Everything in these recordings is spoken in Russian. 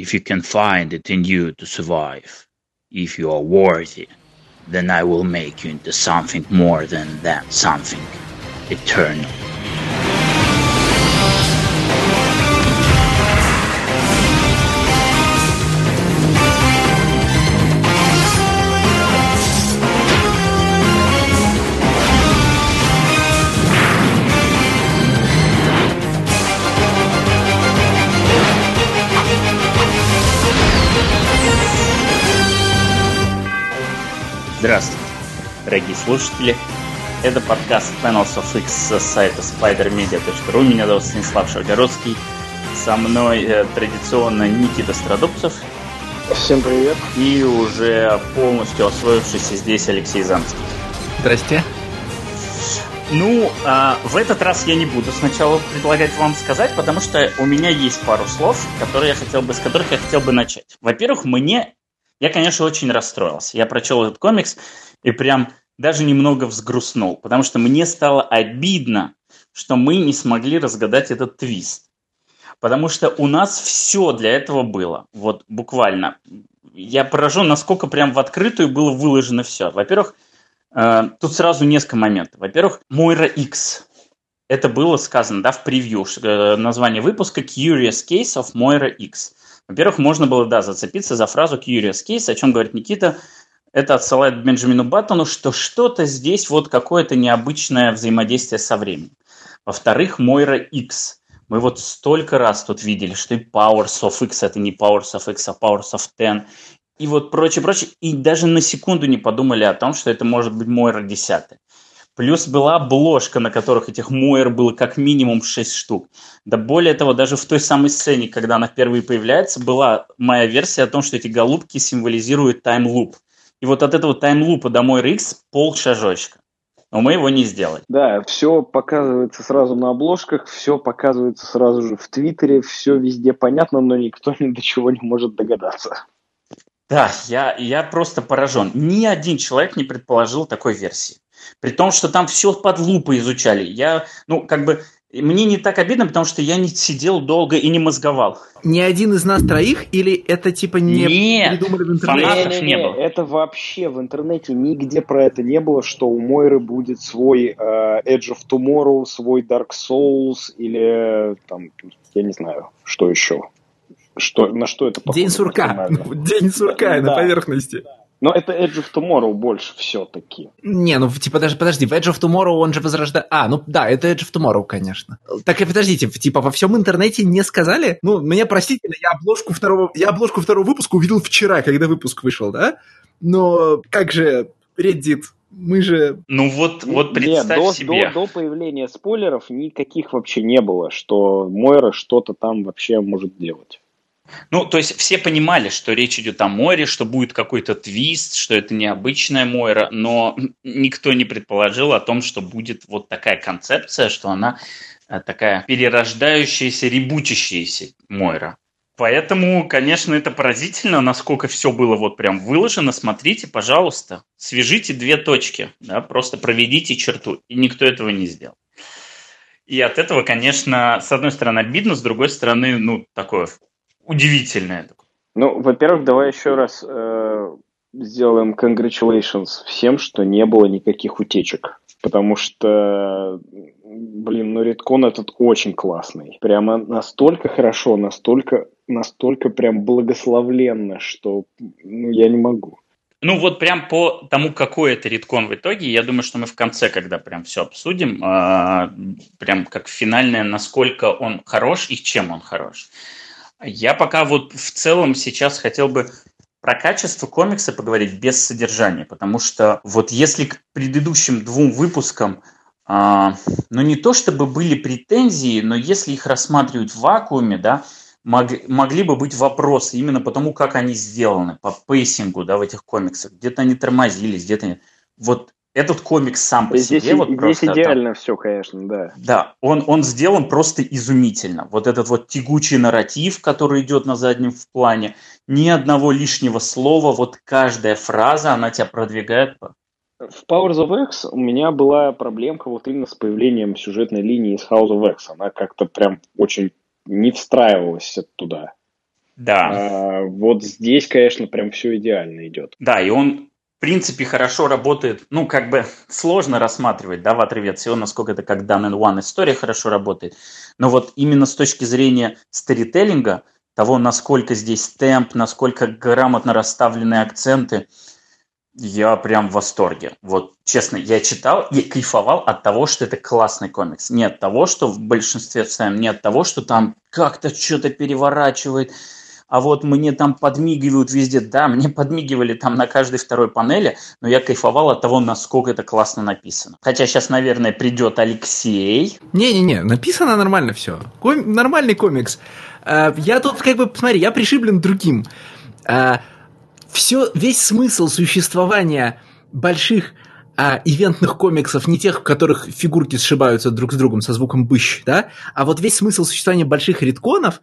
if you can find it in you to survive, if you are worthy, then I will make you into something more than that, something eternal. Здравствуйте, дорогие слушатели. Это подкаст Panels of X с сайта spidermedia.ru. Меня зовут Станислав Шаргородский. Со мной э, традиционно Никита Страдубцев. Всем привет. И уже полностью освоившийся здесь Алексей Замский. Здрасте. Ну, а, в этот раз я не буду сначала предлагать вам сказать, потому что у меня есть пару слов, которые я хотел бы, с которых я хотел бы начать. Во-первых, мне я, конечно, очень расстроился. Я прочел этот комикс и прям даже немного взгрустнул, потому что мне стало обидно, что мы не смогли разгадать этот твист. Потому что у нас все для этого было. Вот буквально. Я поражен, насколько прям в открытую было выложено все. Во-первых, э, тут сразу несколько моментов. Во-первых, Мойра X. Это было сказано, да, в превью. Э, название выпуска Curious Case of Moira X. Во-первых, можно было, да, зацепиться за фразу curious case, о чем говорит Никита. Это отсылает Бенджамину Баттону, что что-то здесь вот какое-то необычное взаимодействие со временем. Во-вторых, Мойра X. Мы вот столько раз тут видели, что и Powers of X это не Powers of X, а Powers of Ten. И вот прочее, прочее. И даже на секунду не подумали о том, что это может быть Мойра 10. Плюс была обложка, на которых этих Мойер было как минимум 6 штук. Да более того, даже в той самой сцене, когда она впервые появляется, была моя версия о том, что эти голубки символизируют таймлуп. И вот от этого таймлупа до Мойер X пол шажочка. Но мы его не сделали. Да, все показывается сразу на обложках, все показывается сразу же в Твиттере, все везде понятно, но никто ни до чего не может догадаться. Да, я, я просто поражен. Ни один человек не предположил такой версии. При том, что там все под лупой изучали. Я, ну, как бы, мне не так обидно, потому что я не сидел долго и не мозговал. Ни один из нас троих или это типа не Нет, придумали в интернете? Фанатов не, не, не, не было. Это вообще в интернете нигде про это не было, что у Мойры будет свой э, Edge of Tomorrow, свой Dark Souls или там, я не знаю, что еще. Что, на что это похоже? День сурка. День сурка да, на поверхности. Да. Но это Edge of Tomorrow больше все-таки. Не, ну типа даже подожди, в Edge of Tomorrow он же возрождает... А, ну да, это Edge of Tomorrow, конечно. Так и подождите, типа во всем интернете не сказали? Ну, меня простите, я обложку второго, я обложку второго выпуска увидел вчера, когда выпуск вышел, да? Но как же Reddit, мы же... Ну вот, вот представь Нет, до, себе. До, до появления спойлеров никаких вообще не было, что Мойра что-то там вообще может делать. Ну, то есть все понимали, что речь идет о море, что будет какой-то твист, что это необычная Мойра, но никто не предположил о том, что будет вот такая концепция, что она э, такая перерождающаяся, ребучащаяся Мойра. Поэтому, конечно, это поразительно, насколько все было вот прям выложено. Смотрите, пожалуйста, свяжите две точки, да, просто проведите черту. И никто этого не сделал. И от этого, конечно, с одной стороны обидно, с другой стороны, ну, такое удивительное. Ну, во-первых, давай еще раз э, сделаем congratulations всем, что не было никаких утечек. Потому что, блин, ну редкон этот очень классный. Прямо настолько хорошо, настолько, настолько прям благословленно, что ну, я не могу. Ну вот прям по тому, какой это редкон в итоге, я думаю, что мы в конце, когда прям все обсудим, э, прям как финальное, насколько он хорош и чем он хорош. Я пока вот в целом сейчас хотел бы про качество комикса поговорить без содержания, потому что вот если к предыдущим двум выпускам а, ну не то чтобы были претензии, но если их рассматривать в вакууме, да, мог, могли бы быть вопросы именно потому, как они сделаны, по пейсингу, да, в этих комиксах. Где-то они тормозились, где-то... Вот этот комикс сам по здесь, себе... Вот здесь просто, идеально там, все, конечно, да. Да, он, он сделан просто изумительно. Вот этот вот тягучий нарратив, который идет на заднем в плане, ни одного лишнего слова, вот каждая фраза, она тебя продвигает. В Powers of X у меня была проблемка вот именно с появлением сюжетной линии из House of X. Она как-то прям очень не встраивалась туда. Да. А, вот здесь, конечно, прям все идеально идет. Да, и он принципе, хорошо работает, ну, как бы сложно рассматривать, да, в отрыве от всего, насколько это как Done in One история хорошо работает. Но вот именно с точки зрения сторителлинга, того, насколько здесь темп, насколько грамотно расставлены акценты, я прям в восторге. Вот, честно, я читал и кайфовал от того, что это классный комикс. Не от того, что в большинстве своем, не от того, что там как-то что-то переворачивает, а вот мне там подмигивают везде. Да, мне подмигивали там на каждой второй панели, но я кайфовал от того, насколько это классно написано. Хотя сейчас, наверное, придет Алексей. Не-не-не, написано нормально все. Ком... Нормальный комикс. А, я тут как бы, смотри, я пришиблен другим. А, все, весь смысл существования больших а, ивентных комиксов, не тех, в которых фигурки сшибаются друг с другом со звуком быщ, да, а вот весь смысл существования больших редконов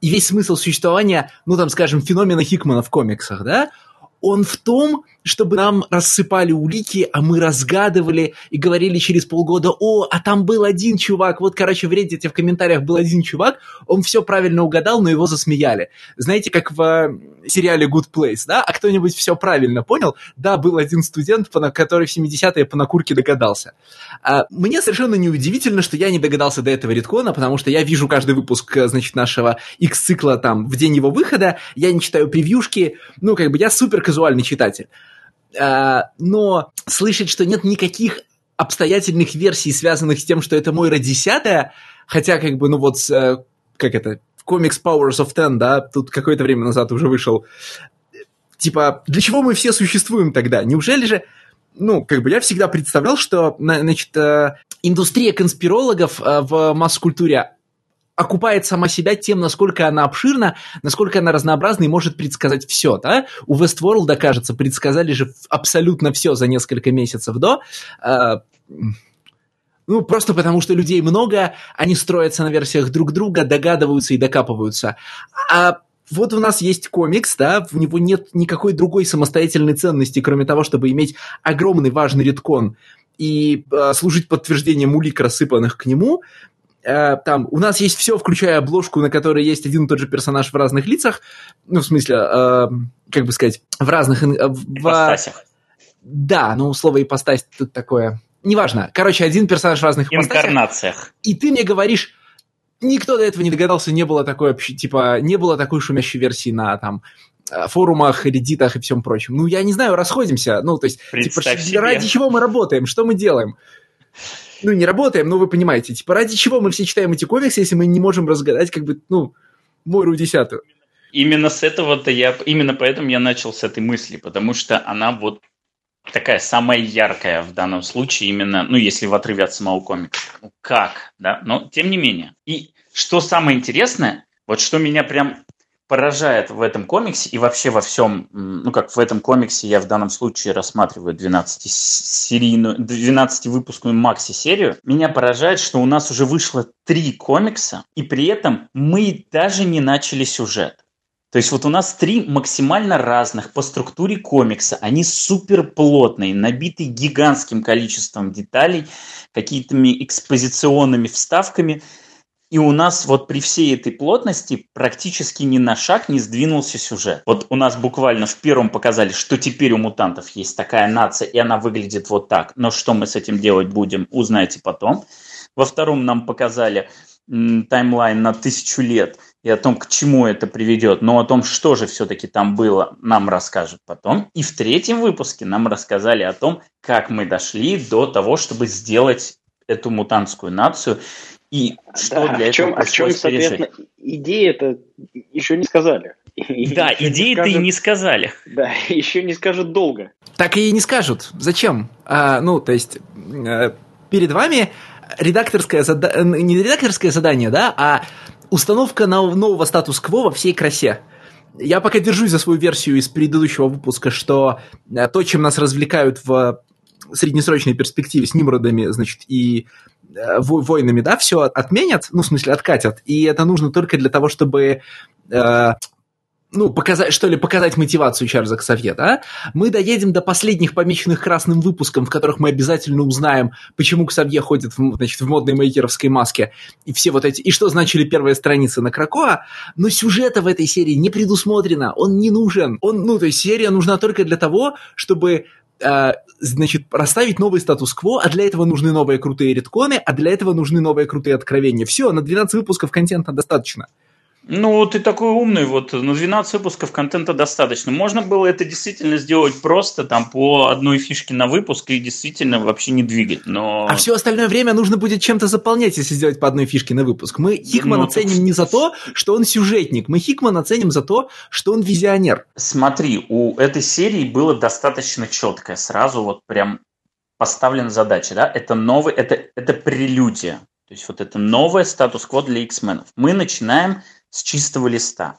и весь смысл существования, ну, там, скажем, феномена Хикмана в комиксах, да, он в том, чтобы нам рассыпали улики, а мы разгадывали и говорили через полгода, о, а там был один чувак, вот, короче, в Reddit в комментариях был один чувак, он все правильно угадал, но его засмеяли. Знаете, как в э, сериале Good Place, да? А кто-нибудь все правильно понял? Да, был один студент, который в 70-е по накурке догадался. А мне совершенно неудивительно, что я не догадался до этого редкона, потому что я вижу каждый выпуск, э, значит, нашего X-цикла там в день его выхода, я не читаю превьюшки, ну, как бы я супер казуальный читатель. А, но слышать, что нет никаких обстоятельных версий, связанных с тем, что это Мойра десятая, хотя как бы, ну вот, э, как это, комикс Powers of Ten, да, тут какое-то время назад уже вышел. Типа, для чего мы все существуем тогда? Неужели же ну, как бы я всегда представлял, что, значит, э, индустрия конспирологов э, в масс-культуре окупает сама себя тем, насколько она обширна, насколько она разнообразна и может предсказать все, да? У Westworld, кажется, предсказали же абсолютно все за несколько месяцев до. Э, ну, просто потому что людей много, они строятся на версиях друг друга, догадываются и докапываются. А вот у нас есть комикс, да, в него нет никакой другой самостоятельной ценности, кроме того, чтобы иметь огромный важный редкон и э, служить подтверждением улик, рассыпанных к нему, Э, там у нас есть все, включая обложку, на которой есть один и тот же персонаж в разных лицах, ну, в смысле, э, как бы сказать, в разных... Э, в, ипостасях. Да, ну, слово ипостась тут такое... Неважно. Короче, один персонаж в разных Инкарнациях. И ты мне говоришь, никто до этого не догадался, не было такой, типа, не было такой шумящей версии на, там, э, форумах, редитах и всем прочем. Ну, я не знаю, расходимся. Ну, то есть, типа, себе. ради чего мы работаем, что мы делаем? Ну, не работаем, но вы понимаете, типа, ради чего мы все читаем эти комиксы, если мы не можем разгадать, как бы, ну, Мойру десятую. Именно с этого-то я, именно поэтому я начал с этой мысли, потому что она вот такая самая яркая в данном случае именно, ну, если в отрыве от самого комикса. Ну, как, да, но тем не менее. И что самое интересное, вот что меня прям поражает в этом комиксе и вообще во всем, ну как в этом комиксе я в данном случае рассматриваю 12-серийную, 12-выпускную макси-серию, меня поражает, что у нас уже вышло три комикса, и при этом мы даже не начали сюжет. То есть вот у нас три максимально разных по структуре комикса. Они супер плотные, набиты гигантским количеством деталей, какими-то экспозиционными вставками – и у нас вот при всей этой плотности практически ни на шаг не сдвинулся сюжет. Вот у нас буквально в первом показали, что теперь у мутантов есть такая нация, и она выглядит вот так. Но что мы с этим делать будем, узнаете потом. Во втором нам показали таймлайн на тысячу лет и о том, к чему это приведет, но о том, что же все-таки там было, нам расскажут потом. И в третьем выпуске нам рассказали о том, как мы дошли до того, чтобы сделать эту мутантскую нацию и что да, для в чем, этого а в чем, соответственно, идеи это еще не сказали. Да, идеи-то и не сказали. Да, еще не скажут долго. Так и не скажут. Зачем? А, ну, то есть, э, перед вами редакторское задание, не редакторское задание, да, а установка нового статус-кво во всей красе. Я пока держусь за свою версию из предыдущего выпуска, что э, то, чем нас развлекают в среднесрочной перспективе с Нимродами, значит, и войнами, да, все отменят, ну, в смысле, откатят, и это нужно только для того, чтобы э, ну, показать, что ли, показать мотивацию Чарльза Ксавье, да, мы доедем до последних помеченных красным выпуском, в которых мы обязательно узнаем, почему Ксавье ходит в, значит, в модной мейкеровской маске, и все вот эти, и что значили первые страницы на Кракоа, но сюжета в этой серии не предусмотрено, он не нужен, он, ну, то есть серия нужна только для того, чтобы э, значит, расставить новый статус-кво, а для этого нужны новые крутые редконы, а для этого нужны новые крутые откровения. Все, на 12 выпусков контента достаточно. Ну, ты такой умный, вот на 12 выпусков контента достаточно. Можно было это действительно сделать просто, там, по одной фишке на выпуск и действительно вообще не двигать, но... А все остальное время нужно будет чем-то заполнять, если сделать по одной фишке на выпуск. Мы Хикман ну, оценим так... не за то, что он сюжетник, мы Хикман оценим за то, что он визионер. Смотри, у этой серии было достаточно четкое, сразу вот прям поставлена задача, да, это новый, это, это прелюдия. То есть вот это новое статус-кво для X-менов. Мы начинаем с чистого листа.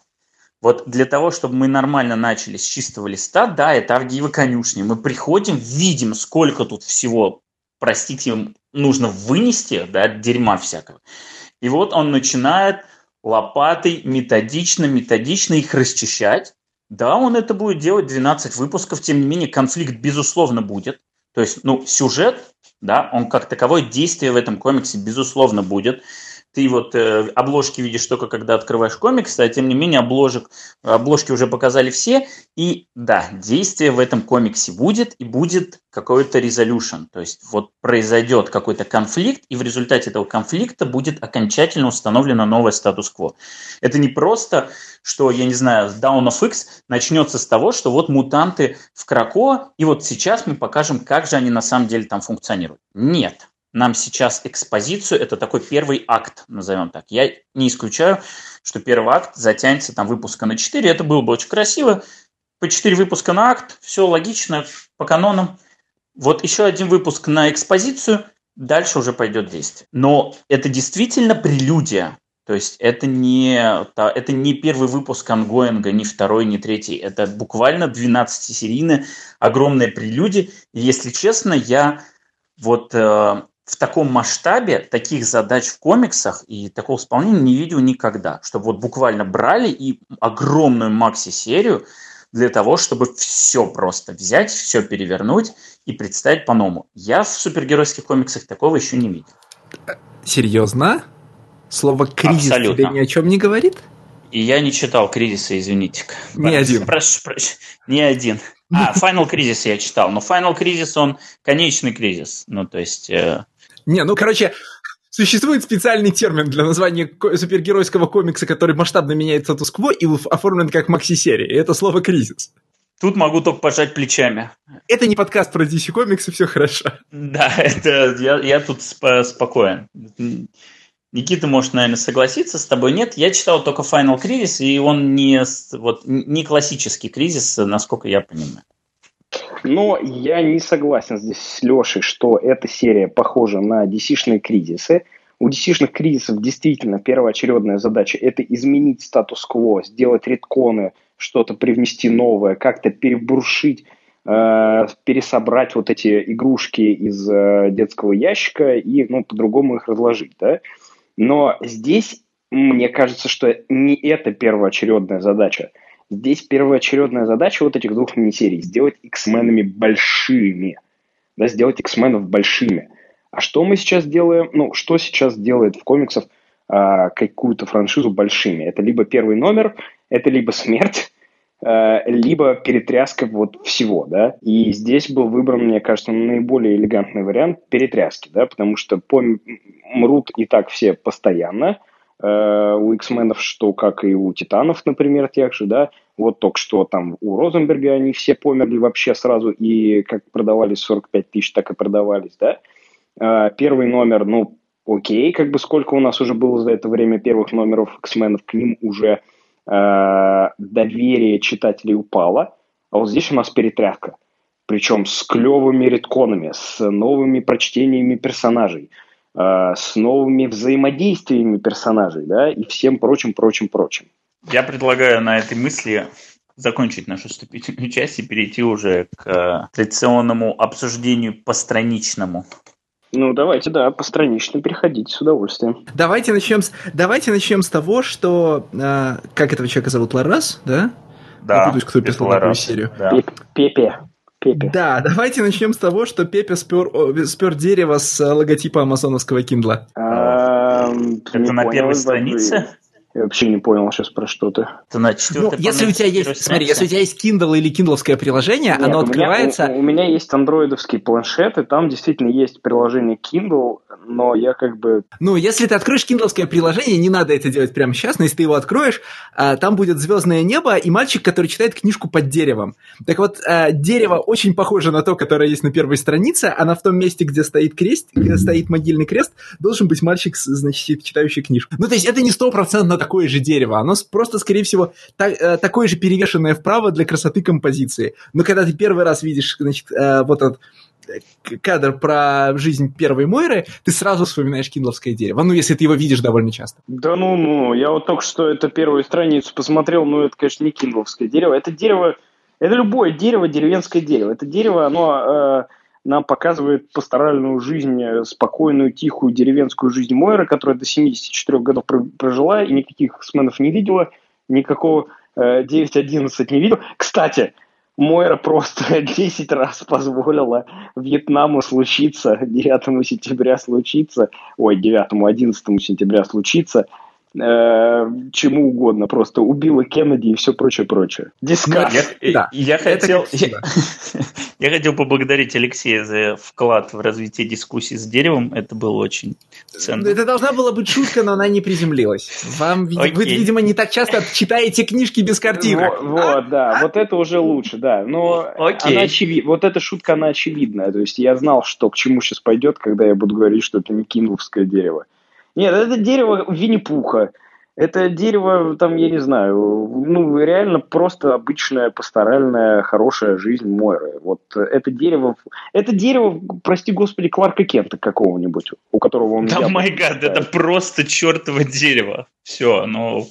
Вот для того, чтобы мы нормально начали с чистого листа, да, это Авгиева конюшня. Мы приходим, видим, сколько тут всего, простите, нужно вынести, да, дерьма всякого. И вот он начинает лопатой методично, методично их расчищать. Да, он это будет делать 12 выпусков, тем не менее конфликт безусловно будет. То есть, ну, сюжет, да, он как таковое действие в этом комиксе безусловно будет ты вот э, обложки видишь только когда открываешь комикс, а тем не менее обложек, обложки уже показали все. И да, действие в этом комиксе будет, и будет какой-то resolution. То есть вот произойдет какой-то конфликт, и в результате этого конфликта будет окончательно установлено новое статус-кво. Это не просто, что, я не знаю, Down of X начнется с того, что вот мутанты в Крако, и вот сейчас мы покажем, как же они на самом деле там функционируют. Нет нам сейчас экспозицию, это такой первый акт, назовем так. Я не исключаю, что первый акт затянется там выпуска на 4, это было бы очень красиво. По 4 выпуска на акт, все логично, по канонам. Вот еще один выпуск на экспозицию, дальше уже пойдет действие. Но это действительно прелюдия. То есть это не, это не первый выпуск ангоинга, не второй, не третий. Это буквально 12-серийная огромная прелюдия. И если честно, я вот э, в таком масштабе таких задач в комиксах и такого исполнения не видел никогда. Чтобы вот буквально брали и огромную макси-серию для того, чтобы все просто взять, все перевернуть и представить по-новому. Я в супергеройских комиксах такого еще не видел. Серьезно? Слово кризис Абсолютно. тебе ни о чем не говорит? И я не читал кризиса, извините. Ни один. Прошу, прошу, ни один. А, Final Crisis я читал, но Final Crisis, он конечный кризис. Ну, то есть... Э, не, ну, короче, Существует специальный термин для названия супергеройского комикса, который масштабно меняет статус-кво и оформлен как макси-серия. И это слово «кризис». Тут могу только пожать плечами. Это не подкаст про DC комиксы, все хорошо. Да, это я, я тут сп- спокоен. Никита может, наверное, согласиться с тобой. Нет, я читал только Final Crisis, и он не, вот, не классический кризис, насколько я понимаю. Но я не согласен здесь с Лешей, что эта серия похожа на DC-шные кризисы. У DC-шных кризисов действительно первоочередная задача – это изменить статус-кво, сделать редконы, что-то привнести новое, как-то перебрушить, э, пересобрать вот эти игрушки из э, детского ящика и ну, по-другому их разложить. Да? Но здесь мне кажется, что не это первоочередная задача. Здесь первоочередная задача вот этих двух мини-серий – сделать X-менами большими. Да, сделать X-менов большими. А что мы сейчас делаем? Ну, что сейчас делает в комиксах а, какую-то франшизу большими? Это либо первый номер, это либо смерть, а, либо перетряска вот всего, да. И здесь был выбран, мне кажется, наиболее элегантный вариант перетряски, да, потому что помрут и так все постоянно – Э, у X-менов, что как и у Титанов, например, тех же, да, вот только что там у Розенберга они все померли вообще сразу, и как продавались 45 тысяч, так и продавались, да. Э, первый номер, ну, окей, как бы сколько у нас уже было за это время первых номеров X-менов, к ним уже э, доверие читателей упало, а вот здесь у нас перетряска, причем с клевыми редконами, с новыми прочтениями персонажей – с новыми взаимодействиями персонажей, да, и всем прочим, прочим, прочим. Я предлагаю на этой мысли закончить нашу вступительную часть и перейти уже к традиционному обсуждению постраничному. Ну, давайте, да, постранично переходить с удовольствием. Давайте начнем с, давайте начнем с того, что... Э, как этого человека зовут? Ларас, да? Да, Путаюсь, кто писал такую Ларас, серию. да. Пеп- Пепе. Пепе. Да, давайте начнем с того, что Пепе спер, о, спер дерево с логотипа амазоновского Киндла. А, Это на первой странице? Я вообще не понял сейчас про что ты. Это на Ну, если у тебя есть, смотри, если у тебя есть Kindle или киндловское приложение, Нет, оно у меня- открывается... у, у меня есть андроидовский планшет, и там действительно есть приложение Kindle, но я как бы... Ну, если ты откроешь киндловское приложение, не надо это делать прямо сейчас, но если ты его откроешь, а, там будет звездное небо и мальчик, который читает книжку под деревом. Так вот, а, дерево очень похоже на то, которое есть на первой странице, а на в том месте, где стоит крест, где стоит могильный крест, должен быть мальчик, с- значит, читающий книжку. Ну, то есть это не стопроцентно такое же дерево, оно просто, скорее всего, та- э, такое же перевешенное вправо для красоты композиции. Но когда ты первый раз видишь, значит, э, вот этот к- кадр про жизнь первой Мойры, ты сразу вспоминаешь киндловское дерево. Ну, если ты его видишь довольно часто. Да ну, ну, я вот только что это первую страницу посмотрел, но это, конечно, не киндловское дерево. Это дерево, это любое дерево, деревенское дерево. Это дерево, оно э, нам показывает пасторальную жизнь, э, спокойную, тихую деревенскую жизнь Мойры, которая до 74 годов про- прожила и никаких сменов не видела, никакого э, 9.11 не видела. Кстати, Мойра просто 10 раз позволила Вьетнаму случиться, 9 сентября случиться, ой, 9-11 сентября случиться, э, чему угодно, просто убила Кеннеди и все прочее-прочее. Дискас. Я, Да, я хотел, я хотел поблагодарить Алексея за вклад в развитие дискуссии с деревом. Это было очень ценно. Это должна была быть шутка, но она не приземлилась. Вам, ви- вы, Окей. видимо, не так часто читаете книжки без картинок. Вот, вот, да, вот это уже лучше, да. Но Окей. она очеви- вот эта шутка, она очевидная. То есть я знал, что к чему сейчас пойдет, когда я буду говорить, что это не киндловское дерево. Нет, это дерево Винни-Пуха. Это дерево, там, я не знаю, ну, реально просто обычная пасторальная хорошая жизнь Мойры. Вот это дерево, это дерево, прости господи, Кларка Кента какого-нибудь, у которого он... Да, май гад, это просто чертово дерево. Все, ну,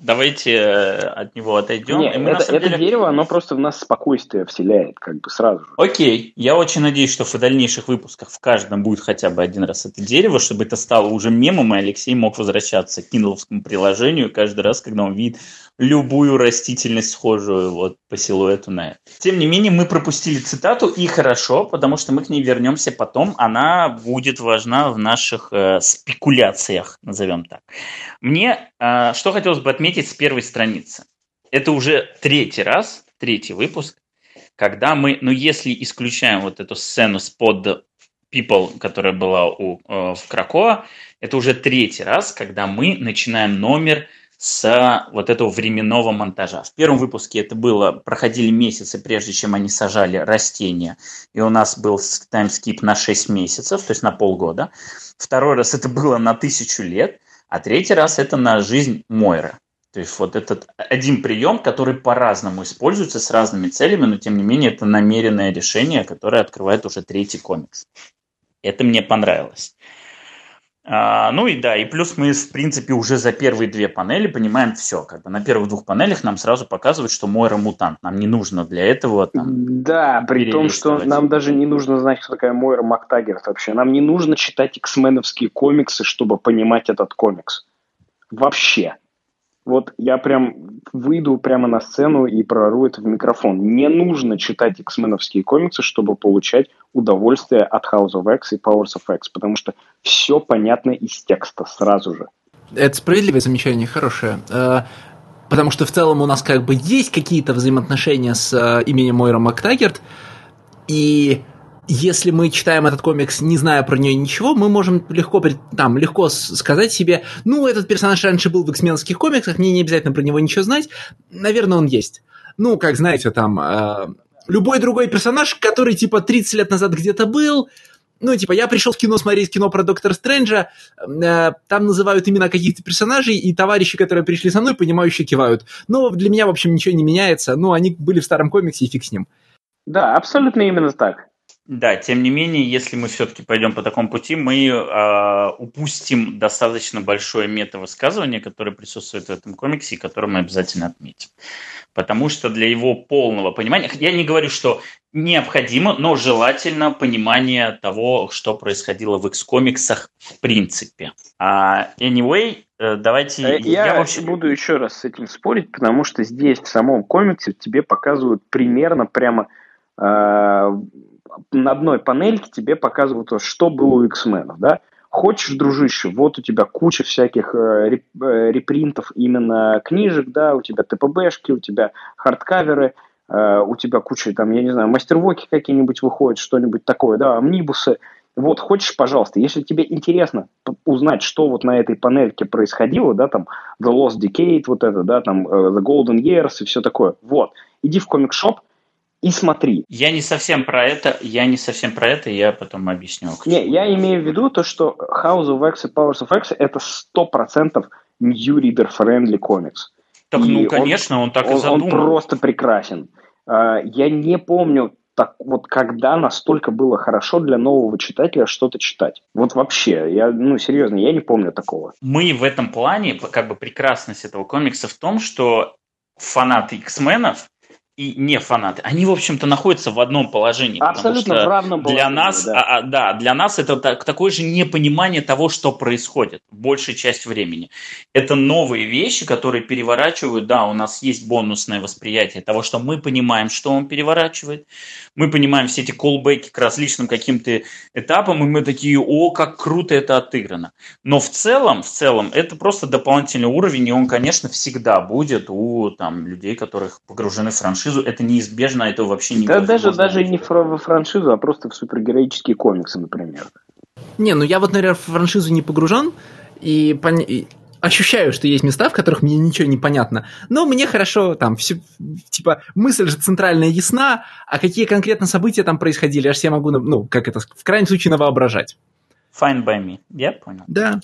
давайте э, от него отойдем. Не, И мы, это, это деле- дерево, оно просто в нас спокойствие вселяет, как бы сразу же. Окей, я очень надеюсь, что в дальнейших выпусках в каждом будет хотя бы один раз это дерево, чтобы это стало уже мемом, и Алексей мог возвращаться к киндловскому приложению каждый раз, когда он видит любую растительность, схожую вот по силуэту на это. Тем не менее, мы пропустили цитату, и хорошо, потому что мы к ней вернемся потом. Она будет важна в наших э, спекуляциях, назовем так. Мне э, что хотелось бы отметить с первой страницы. Это уже третий раз, третий выпуск, когда мы, ну если исключаем вот эту сцену с под People, которая была у, э, в Кракоа, это уже третий раз, когда мы начинаем номер с вот этого временного монтажа. В первом выпуске это было, проходили месяцы, прежде чем они сажали растения, и у нас был таймскип на 6 месяцев, то есть на полгода. Второй раз это было на тысячу лет, а третий раз это на жизнь Мойры. То есть вот этот один прием, который по-разному используется с разными целями, но тем не менее это намеренное решение, которое открывает уже третий комикс. Это мне понравилось. А, ну и да, и плюс мы, в принципе, уже за первые две панели понимаем все. Как бы на первых двух панелях нам сразу показывают, что Мойра мутант. Нам не нужно для этого там, Да, при том, что нам даже не нужно знать, кто такая Мойра Мактагерт вообще. Нам не нужно читать X-меновские комиксы, чтобы понимать этот комикс. Вообще. Вот я прям выйду прямо на сцену и прорву это в микрофон. Не нужно читать X-меновские комиксы, чтобы получать удовольствие от House of X и Powers of X, потому что все понятно из текста сразу же. Это справедливое замечание, хорошее. Э, Потому что в целом у нас как бы есть какие-то взаимоотношения с э, именем Мойра Мактагерт, и если мы читаем этот комикс, не зная про нее ничего, мы можем легко, там, легко сказать себе, ну, этот персонаж раньше был в X-менских комиксах, мне не обязательно про него ничего знать, наверное, он есть. Ну, как знаете, там, э, любой другой персонаж, который, типа, 30 лет назад где-то был, ну, типа, я пришел в кино смотреть кино про Доктора Стрэнджа, э, там называют имена каких-то персонажей, и товарищи, которые пришли со мной, понимающие кивают. Но для меня, в общем, ничего не меняется. Ну, они были в старом комиксе, и фиг с ним. Да, абсолютно именно так. Да, тем не менее, если мы все-таки пойдем по такому пути, мы э, упустим достаточно большое мета-высказывание, которое присутствует в этом комиксе, и которое мы обязательно отметим. Потому что для его полного понимания, я не говорю, что необходимо, но желательно понимание того, что происходило в X-комиксах в принципе. А anyway, э, давайте... Я, я вообще буду еще раз с этим спорить, потому что здесь в самом комиксе тебе показывают примерно прямо э, на одной панельке тебе показывают, что было у X-менов, да? Хочешь, дружище, вот у тебя куча всяких э, э, репринтов именно книжек, да, у тебя ТПБшки, у тебя хардкаверы, э, у тебя куча, там, я не знаю, мастервоки какие-нибудь выходят, что-нибудь такое, да, амнибусы. Вот, хочешь, пожалуйста, если тебе интересно узнать, что вот на этой панельке происходило, да, там, The Lost Decade, вот это, да, там, The Golden Years и все такое, вот, иди в комик-шоп, и смотри. Я не совсем про это, я не совсем про это, я потом объясню. Не, я имею в виду то, что House of X и Powers of X это сто процентов new reader friendly комикс. Так, и ну, конечно, он, он так он, и задумал. Он просто прекрасен. А, я не помню, так вот когда настолько было хорошо для нового читателя что-то читать. Вот вообще, я, ну, серьезно, я не помню такого. Мы в этом плане, как бы прекрасность этого комикса в том, что фанаты X-менов и не фанаты, они, в общем-то, находятся в одном положении. Абсолютно в равном положении. Для нас, да. А, а, да, для нас это так, такое же непонимание того, что происходит большая часть времени. Это новые вещи, которые переворачивают, да, у нас есть бонусное восприятие того, что мы понимаем, что он переворачивает, мы понимаем все эти колбеки к различным каким-то этапам, и мы такие, о, как круто это отыграно. Но в целом, в целом, это просто дополнительный уровень, и он, конечно, всегда будет у там, людей, которых погружены в франшизу франшизу, это неизбежно, это вообще не Да даже, даже не в франшизу, а просто в супергероические комиксы, например. Не, ну я вот, например, в франшизу не погружен, и, пон... и ощущаю, что есть места, в которых мне ничего не понятно. Но мне хорошо, там, все, типа, мысль же центральная ясна, а какие конкретно события там происходили, аж я могу, ну, как это, в крайнем случае, навоображать. Fine by me, я понял. Да.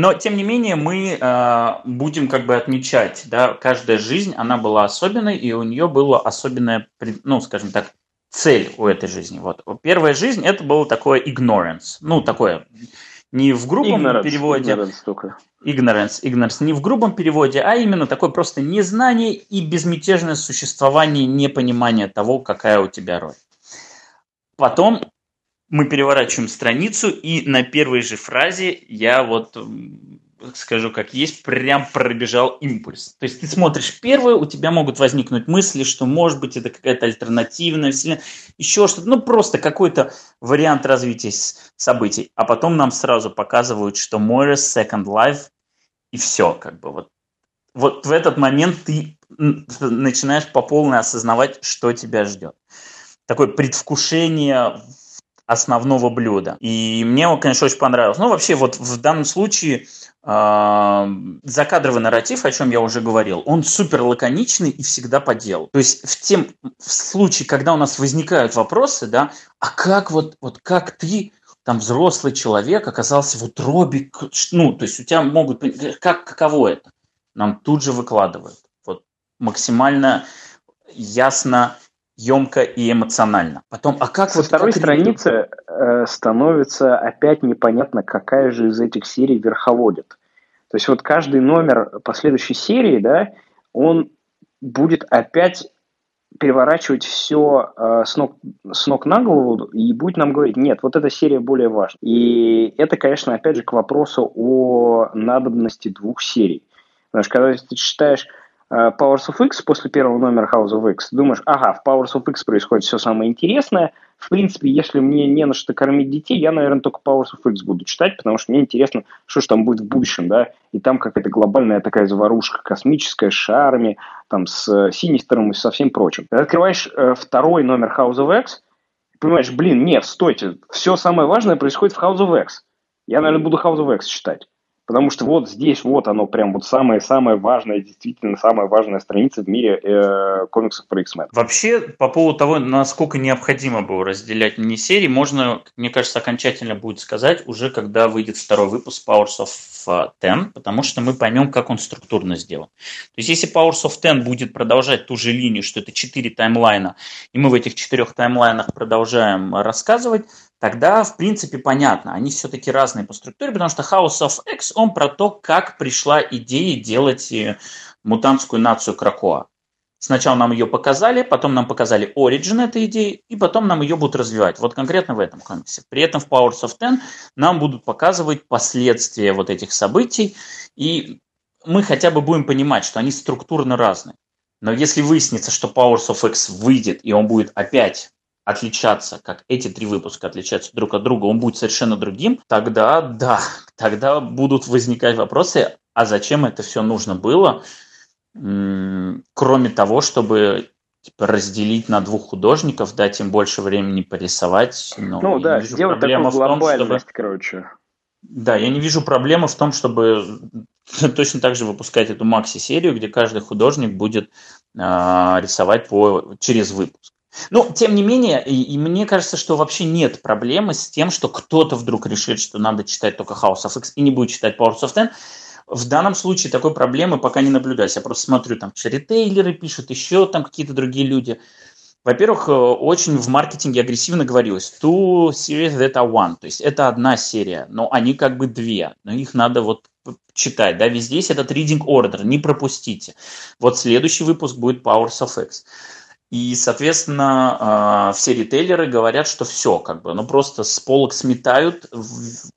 Но, тем не менее, мы э, будем как бы отмечать, да, каждая жизнь, она была особенной, и у нее была особенная, ну, скажем так, цель у этой жизни. Вот. Первая жизнь, это было такое ignorance, ну, такое, не в грубом ignorance, переводе. Ignorance, только. ignorance, ignorance, не в грубом переводе, а именно такое просто незнание и безмятежное существование, непонимание того, какая у тебя роль. Потом мы переворачиваем страницу, и на первой же фразе я вот скажу как есть, прям пробежал импульс. То есть ты смотришь первую, у тебя могут возникнуть мысли, что может быть это какая-то альтернативная вселенная, еще что-то, ну просто какой-то вариант развития событий. А потом нам сразу показывают, что Morris Second Life, и все, как бы вот. Вот в этот момент ты начинаешь по полной осознавать, что тебя ждет. Такое предвкушение основного блюда. И мне он, конечно, очень понравился. Ну, вообще, вот в данном случае э, закадровый нарратив, о чем я уже говорил, он супер лаконичный и всегда по делу. То есть в тем в случае, когда у нас возникают вопросы, да, а как вот, вот как ты там взрослый человек оказался в утробе, ну, то есть у тебя могут, как, каково это? Нам тут же выкладывают. Вот максимально ясно емко и эмоционально. Потом, а как Со вот второй как страницы э, становится опять непонятно, какая же из этих серий верховодит. То есть вот каждый номер последующей серии, да, он будет опять переворачивать все э, с, ног, с ног на голову и будет нам говорить, нет, вот эта серия более важна. И это, конечно, опять же к вопросу о надобности двух серий. Потому что когда ты читаешь Powers of X после первого номера House of X, думаешь, ага, в Powers of X происходит все самое интересное. В принципе, если мне не на что кормить детей, я, наверное, только Powers of X буду читать, потому что мне интересно, что же там будет в будущем, да, и там какая-то глобальная такая заварушка космическая с шарами, там с э, Синистером и со всем прочим. Когда открываешь э, второй номер House of X, понимаешь, блин, нет, стойте, все самое важное происходит в House of X. Я, наверное, буду House of X читать. Потому что вот здесь вот оно прям вот самая-самая важная, действительно самая важная страница в мире э, комиксов про X-Men. Вообще, по поводу того, насколько необходимо было разделять мини-серии, можно, мне кажется, окончательно будет сказать уже, когда выйдет второй выпуск Powers of Ten, потому что мы поймем, как он структурно сделан. То есть, если Powers of Ten будет продолжать ту же линию, что это четыре таймлайна, и мы в этих четырех таймлайнах продолжаем рассказывать, тогда, в принципе, понятно. Они все-таки разные по структуре, потому что House of X, он про то, как пришла идея делать э, мутантскую нацию Кракоа. Сначала нам ее показали, потом нам показали origin этой идеи, и потом нам ее будут развивать. Вот конкретно в этом комиксе. При этом в Powers of Ten нам будут показывать последствия вот этих событий, и мы хотя бы будем понимать, что они структурно разные. Но если выяснится, что Powers of X выйдет, и он будет опять отличаться, как эти три выпуска отличаются друг от друга, он будет совершенно другим, тогда да, тогда будут возникать вопросы, а зачем это все нужно было, кроме того, чтобы типа, разделить на двух художников, дать им больше времени порисовать. Но ну да, сделать такую глобальность, чтобы... короче. Да, я не вижу проблемы в том, чтобы точно так же выпускать эту макси-серию, где каждый художник будет э, рисовать по, через выпуск. Но, тем не менее, и, и мне кажется, что вообще нет проблемы с тем, что кто-то вдруг решит, что надо читать только House of X и не будет читать Powers of Ten. В данном случае такой проблемы пока не наблюдаюсь. Я просто смотрю, там, что ритейлеры пишут, еще там какие-то другие люди. Во-первых, э, очень в маркетинге агрессивно говорилось two series that are one, то есть это одна серия, но они как бы две, но их надо вот читать, да, везде есть этот reading order, не пропустите. Вот следующий выпуск будет Powers of X. И, соответственно, а, все ритейлеры говорят, что все, как бы, ну просто с полок сметают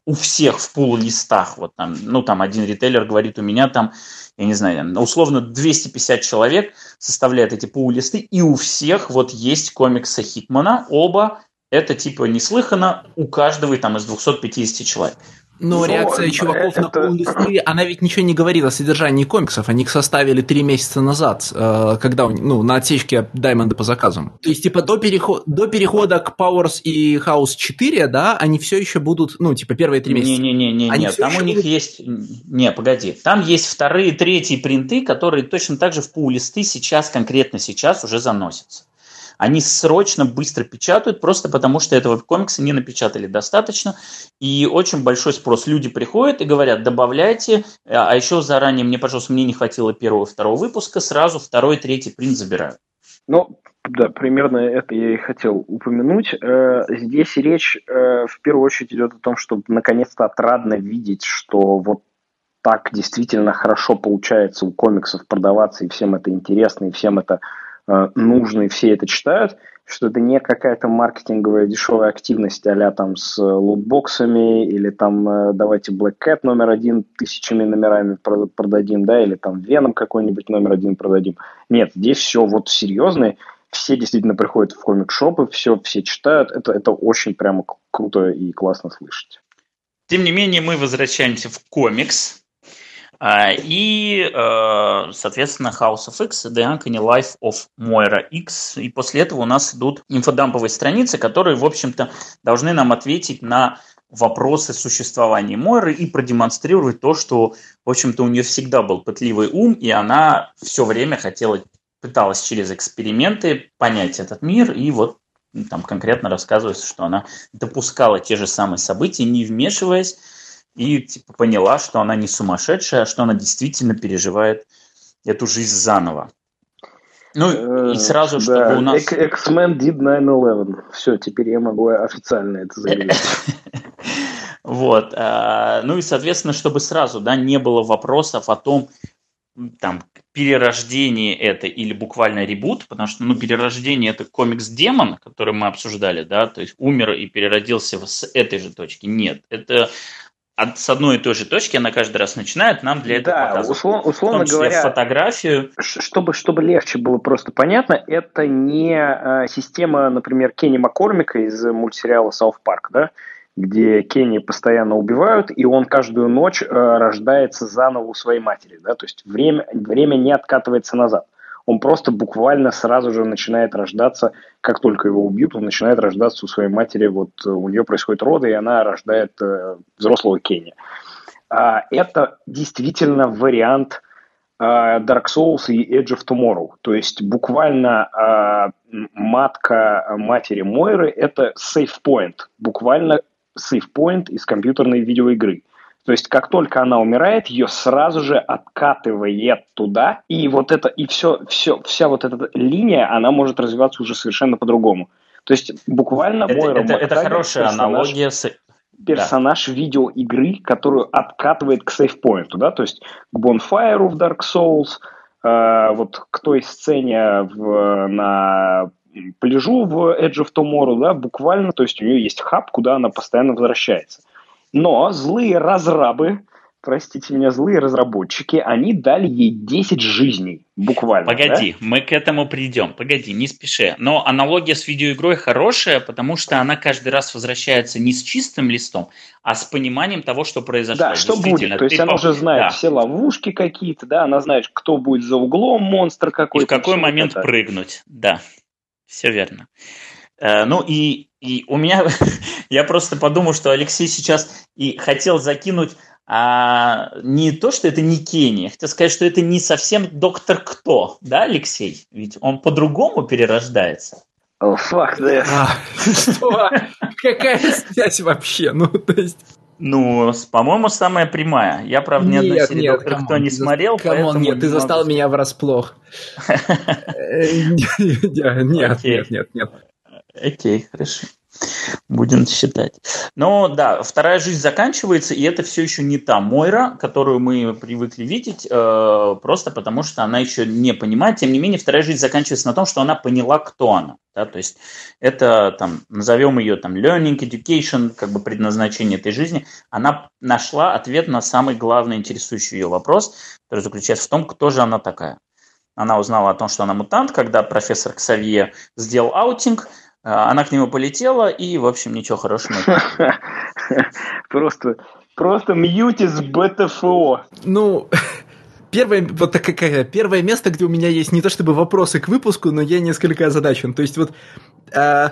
у всех в пул листах. Вот там, ну там один ритейлер говорит, у меня там, я не знаю, условно 250 человек составляют эти пул листы, и у всех вот есть комиксы Хитмана, оба, это типа неслыханно у каждого там из 250 человек. Но, Но реакция чуваков это... на поллисты, она ведь ничего не говорит о содержании комиксов. Они их составили три месяца назад, э, когда, ну, на отсечке Даймонда по заказам. То есть, типа, до, переход... до перехода к Powers и House 4, да, они все еще будут, ну, типа, первые три месяца. Не-не-не, нет, там у них будут... есть... Не, погоди. Там есть вторые, третьи принты, которые точно так же в пул-листы сейчас, конкретно сейчас уже заносятся они срочно, быстро печатают, просто потому что этого комикса не напечатали достаточно, и очень большой спрос. Люди приходят и говорят, добавляйте, а еще заранее мне, пожалуйста, мне не хватило первого второго выпуска, сразу второй, третий принт забираю. Ну, да, примерно это я и хотел упомянуть. Э, здесь речь э, в первую очередь идет о том, чтобы наконец-то отрадно видеть, что вот так действительно хорошо получается у комиксов продаваться, и всем это интересно, и всем это нужно, и все это читают, что это не какая-то маркетинговая дешевая активность а там с лутбоксами или там э, давайте Black Cat номер один тысячами номерами продадим, да, или там Веном какой-нибудь номер один продадим. Нет, здесь все вот серьезное, все действительно приходят в комик-шопы, все, все читают, это, это очень прямо круто и классно слышать. Тем не менее, мы возвращаемся в комикс, и, э, соответственно, House of X, The Uncanny Life of Moira X. И после этого у нас идут инфодамповые страницы, которые, в общем-то, должны нам ответить на вопросы существования Мойры и продемонстрировать то, что, в общем-то, у нее всегда был пытливый ум, и она все время хотела, пыталась через эксперименты понять этот мир, и вот там конкретно рассказывается, что она допускала те же самые события, не вмешиваясь, и типа поняла, что она не сумасшедшая, а что она действительно переживает эту жизнь заново. Ну и э, сразу, да. чтобы у нас... X-Men did 9-11. Все, теперь я могу официально это заявить. Вот. А, ну и, соответственно, чтобы сразу да, не было вопросов о том, там, перерождение это или буквально ребут, потому что, ну, перерождение это комикс-демон, который мы обсуждали, да, то есть умер и переродился с этой же точки. Нет, это от, с одной и той же точки она каждый раз начинает нам для этого да, показывать. Услов, условно говоря, фотографию. Чтобы, чтобы легче было просто понятно, это не э, система, например, Кенни Маккормика из мультсериала «Сауф Парк», да, где Кенни постоянно убивают, и он каждую ночь э, рождается заново у своей матери. Да? То есть время, время не откатывается назад он просто буквально сразу же начинает рождаться, как только его убьют, он начинает рождаться у своей матери, вот э, у нее происходит роды, и она рождает э, взрослого Кенни. А, это действительно вариант а, Dark Souls и Edge of Tomorrow. То есть буквально а, матка матери Мойры – это point, буквально point из компьютерной видеоигры. То есть, как только она умирает, ее сразу же откатывает туда, и вот это, и все, все, вся вот эта линия, она может развиваться уже совершенно по-другому. То есть, буквально это, Мойра это, это хорошая аналогия с персонаж да. видеоигры, которую откатывает к сейфпоинту, да, то есть к Bonfire в Dark Souls, э, вот к той сцене в, на пляжу в Edge of Tomorrow, да, буквально, то есть у нее есть хаб, куда она постоянно возвращается. Но злые разрабы простите меня, злые разработчики, они дали ей 10 жизней, буквально. Погоди, да? мы к этому придем. Погоди, не спеши. Но аналогия с видеоигрой хорошая, потому что она каждый раз возвращается не с чистым листом, а с пониманием того, что произошло. Да, что будет. То есть она уже знает да. все ловушки какие-то, да, она знает, кто будет за углом, монстр какой-то. И в какой момент это. прыгнуть, да. Все верно. Э, ну и, и у меня, я просто подумал, что Алексей сейчас и хотел закинуть а, не то, что это не Кения, хотел сказать, что это не совсем доктор кто, да, Алексей? Ведь он по-другому перерождается. Oh, fuck this. А, Какая связь вообще? Ну, то есть... Ну, по-моему, самая прямая. Я, правда, ни одной серии нет, Доктора Кто не смотрел, поэтому... Нет, ты застал меня врасплох. Нет, нет, нет, нет. Окей, хорошо. Будем считать. Но да, вторая жизнь заканчивается, и это все еще не та Мойра, которую мы привыкли видеть, э, просто потому что она еще не понимает. Тем не менее, вторая жизнь заканчивается на том, что она поняла, кто она. Да? То есть это, там, назовем ее там learning, education, как бы предназначение этой жизни. Она нашла ответ на самый главный интересующий ее вопрос, который заключается в том, кто же она такая. Она узнала о том, что она мутант, когда профессор Ксавье сделал аутинг – она к нему полетела, и, в общем, ничего хорошего. Просто, просто мьюти с БТФО. Ну, первое, вот такая, первое место, где у меня есть не то чтобы вопросы к выпуску, но я несколько озадачен. То есть вот э,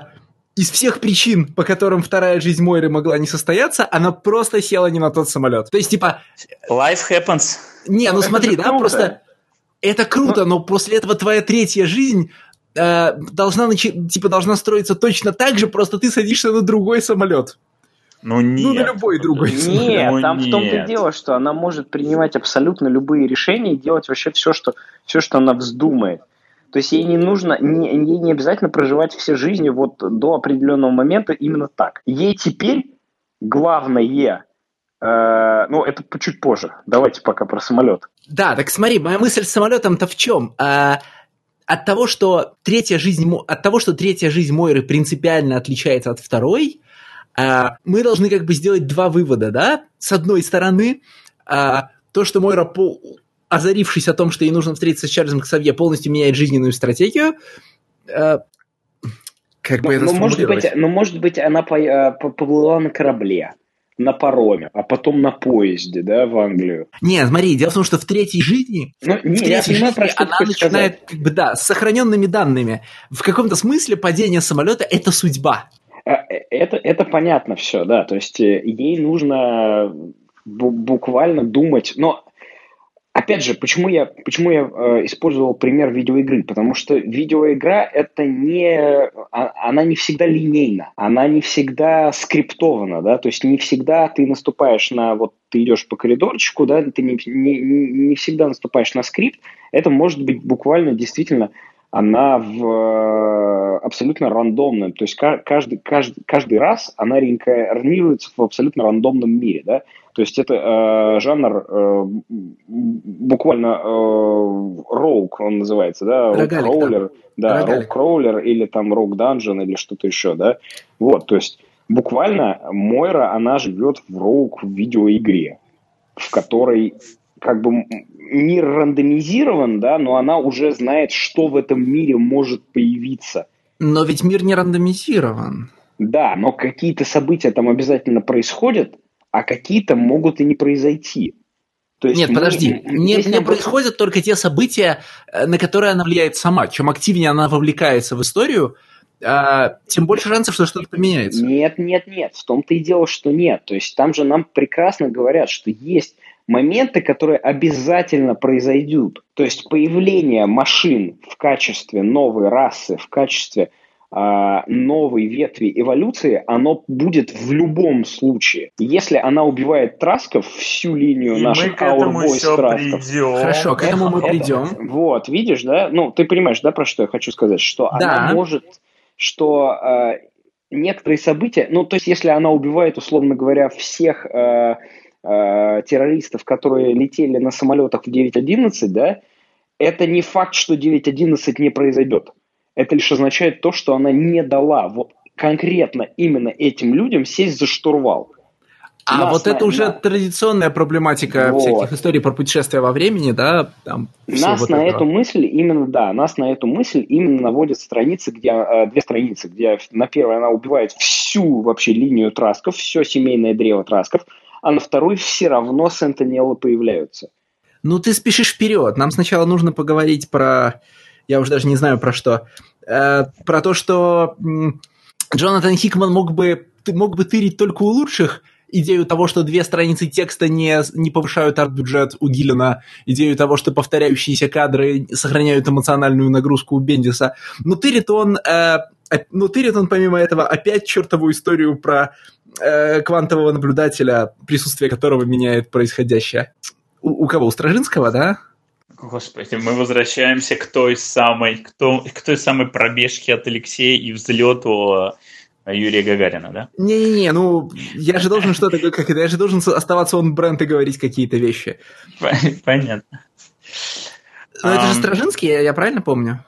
из всех причин, по которым вторая жизнь Мойры могла не состояться, она просто села не на тот самолет. То есть типа... Life happens. Не, ну смотри, да, просто... Это круто, но после этого твоя третья жизнь э, должна, начи- типа, должна строиться точно так же, просто ты садишься на другой самолет. Ну нет. Ну на любой другой Нет, самолет. Ну, там нет. в том-то и дело, что она может принимать абсолютно любые решения и делать вообще все, что, все, что она вздумает. То есть ей не нужно, не, ей не обязательно проживать все жизни вот до определенного момента именно так. Ей теперь главное, э, ну это чуть позже, давайте пока про самолет. Да, так смотри, моя мысль с самолетом-то в чем? А, от того, что третья жизнь, от того, что третья жизнь Мойры принципиально отличается от второй, а, мы должны как бы сделать два вывода, да? С одной стороны, а, то, что Мойра, озарившись о том, что ей нужно встретиться с Чарльзом Ксавье, полностью меняет жизненную стратегию. А, как бы но, это но, может быть, но может быть она поплыла на корабле на пароме, а потом на поезде, да, в Англию. Не, смотри, дело в том, что в третьей жизни, ну, не, в третьей понимаю, жизни она начинает, сказать. как бы, да, с сохраненными данными. В каком-то смысле падение самолета – это судьба. А, э, это, это понятно все, да, то есть э, ей нужно буквально думать, но Опять же, почему я, почему я э, использовал пример видеоигры? Потому что видеоигра это не, а, она не всегда линейна, она не всегда скриптована, да, то есть не всегда ты наступаешь на, вот ты идешь по коридорчику, да, ты не, не, не всегда наступаешь на скрипт, это может быть буквально действительно она в э, абсолютно рандомном, то есть каждый, каждый, каждый раз она реинкарнируется в абсолютно рандомном мире, да, то есть это э, жанр э, буквально э, роук, он называется, да, роук-кроулер, да, роук-кроулер или там роук-данжен или что-то еще, да, вот, то есть буквально Мойра, она живет в роук видеоигре, в которой как бы мир рандомизирован, да, но она уже знает, что в этом мире может появиться. Но ведь мир не рандомизирован. Да, но какие-то события там обязательно происходят, а какие-то могут и не произойти. То есть Нет, мы, подожди, не, не происходят только те события, э, на которые она влияет сама. Чем активнее она вовлекается в историю, а, тем больше шансов, что что-то поменяется. Нет, нет, нет. В том-то и дело, что нет. То есть там же нам прекрасно говорят, что есть моменты, которые обязательно произойдут. То есть появление машин в качестве новой расы, в качестве новой ветви эволюции, оно будет в любом случае. Если она убивает Трасков, всю линию И наших Аурбойс Трасков. Придем. Хорошо, к этому мы придем. Это, вот, видишь, да? Ну, ты понимаешь, да, про что я хочу сказать? Что да. она может, что э, некоторые события, ну, то есть, если она убивает, условно говоря, всех э, э, террористов, которые летели на самолетах в 9.11, да, это не факт, что 9.11 не произойдет. Это лишь означает то, что она не дала вот конкретно именно этим людям сесть за штурвал. А Нас вот на- это уже на- традиционная проблематика Вот. всяких историй про путешествия во времени, да, там Нас вот на это. эту мысль именно, да, нас на эту мысль именно наводят страницы, где, э, две страницы, где на первой она убивает всю вообще линию Трасков, все семейное древо Трасков, а на второй все равно сентенеллы появляются. Ну, ты спешишь вперед. Нам сначала нужно поговорить про... Я уже даже не знаю про что. Э, про то, что м, Джонатан Хикман мог бы, мог бы тырить только у лучших, идею того, что две страницы текста не, не повышают арт-бюджет у Гиллина, идею того, что повторяющиеся кадры сохраняют эмоциональную нагрузку у Бендиса. Но тырит он, э, но тырит он помимо этого опять чертову историю про э, квантового наблюдателя, присутствие которого меняет происходящее. У, у кого? У Стражинского, да? Господи, мы возвращаемся к той самой, к, то- к той самой пробежке от Алексея и взлету э, Юрия Гагарина, да? Не-не-не, ну, я же должен что-то, как это, я же должен оставаться он бренд и говорить какие-то вещи. Понятно. Но это же. Стражинский, я правильно помню?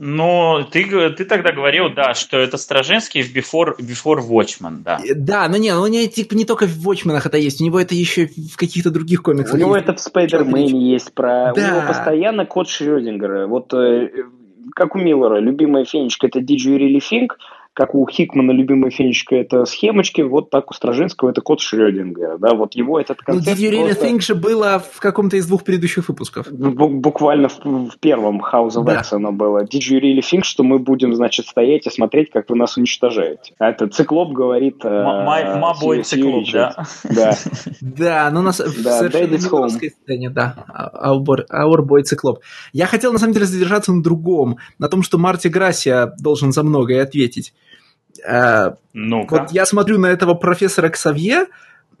Ну, ты, ты тогда говорил, да, что это Стражинский в Before, Before Watchmen, да. Э, Да, но не, ну не, типа, не только в Watchmen'ах это есть, у него это еще в каких-то других комиксах У него есть. это в Спайдермене есть про... Да. У него постоянно код Шрёдингера. Вот э, как у Миллера, любимая фенечка это Did you really think? Как у Хикмана любимая фенечка это схемочки, вот так у Стражинского это код Шрёдингера. Да, вот его этот Ну, концепт Did You Really просто- Think же было в каком-то из двух предыдущих выпусков. Бу- Буквально в, в первом House of Да. X оно было. Did you really think, что мы будем, значит, стоять и смотреть, как вы нас уничтожаете? А это Циклоп говорит... э, Мабой циклоп, да? Да. Да, но у нас в Да, совершенно сцене, да. А- Our, our Boy Циклоп. Я хотел, на самом деле, задержаться на другом, на том, что Марти Грасия должен за многое ответить. Ну-ка. Вот я смотрю на этого профессора Ксавье, э,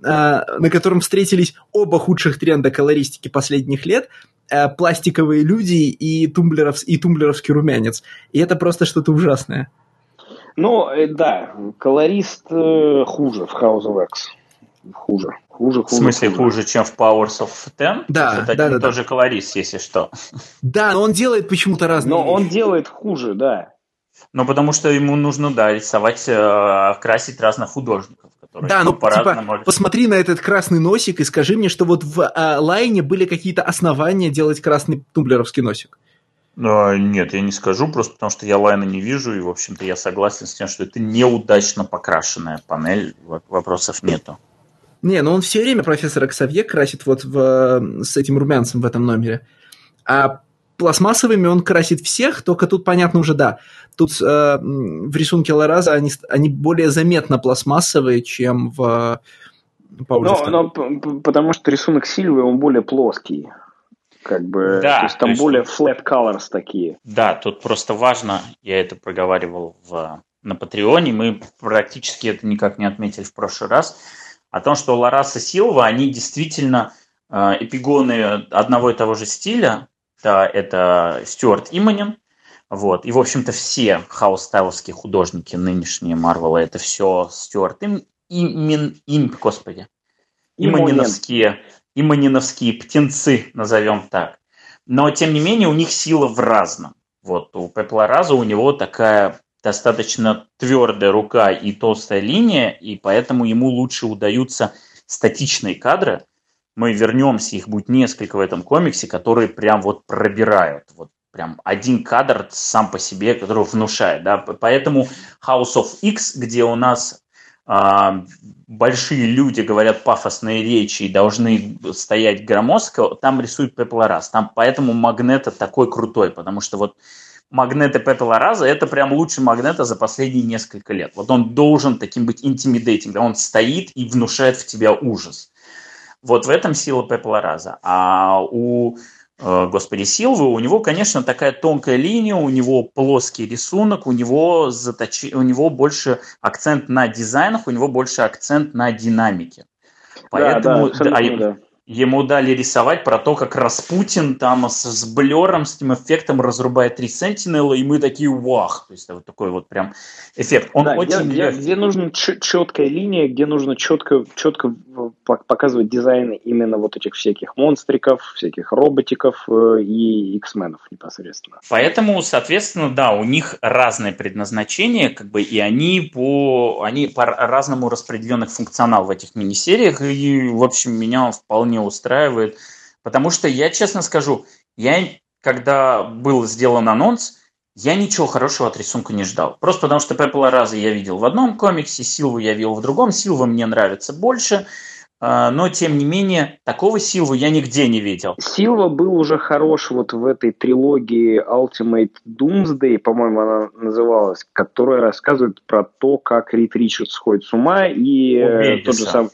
на котором встретились оба худших тренда колористики последних лет, э, пластиковые люди и, тумблеров, и тумблеровский румянец. И это просто что-то ужасное. Ну, э, да, колорист э, хуже в House of X. Хуже. Хуже, В хуже. смысле хуже, чем в Powers of Ten? Да, это да, да, и тот же колорист, если что. Да, но он делает почему-то разные Но он вещи. делает хуже, да. Ну, потому что ему нужно, да, рисовать, э, красить разных художников, которые Да, ну, по-разному... типа, посмотри на этот красный носик и скажи мне, что вот в а, лайне были какие-то основания делать красный тумблеровский носик. А, Нет, я не скажу, просто потому что я лайна не вижу, и, в общем-то, я согласен с тем, что это неудачно покрашенная панель, во- вопросов нету. Не, ну он все время профессора Ксавье красит вот в, с этим румянцем в этом номере. А пластмассовыми он красит всех, только тут понятно уже, да. Тут э, в рисунке Лараза они, они более заметно пластмассовые, чем в э, Power Но, но потому что рисунок Сильвы, он более плоский. Как бы, Да, то есть там то есть- более flat colors такие. Да, тут просто важно, я это проговаривал в, на Патреоне, мы практически это никак не отметили в прошлый раз, о том, что Ларас и Силва, они действительно э, эпигоны одного и того же стиля, да, это Стюарт Иммонен, вот, и, в общем-то, все house-style овские художники нынешние Марвела, это все Стюарт Им, Имин, Им, господи, иманиновские, иманиновские птенцы, назовем так. Но, тем не менее, у них сила в разном. Вот у Пепла Раза у него такая достаточно твердая рука и толстая линия, и поэтому ему лучше удаются статичные кадры. Мы вернемся, их будет несколько в этом комиксе, которые прям вот пробирают. Вот прям один кадр сам по себе, который внушает. Да? Поэтому House of X, где у нас а, большие люди говорят пафосные речи и должны стоять громоздко, там рисует Пепла Раз. Там поэтому Магнета такой крутой, потому что вот Магнета Пепла Раза это прям лучший Магнета за последние несколько лет. Вот он должен таким быть да, он стоит и внушает в тебя ужас. Вот в этом сила Пепла Раза. А у господи, Силвы, у него, конечно, такая тонкая линия, у него плоский рисунок, у него, заточ... у него больше акцент на дизайнах, у него больше акцент на динамике. Поэтому, да, да, да. Ему дали рисовать про то, как Распутин там с, с блером, с этим эффектом разрубает три Сентинела, и мы такие вах. То есть вот такой вот прям эффект. Он Да, очень где, легкий. где нужна четкая линия, где нужно четко, четко по- показывать дизайны именно вот этих всяких монстриков, всяких роботиков э, и X-менов непосредственно. Поэтому, соответственно, да, у них разное предназначение, как бы, и они по они по разному распределенных функционал в этих мини-сериях, и, в общем, меня вполне устраивает, потому что я честно скажу, я, когда был сделан анонс, я ничего хорошего от рисунка не ждал. Просто потому что Пепла Раза я видел в одном комиксе, Силву я видел в другом. Силва мне нравится больше, а, но, тем не менее, такого Силву я нигде не видел. Силва был уже хорош вот в этой трилогии Ultimate Doomsday, по-моему, она называлась, которая рассказывает про то, как Рид Ричардс сходит с ума, и э, Бендиса. тот же сам,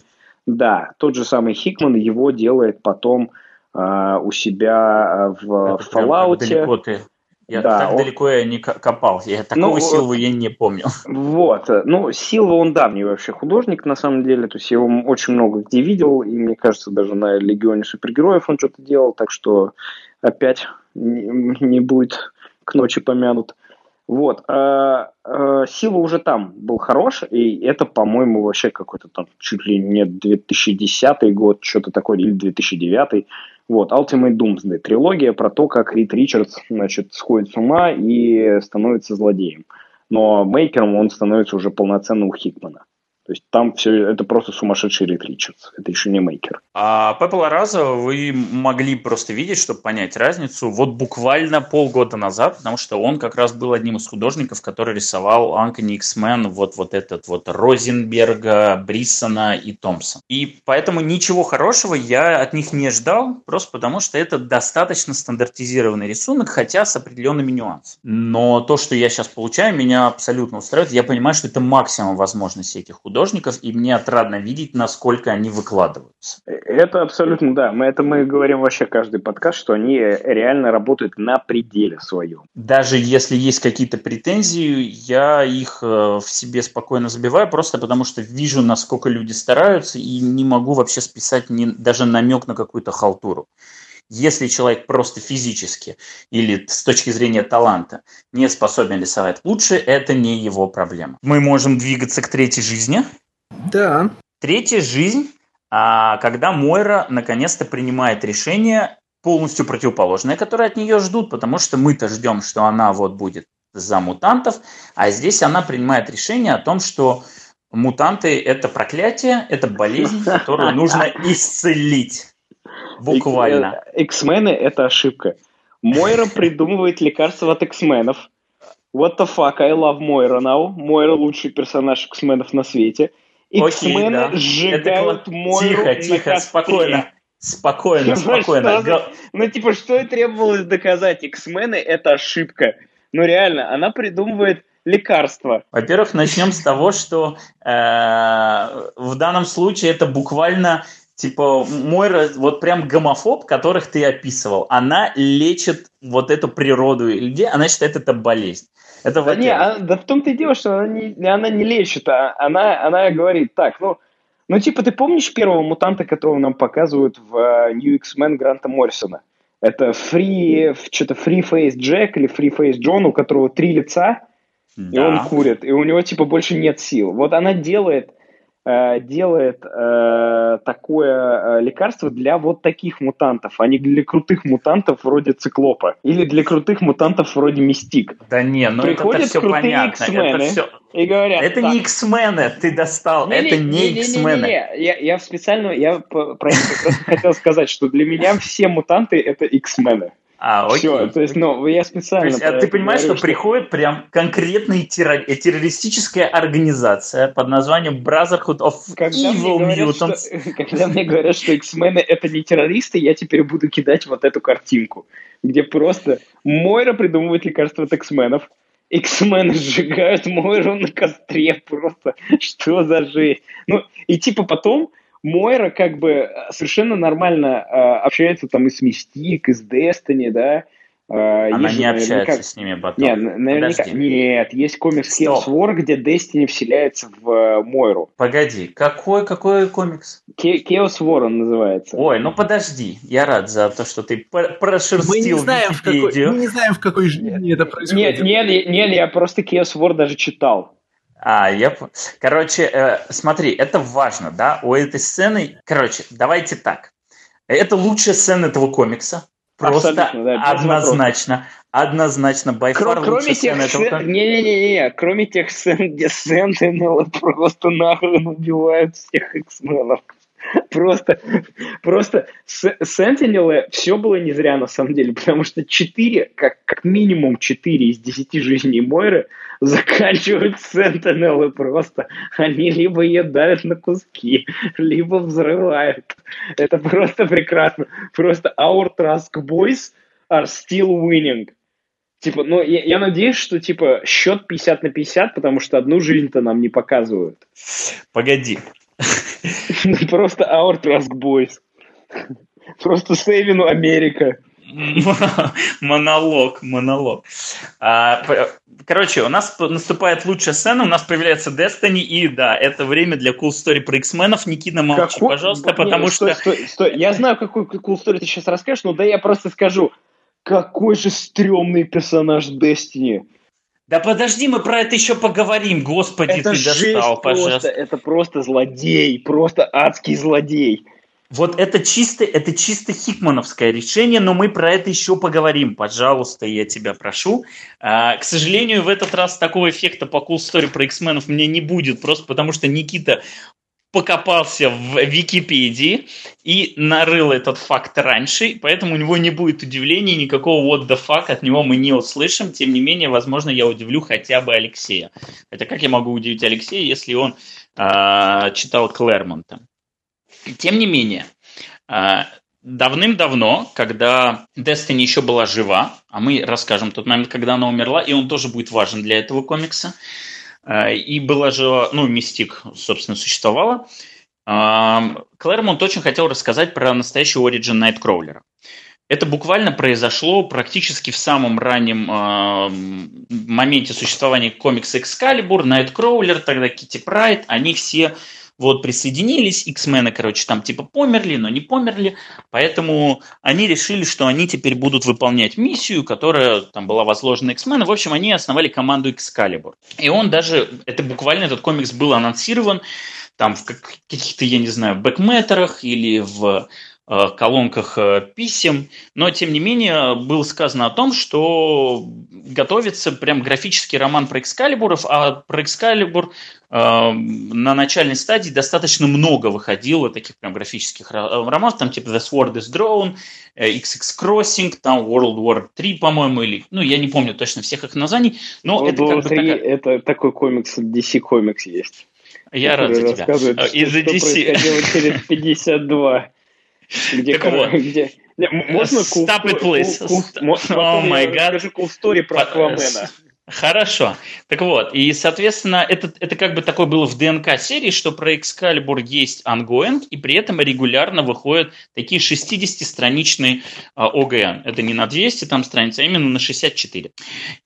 да, тот же самый Хикман его делает потом а, у себя а, в прям Fallout. так далеко ты- Я Да, так он- далеко я не ко- копал. Я такого Ну, Силву я не помню. Вот. Ну, Силва, он давний вообще художник, на самом деле. То есть я его очень много где видел, и мне кажется, даже на Легионе супергероев он что-то делал, так что опять не, не будет к ночи помянут. Вот. А, а, Силва уже там был хорош, и это, по-моему, вообще какой-то там чуть ли не 2010 год, что-то такое, или 2009. Вот, Ultimate Doomsday. Трилогия про то, как Рид Ричардс, значит, сходит с ума и становится злодеем но мейкером он становится уже полноценно у Хикмана. То есть там все это просто сумасшедший Ричардс. Это еще не мейкер. А Пепла Раза вы могли просто видеть, чтобы понять разницу, вот буквально полгода назад, потому что он как раз был одним из художников, который рисовал Анкони X-Men, вот, вот этот вот Розенберга, Бриссона и Томпсон. И поэтому ничего хорошего я от них не ждал, просто потому что это достаточно стандартизированный рисунок, хотя с определенными нюансами. Но то, что я сейчас получаю, меня абсолютно устраивает. Я понимаю, что это максимум возможностей этих художников, и мне отрадно видеть, насколько они выкладываются. Это абсолютно, да. Мы это мы говорим вообще каждый подкаст, что они реально работают на пределе своем. Даже если есть какие-то претензии, я их э, в себе спокойно забиваю, просто потому что вижу, насколько люди стараются, и не могу вообще списать ни, даже намек на какую-то халтуру. Если человек просто физически или с точки зрения таланта не способен рисовать лучше, это не его проблема. Мы можем двигаться к третьей жизни. Да. Третья жизнь, а, когда Мойра наконец-то принимает решение полностью противоположное, которое от нее ждут, потому что мы-то ждем, что она вот будет за мутантов, а здесь она принимает решение о том, что мутанты – это проклятие, это болезнь, которую нужно исцелить. Буквально. X-мены – это ошибка. Мойра придумывает лекарства от X-менов. What the fuck, I love Мойра now. Мойра лучший персонаж X-менов на свете. X-мены да. сжигают Это Мойру Тихо, тихо, костре. спокойно. Спокойно, Ну, спокойно. что Ну, типа, что и требовалось доказать? X-мены – это ошибка. Ну, реально, она придумывает лекарства. Во-первых, начнем с того, что э, в данном случае это буквально типа Мойра, вот прям гомофоб, которых ты описывал. Она лечит вот эту природу людей, она считает это болезнь. Это Да, не, а- да в том-то и дело, что она не, она не лечит, а она, она говорит так, ну, ну, типа, ты помнишь первого мутанта, которого нам показывают в э, New X-Men Гранта Моррисона? Это Free, что-то Free Face Джек или Free Face Джон, у которого три лица, и он Да. курит, и у него, типа, больше нет сил. Вот она делает, делает э, такое э, лекарство для вот таких мутантов, а не для крутых мутантов вроде Циклопа. Или для крутых мутантов вроде Мистик. Да не, ну Приходят это все понятно. Это, X-мены. всё- И говорят, это так, не X-мены, ты достал, это не X-мены. Не-не-не-не-не. Я, я специально, я про это хотел сказать, что для меня все мутанты это X-мены. А, окей. Все, то есть, ну, я То специально... есть, а ты понимаешь, говорю, что приходит прям конкретная терро- э, террористическая организация под названием Brotherhood of Когда Evil говорят, Mutants. что, когда мне говорят, что X-мены это не террористы, я теперь буду кидать вот эту картинку, где просто Мойра придумывает лекарства от X-менов, X-мены сжигают Мойру на костре просто. Что за жесть? Ну, и типа потом Мойра как бы совершенно нормально э, общается там и с Мистик, и с Destiny, да, Э, Она есть не общается наверняка- с ними потом. Нет, наверняка... Подожди. Нет, есть комикс. Chaos War, где Destiny вселяется в э, Мойру. Погоди, какой, какой комикс? Ке- Chaos War он называется. Ой, ну подожди, я рад за то, что ты пр- прошерстил Мы не знаем, в какой, мы не знаем, в какой жизни это происходит. Нет, нет, нет, я просто Chaos War даже читал. А, я... Короче, э, смотри, это важно, да, у этой сцены... Короче, давайте так. Это лучшая сцена этого комикса. Просто Абсолютно, да, однозначно. Однозначно, by far Кро- кроме тех этого сцен... комикса. Не-не-не, кроме тех сцен, где Сентинелы просто нахрен убивают всех X-менов. Просто, просто Сентинелы, все было не зря на самом деле, потому что 4, как, как минимум 4 из 10 жизней Мойры заканчивают Сентинелы просто. Они либо ее на куски, либо взрывают. Это просто прекрасно. Просто our Trask Boys are still winning. Типа, ну, я, я надеюсь, что, типа, счет 50 на 50, потому что одну жизнь-то нам не показывают. Погоди. Просто Our Trask Boys. Просто Сейвину Америка. Монолог, монолог. А, Короче, у нас наступает лучшая сцена, у нас появляется Destiny, и да, это время для cool story про X-менов. Никита, молчи, Какой- пожалуйста, Не, потому стой, что... Стой, стой. Я знаю, какую cool story ты сейчас расскажешь, но да я просто скажу. Какой же стрёмный персонаж Destiny. Да подожди, мы про это еще поговорим. Господи, это ты достал, просто, пожалуйста. это просто злодей, просто адский злодей. Вот это чисто, это чисто хикмановское решение, но мы про это еще поговорим. Пожалуйста, я тебя прошу. А, к сожалению, в этот раз такого эффекта по Cool Story про X-менов мне не будет, просто потому что Никита покопался в Википедии и нарыл этот факт раньше, поэтому у него не будет удивления, никакого what the fuck от него мы не услышим. Тем не менее, возможно, я удивлю хотя бы Алексея. Это как я могу удивить Алексея, если он а, читал Клэрмонта? Тем не менее, а, давным-давно, когда Destiny еще была жива, а мы расскажем тот момент, когда она умерла, и он тоже будет важен для этого комикса, и была жива, ну, Мистик, собственно, существовала, а, Клэрмонт очень хотел рассказать про настоящий оригин Найткроулера. Это буквально произошло практически в самом раннем э, моменте существования комикса Excalibur, Найткроулер, тогда Китти Прайд, они все вот присоединились, X-мены, короче, там типа померли, но не померли, поэтому они решили, что они теперь будут выполнять миссию, которая там была возложена X-менам. В общем, они основали команду Excalibur. И он даже, это буквально этот комикс был анонсирован там в как- каких-то, я не знаю, бэкметерах или в колонках э, писем, но тем не менее было сказано о том, что готовится прям графический роман про Экскалибуров, а про Экскалибур э, на начальной стадии достаточно много выходило таких прям графических ро- романов, там типа The Sword is Drawn, э, XX Crossing, там World War 3, по-моему, или, ну, я не помню точно всех их названий, но World это War как бы 3 такая- это такой комикс, DC комикс есть. Я рад за тебя. Э, Из-за DC. через 52. Где, Так вот. где- Не, можно cool Stop it, please. cool- cool- Oh my God. cool story про Аквамена. Хорошо. Так вот, и, соответственно, это, это как бы такое было в ДНК серии, что про Excalibur есть ongoing, и при этом регулярно выходят такие 60-страничные а, ОГН. Это не на 200 там страниц, а именно на 64.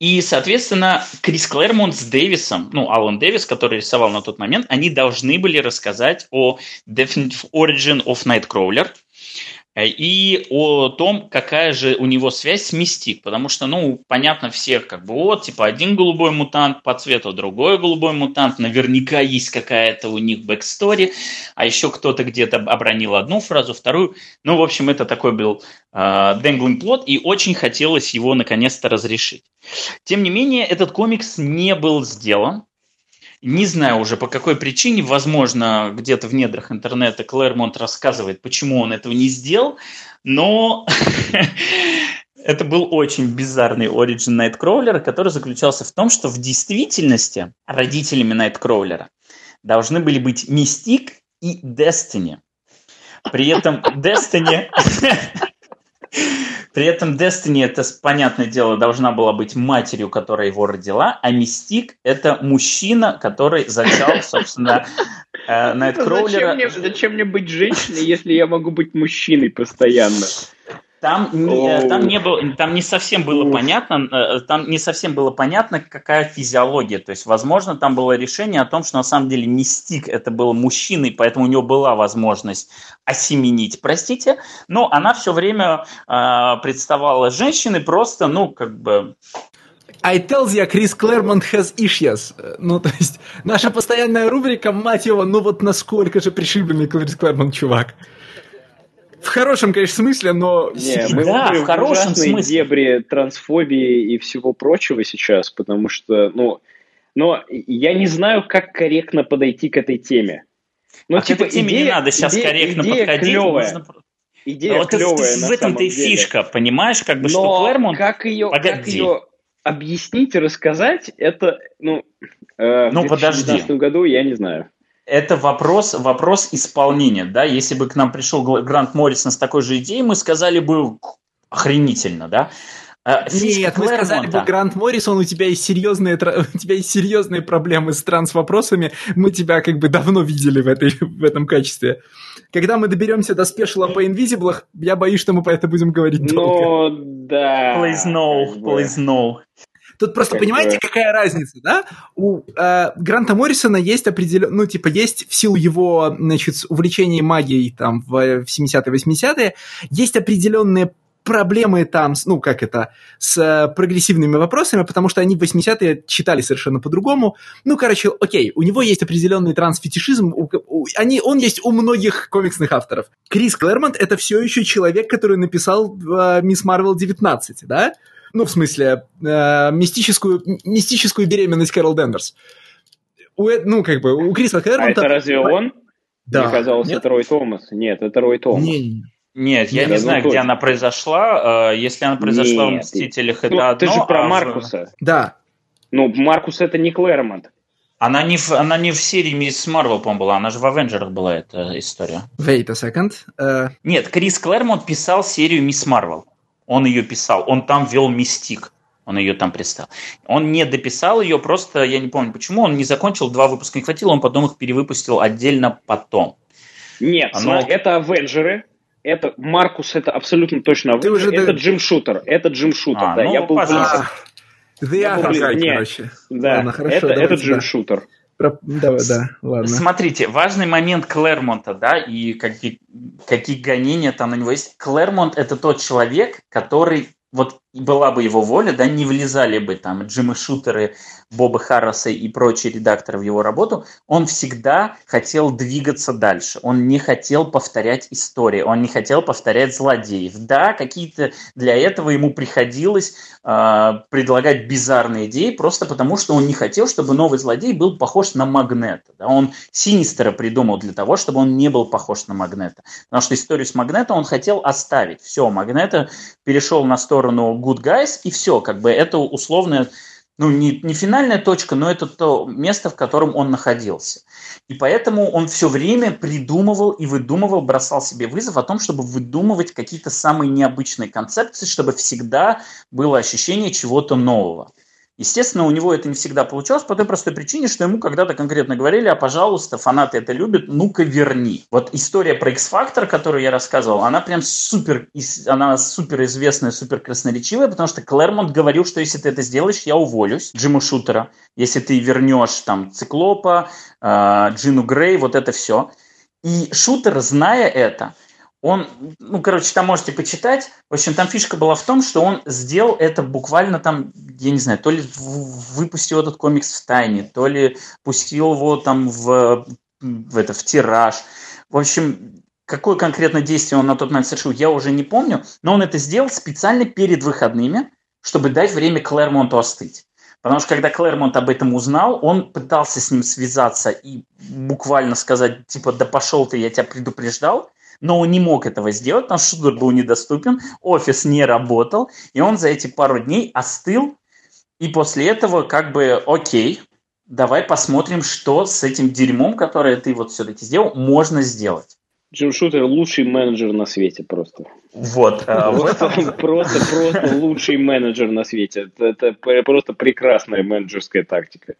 И, соответственно, Крис Клэрмонт с Дэвисом, ну, Алан Дэвис, который рисовал на тот момент, они должны были рассказать о Definitive Origin of Nightcrawler, и о том, какая же у него связь с Мистик. Потому что, ну, понятно всех, как бы, вот, типа, один голубой мутант по цвету, другой голубой мутант, наверняка есть какая-то у них backstory, а еще кто-то где-то обронил одну фразу, вторую. Ну, в общем, это такой был dangling plot, и очень хотелось его наконец-то разрешить. Тем не менее, этот комикс не был сделан, не знаю уже по какой причине, возможно, где-то в недрах интернета Клэрмонт рассказывает, почему он этого не сделал, но это был очень бизарный оригин Найткроулера, который заключался в том, что в действительности родителями Найткроулера должны были быть Мистик и Destiny. При этом Destiny... При этом Destiny, это, понятное дело, должна была быть матерью, которая его родила, а Мистик – это мужчина, который зачал, собственно, э, Найткроулера. зачем мне быть женщиной, если я могу быть мужчиной постоянно? Там, не, там, не было, там не совсем было понятно, э, там не совсем было понятно, какая физиология. То есть, возможно, там было решение о том, что на самом деле Мистик это был мужчиной, поэтому у него была возможность осеменить, простите, но она все время э, представала женщиной просто, ну, как бы I tell you, Крис Клэрмонт has issues. Ну, то есть, наша постоянная рубрика, мать его, ну вот насколько же пришибленный Крис Клэрмонт чувак. В хорошем, конечно, смысле, но... Не, мы да, в хорошем смысле. дебри трансфобии и всего прочего сейчас, потому что, ну, но я не знаю, как корректно подойти к этой теме. Ну, а типа, к этой теме идея, не надо сейчас идея, корректно идея подходить. Клевая. Нужно... Идея но клевая, вот в этом-то и фишка, понимаешь, как бы, но что Клэрмонт... как ее, как ее объяснить и рассказать, это, ну, э, ну в 2019 подожди. году я не знаю это вопрос, вопрос исполнения, да, если бы к нам пришел Грант Моррисон с такой же идеей, мы сказали бы охренительно, да, а, Нет, мы сказали бы, Грант Моррисон, у тебя есть серьезные, у тебя есть серьезные проблемы с транс-вопросами, мы тебя как бы давно видели в, этой, в этом качестве. Когда мы доберемся до спешила по инвизиблах, я боюсь, что мы по это будем говорить долго. Ну, да. Please no, please no. Тут просто как понимаете, какая разница, да? У э, Гранта Моррисона есть определенно, ну, типа, есть в силу его, значит, увлечения магией там в, в 70-е, 80-е, есть определенные проблемы там, ну, как это, с э, прогрессивными вопросами, потому что они в 80-е читали совершенно по-другому. Ну, короче, окей, у него есть определенный трансфетишизм, у, у, они, он есть у многих комиксных авторов. Крис Клэрмонт — это все еще человек, который написал э, «Мисс Марвел 19», да? Ну, в смысле, э, мистическую, мистическую беременность Кэрол Дендерс. У, ну, как бы, у Криса Клэрмонта... А это разве он? Да. Мне казалось, Нет? это Рой Томас. Нет, это Рой Томас. Не, не, нет, я Нет, не знаю, где она произошла. Э, если она произошла Нет, в «Мстителях», это ну, одно. Ты же про а Маркуса. В... Да. Ну, Маркус это не Клэрмонт. Она не, в, она не в серии Мисс Марвел, по-моему, была, она же в Авенджерах была эта история. Wait a second. Uh... Нет, Крис Клэрмонт писал серию Мисс Марвел. Он ее писал, он там вел мистик. Он ее там представил. Он не дописал ее, просто, я не помню почему, он не закончил, два выпуска не хватило, он потом их перевыпустил отдельно потом. Нет, Оно... это Авенджеры, это Маркус, это абсолютно точно Ты уже это да... Джим Шутер, это Джим Шутер, а, да, ну, я был пожалуйста. я был короче. Да, Ладно, хорошо, это, это Джим да. Шутер. Про... Да, да, ладно. Смотрите, важный момент Клэрмонта, да, и какие, какие гонения там на него есть. Клэрмонт – это тот человек, который вот была бы его воля, да, не влезали бы там Джимы Шутеры, Боба Харроса и прочие редакторы в его работу, он всегда хотел двигаться дальше. Он не хотел повторять истории, он не хотел повторять злодеев. Да, какие-то для этого ему приходилось э, предлагать бизарные идеи, просто потому что он не хотел, чтобы новый злодей был похож на Магнета. Да? Он Синистера придумал для того, чтобы он не был похож на Магнета. Потому что историю с Магнета он хотел оставить. Все, Магнета перешел на сторону Good Guys, и все, как бы это условная, ну, не, не финальная точка, но это то место, в котором он находился. И поэтому он все время придумывал и выдумывал, бросал себе вызов о том, чтобы выдумывать какие-то самые необычные концепции, чтобы всегда было ощущение чего-то нового. Естественно, у него это не всегда получалось по той простой причине, что ему когда-то конкретно говорили, а пожалуйста, фанаты это любят, ну-ка верни. Вот история про X-Factor, которую я рассказывал, она прям супер, она супер известная, супер красноречивая, потому что Клэрмонт говорил, что если ты это сделаешь, я уволюсь Джима Шутера. Если ты вернешь там Циклопа, э, Джину Грей, вот это все. И Шутер, зная это, он, ну, короче, там можете почитать. В общем, там фишка была в том, что он сделал это буквально там, я не знаю, то ли выпустил этот комикс в тайне, то ли пустил его там в, в, это, в тираж. В общем, какое конкретно действие он на тот момент совершил, я уже не помню, но он это сделал специально перед выходными, чтобы дать время Клэрмонту остыть. Потому что когда Клэрмонт об этом узнал, он пытался с ним связаться и буквально сказать, типа, да пошел ты, я тебя предупреждал но он не мог этого сделать, потому что шутер был недоступен, офис не работал, и он за эти пару дней остыл, и после этого как бы окей, давай посмотрим, что с этим дерьмом, которое ты вот все-таки сделал, можно сделать. Джим Шутер лучший менеджер на свете просто. Вот. А, просто, просто, просто лучший менеджер на свете. Это, это просто прекрасная менеджерская тактика.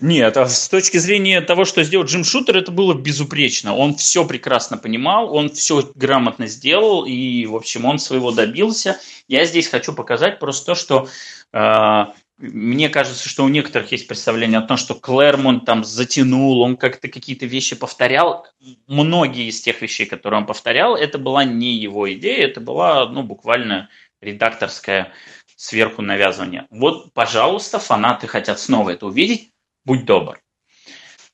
Нет, а с точки зрения того, что сделал Джим Шутер, это было безупречно. Он все прекрасно понимал, он все грамотно сделал, и, в общем, он своего добился. Я здесь хочу показать просто то, что э, мне кажется, что у некоторых есть представление о том, что Клэрмон там затянул, он как-то какие-то вещи повторял. Многие из тех вещей, которые он повторял, это была не его идея, это была, ну, буквально редакторское сверху навязывание. Вот, пожалуйста, фанаты хотят снова это увидеть будь добр.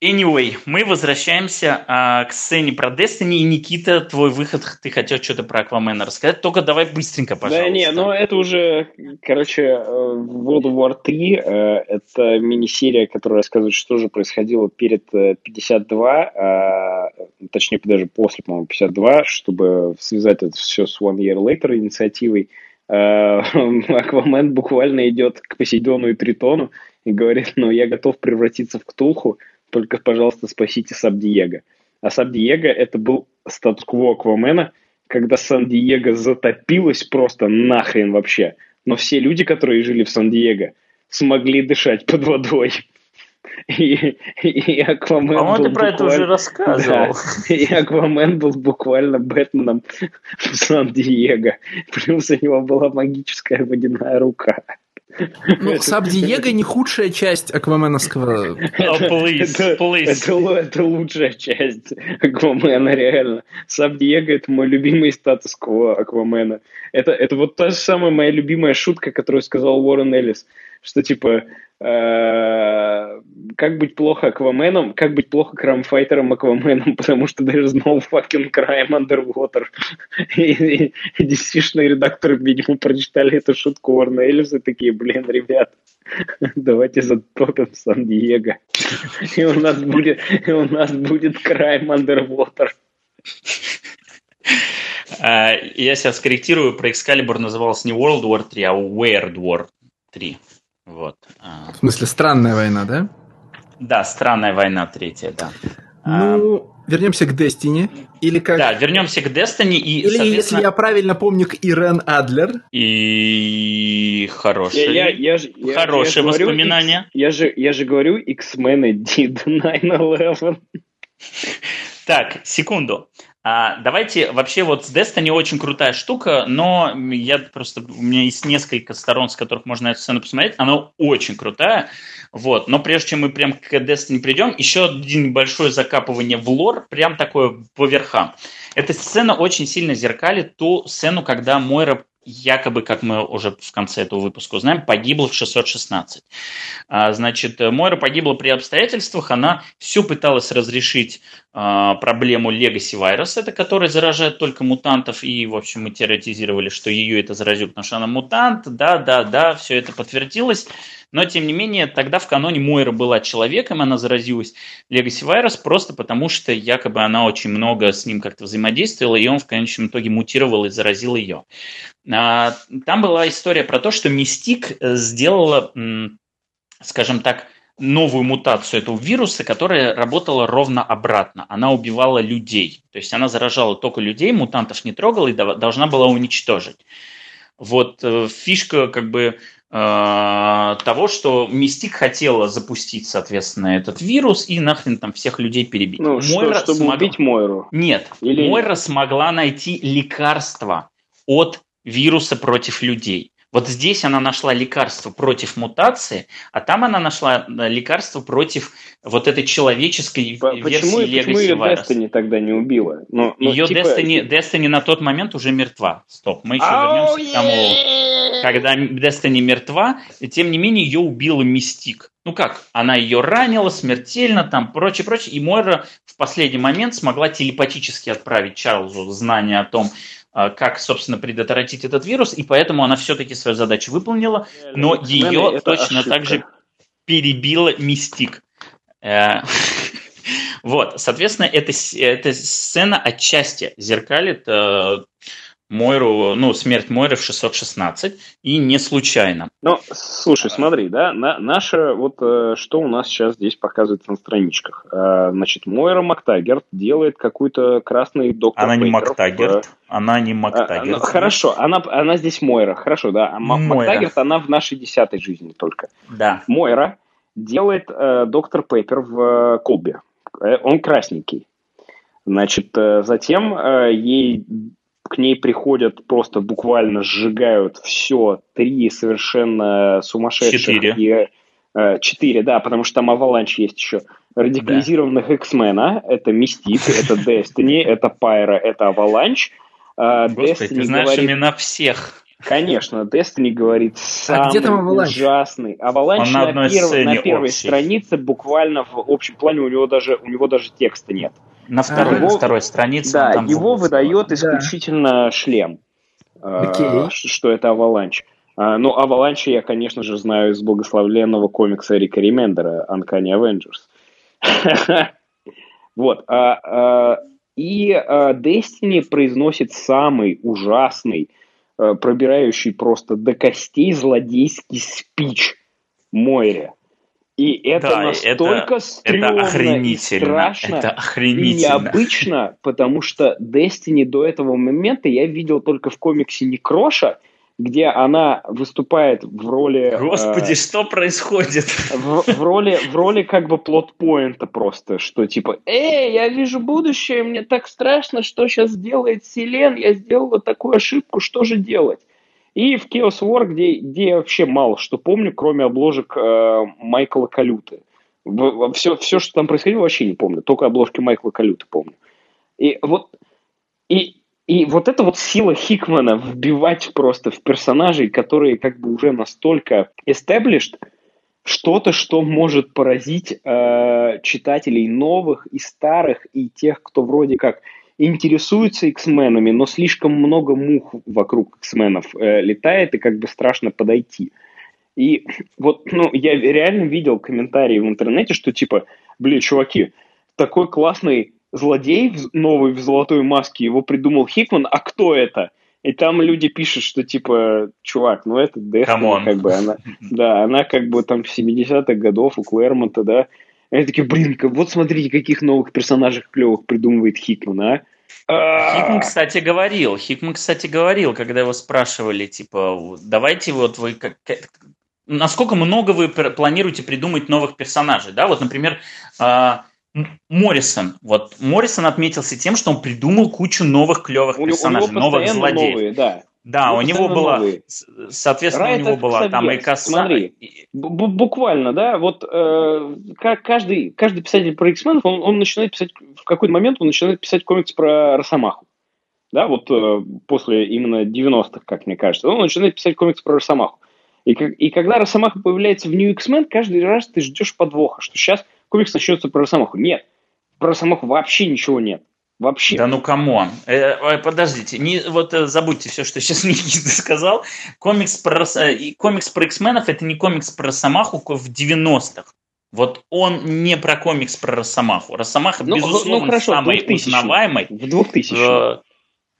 Anyway, мы возвращаемся а, к сцене про Destiny. И, Никита, твой выход, ты хотел что-то про Аквамена рассказать, только давай быстренько, пожалуйста. Да не, ну это уже, короче, э, World War 3, э, это мини-серия, которая рассказывает, что же происходило перед 52, э, точнее, даже после, по-моему, 52, чтобы связать это все с One Year Later инициативой. Аквамен буквально идет к Посейдону и Тритону и говорит, ну, я готов превратиться в Ктулху, только, пожалуйста, спасите Саб-Диего. А Саб-Диего это был статус-кво Аквамена, когда Сан-Диего затопилось просто нахрен вообще. Но все люди, которые жили в Сан-Диего, смогли дышать под водой. И, и Аквамен По-моему, ты про это уже рассказывал. Да, и Аквамен был буквально Бэтменом в Сан-Диего. Плюс у него была магическая водяная рука. Ну, Саб Диего не худшая часть акваменовского... Это лучшая часть Аквамена, реально. Саб Диего это мой любимый статус-кво Аквамена. Это, это вот та же самая моя любимая шутка, которую сказал Уоррен Эллис, что типа Э, как быть плохо Акваменом, как быть плохо крамфайтером Акваменом, потому что there's no fucking crime underwater. и, действительно редакторы, видимо, прочитали эту шутку Уорна Эллиса, такие, блин, ребят, давайте затопим Сан-Диего. и у нас будет, и у нас будет crime underwater. А, я сейчас корректирую, про Excalibur называлось не World War 3, а Weird War 3. Вот. А. В смысле, странная война, да? Да, странная война третья, да. Ну, а... вернемся к Destiny. Или как... Да, вернемся к Destiny и, Или, соответственно... если я правильно помню, к Ирен Адлер. И хорошие, я, я, я, хорошие я, я воспоминания. Говорю, я, же, я же говорю, X-Men did 9-11. Так, секунду. А, давайте вообще вот с Destiny очень крутая штука, но я просто у меня есть несколько сторон, с которых можно эту сцену посмотреть. Она очень крутая, вот. Но прежде чем мы прям к Destiny придем, еще один небольшое закапывание в лор, прям такое по верхам. Эта сцена очень сильно зеркалит ту сцену, когда Мойра якобы, как мы уже в конце этого выпуска узнаем, погибла в 616. А, значит, Мойра погибла при обстоятельствах, она все пыталась разрешить а, проблему Legacy Virus, это который заражает только мутантов, и, в общем, мы теоретизировали, что ее это заразит, потому что она мутант, да, да, да, все это подтвердилось, но, тем не менее, тогда в каноне Мойра была человеком, она заразилась Legacy Virus просто потому, что якобы она очень много с ним как-то взаимодействовала, и он в конечном итоге мутировал и заразил ее. А, там была история про то, что Мистик э, сделала, скажем так, новую мутацию этого вируса, которая работала ровно обратно. Она убивала людей. То есть она заражала только людей, мутантов не трогала и должна была уничтожить. Вот э, фишка как бы того, что Мистик хотела запустить, соответственно, этот вирус и нахрен там всех людей перебить. Ну, Мойра что, чтобы смог... убить Мойру? Нет, Или... Мойра смогла найти лекарство от вируса против людей. Вот здесь она нашла лекарство против мутации, а там она нашла э, лекарство против вот этой человеческой По- версии почему, Legacy почему ее Virus. Destiny тогда не убила? Ну, ну, ее типа... Destiny, Destiny на тот момент уже мертва. Стоп, мы еще oh, вернемся yeah! к тому, когда Destiny мертва, и тем не менее ее убила Мистик. Ну как, она ее ранила смертельно, там, прочее, прочее, и Мойра в последний момент смогла телепатически отправить Чарльзу знание о том, как, собственно, предотвратить этот вирус, и поэтому она все-таки свою задачу выполнила, но ее точно ошибка. так же перебила Мистик. Э, вот, соответственно, эта, эта сцена отчасти зеркалит э, Мойру, ну, смерть Мойры в 616, и не случайно. Ну, слушай, смотри, да, на, наша, вот э, что у нас сейчас здесь показывается на страничках. Э, значит, Мойра Мактагерт делает какую-то красный доктор Она не Мактагерт, э, она не Мактагерт. Ну, хорошо, она, она здесь Мойра, хорошо, да, а Мойра. Мактагерт, она в нашей десятой жизни только. Да. Мойра делает э, доктор Пеппер в э, колбе. Он красненький. Значит, затем э, ей к ней приходят, просто буквально сжигают все, три совершенно сумасшедших. Четыре. И, э, четыре, да, потому что там Аваланч есть еще. Радикализированных X-мена. Это Мистик, это Destiny, это Пайра, это Аваланч. Э, Господи, ты знаешь говорит- имена всех. Конечно, Destiny говорит самый где там Avalanche? ужасный. Аваланч на на, одной перв- сцене на первой общей. странице буквально в общем плане у него даже у него даже текста нет. На второй, Его- на второй странице. да, там его выдает Да. исключительно шлем. Окей. ш- Что это Аваланч. А, Ну, Аваланча я, конечно же, знаю из благословленного комикса Рика Ремендера «Uncanny Avengers». Вот. а, а, И а, Destiny произносит самый ужасный, пробирающий просто до костей злодейский спич Мойре. И это Да, настолько Это стрёмно и охренительно. страшно, Это и охренительно. необычно, потому что Destiny до этого момента я видел только в комиксе Некроша, где она выступает в роли... э, Господи, что происходит? в, в роли, в роли как бы плот-поинта просто, что типа, эй, я вижу будущее, мне так страшно, что сейчас сделает Селен, я сделала такую ошибку, что же делать? И в Chaos War, где, где я вообще мало что помню, кроме обложек э, Майкла Калюты. все, все, что там происходило, вообще не помню, только обложки Майкла Калюты помню. И вот, и, и вот эта вот сила Хикмана вбивать просто в персонажей, которые как бы уже настолько established, что-то, что может поразить э, читателей новых и старых, и тех, кто вроде как интересуется X-менами, но слишком много мух вокруг X-менов э, летает, и как бы страшно подойти. И вот, ну, я реально видел комментарии в интернете, что типа, блин, чуваки, такой классный злодей новый в золотой маске, его придумал Хикман, а кто это? И там люди пишут, что типа, чувак, ну это Destiny, как бы она, да, она как бы там в 70-х годов у Клэрмонта, да. Они такие, блин, вот смотрите, каких новых персонажей клевых придумывает Хикман, а. А, Хикман, кстати, говорил, Хикман, кстати, говорил, когда его спрашивали, типа, давайте вот вы как, насколько много вы планируете придумать новых персонажей, да, вот, например, а, Моррисон, вот, Моррисон отметился тем, что он придумал кучу новых клевых персонажей, новых злодеев. новые, да. Да, Ну, у него была, новые. соответственно, Райт у него была там и коса, смотри. и- буквально, да, вот э, каждый, каждый писатель про X-Men, он, он начинает писать, в какой-то момент он начинает писать комикс про Росомаху. Да, вот э, после именно 90-х, как мне кажется, он начинает писать комикс про Росомаху. И, и когда Росомаха появляется в New X-Men, каждый раз ты ждешь подвоха, что сейчас комикс начнется про Росомаху. Нет, про Росомаху вообще ничего нет. Вообще. Да ну come on. Э, э, подождите, не, вот э, забудьте все, что сейчас Никита сказал. Комикс про, э, комикс про X-менов это не комикс про Росомаху в 90-х. Вот он не про комикс про Росомаху. Росомаха, Ну, безусловно, ну, хорошо, самый 2000-х. узнаваемый. В 2000 Э,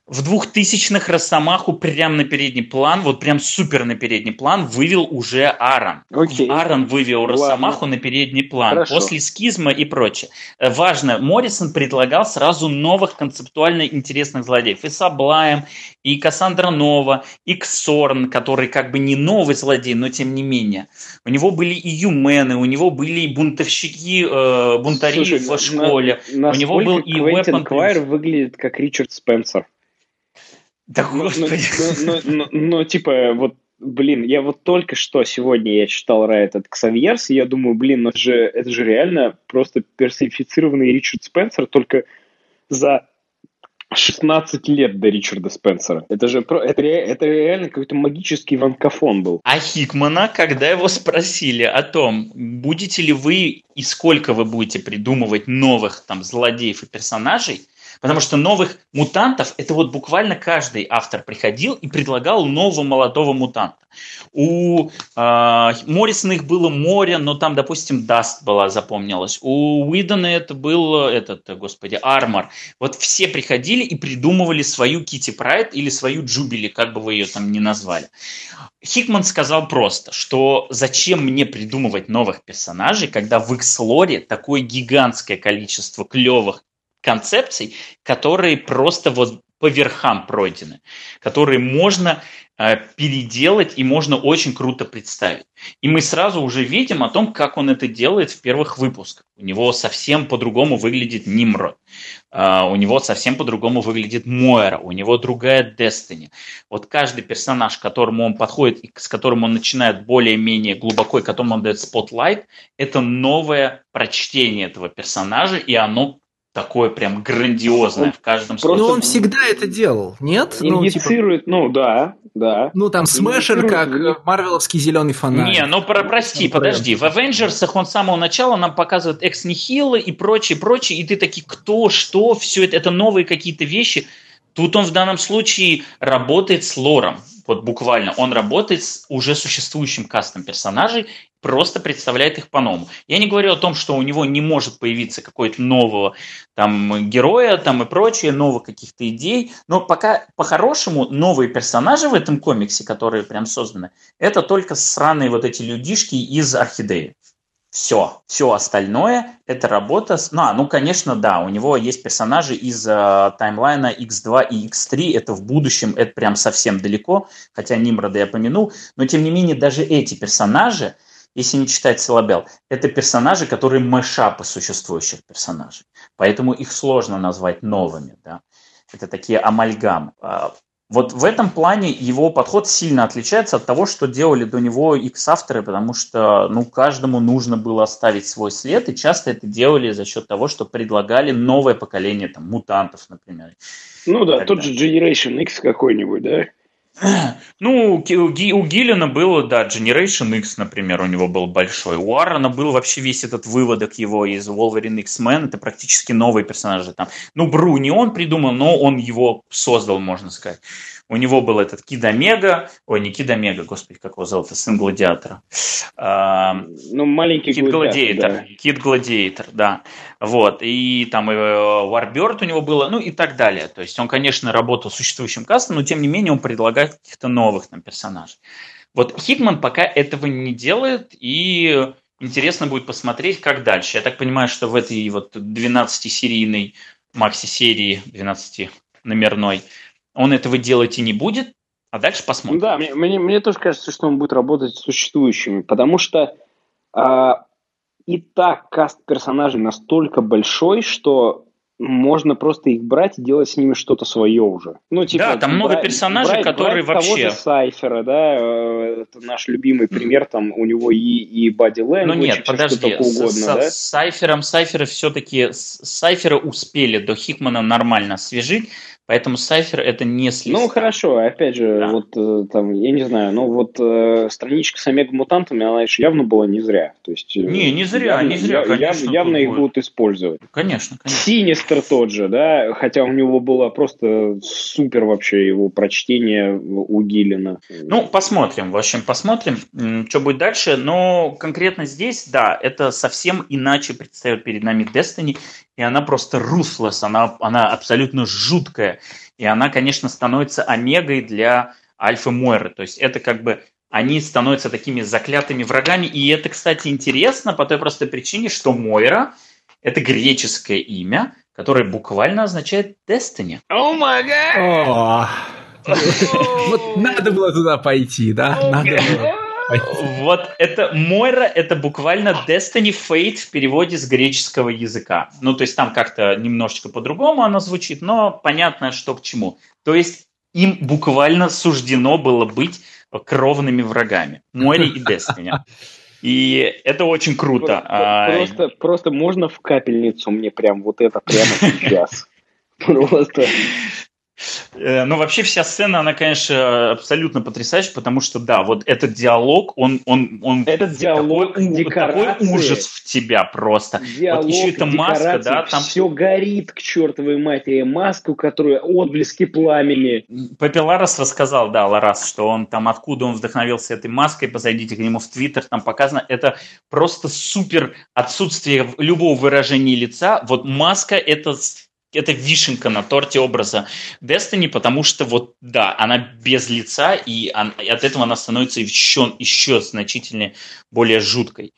В двухтысячных Росомаху прям на передний план, вот прям супер на передний план вывел уже Аарон. Окей. Аарон вывел Ладно. Росомаху на передний план Хорошо. после скизма и прочее. Э, Важно, Моррисон предлагал сразу новых концептуально интересных злодеев. И Саблаем, и Кассандра Нова, и Ксорн, который как бы не новый злодей, но тем не менее. У него были и юмены, у него были и бунтовщики, э, бунтари Слушай, в школе. на- у него был и Квентин Weapon Квайр выглядит как Ричард Спенсер. Да Ну, ну, господи. ну, ну, ну, ну, типа, вот, блин, я вот только что сегодня я читал Райт от Ксавьерс, и я думаю, блин, ну это же, это же реально просто персонифицированный Ричард Спенсер, только за 16 лет до Ричарда Спенсера. Это же про- это, это реально какой-то магический ванкофон был. А Хикмана, когда его спросили о том, будете ли вы и сколько вы будете придумывать новых там злодеев и персонажей, потому что новых мутантов, это вот буквально каждый автор приходил и предлагал нового молодого мутанта. У э, Моррисона их было море, но там, допустим, Даст была, запомнилась. У Уидона это был этот, господи, Армор. Вот все приходили и придумывали свою Кити Прайд или свою Джубили, как бы вы ее там ни назвали. Хикман сказал просто, что зачем мне придумывать новых персонажей, когда в X-лоре такое гигантское количество клевых концепций, которые просто вот по верхам пройдены, которые можно э, переделать и можно очень круто представить. И мы сразу уже видим о том, как он это делает в первых выпусках. У него совсем по-другому выглядит Нимрод, э, у него совсем по-другому выглядит Мойра, у него другая Destiny. Вот каждый персонаж, к которому он подходит и с которым он начинает более-менее глубоко, и которому он дает spotlight, это новое прочтение этого персонажа, и оно такое прям грандиозное в каждом случае. Ну, он всегда это делал, нет? Индицирует, ну, типа... ну да, да. Ну, там Смэшер, как марвеловский зеленый фонарь. Не, ну, про, прости, ну, подожди. В Avengers ах он с самого начала нам показывает Ex Nihilo и прочее, прочее, и ты такие, кто, что, все это, это новые какие-то вещи. Тут он в данном случае работает с лором вот буквально, он работает с уже существующим кастом персонажей, просто представляет их по-новому. Я не говорю о том, что у него не может появиться какой-то нового там героя там и прочее, новых каких-то идей, но пока по-хорошему новые персонажи в этом комиксе, которые прям созданы, это только сраные вот эти людишки из Орхидеи. Все, все остальное это работа с... Ну, а, ну, конечно, да, у него есть персонажи из э, таймлайна X2 и X3, это в будущем, это прям совсем далеко, хотя Нимрода я помянул, но тем не менее даже эти персонажи, если не читать Силабел, это персонажи, которые мэшапы существующих персонажей, поэтому их сложно назвать новыми, да. Это такие амальгамы. Вот в этом плане его подход сильно отличается от того, что делали до него X-авторы, потому что ну, каждому нужно было оставить свой след, и часто это делали за счет того, что предлагали новое поколение там, мутантов, например. Ну да, тот же Generation X какой-нибудь, да? Ну, у Гиллина было, да, Generation X, например, у него был большой. У Аарона был вообще весь этот выводок его из Wolverine X-Men, это практически новые персонажи там. Ну, Бру не он придумал, но он его создал, можно сказать. У него был этот Кид Омега, ой, не Кид Омега, господи, как его зовут, сын Гладиатора. А, ну, маленький Кид Гладиатор, да. Кид Гладиатор, да. Вот, и там и Варберт у него было, ну и так далее. То есть он, конечно, работал с существующим кастом, но тем не менее он предлагает каких-то новых там персонажей. Вот Хикман пока этого не делает, и интересно будет посмотреть, как дальше. Я так понимаю, что в этой вот 12-серийной макси-серии, 12-номерной, он этого делать и не будет, а дальше посмотрим. Да, мне, мне, мне тоже кажется, что он будет работать с существующими, потому что а, и так каст персонажей настолько большой, что можно просто их брать и делать с ними что-то свое уже. Ну, типа, да, там много персонажей, брать, которые брать вообще... того же Сайфера, да, э, это наш любимый пример, там у него и, и Body Language, Ну нет, подожди, угодно, с, да? с Сайфером, Сайфера все-таки, Сайфера успели до Хикмана нормально освежить, Поэтому Сайфер это не слишком. Ну хорошо, опять же, да. вот э, там, я не знаю, ну вот э, страничка с омега-мутантами, она еще явно была не зря. То есть, э, не, не зря, явно, не зря, конечно. Явно, явно их будет. будут использовать. Конечно, конечно. Синистер тот же, да, хотя у него было просто супер вообще его прочтение у Гиллина. Ну, посмотрим, в общем, посмотрим, что будет дальше. Но конкретно здесь, да, это совсем иначе предстает перед нами Destiny, и она просто руслес, она, она абсолютно жуткая. И она, конечно, становится омегой для Альфа Мойры. То есть это как бы они становятся такими заклятыми врагами. И это, кстати, интересно по той простой причине, что Мойра – это греческое имя, которое буквально означает Destiny. О май гад! Вот надо было туда пойти, да? Надо было. Вот это Мойра, это буквально Destiny Fate в переводе с греческого языка. Ну, то есть там как-то немножечко по-другому оно звучит, но понятно, что к чему. То есть им буквально суждено было быть кровными врагами. Мойри и Destiny. И это очень круто. Просто, а... просто можно в капельницу мне прям вот это прямо сейчас? Просто. Э, ну, вообще вся сцена, она, конечно, абсолютно потрясающая, потому что, да, вот этот диалог, он... он, он этот диалог, такой, такой ужас в тебя просто. Диалог, вот еще эта маска, да, там... Все горит к чертовой матери. Маску, которую отблески пламени. Папиларос рассказал, да, Ларас, что он там, откуда он вдохновился этой маской, позайдите к нему в Твиттер, там показано, это просто супер отсутствие любого выражения лица. Вот маска, это это вишенка на торте образа Destiny, потому что вот, да, она без лица, и, он, и от этого она становится еще, еще значительно более жуткой.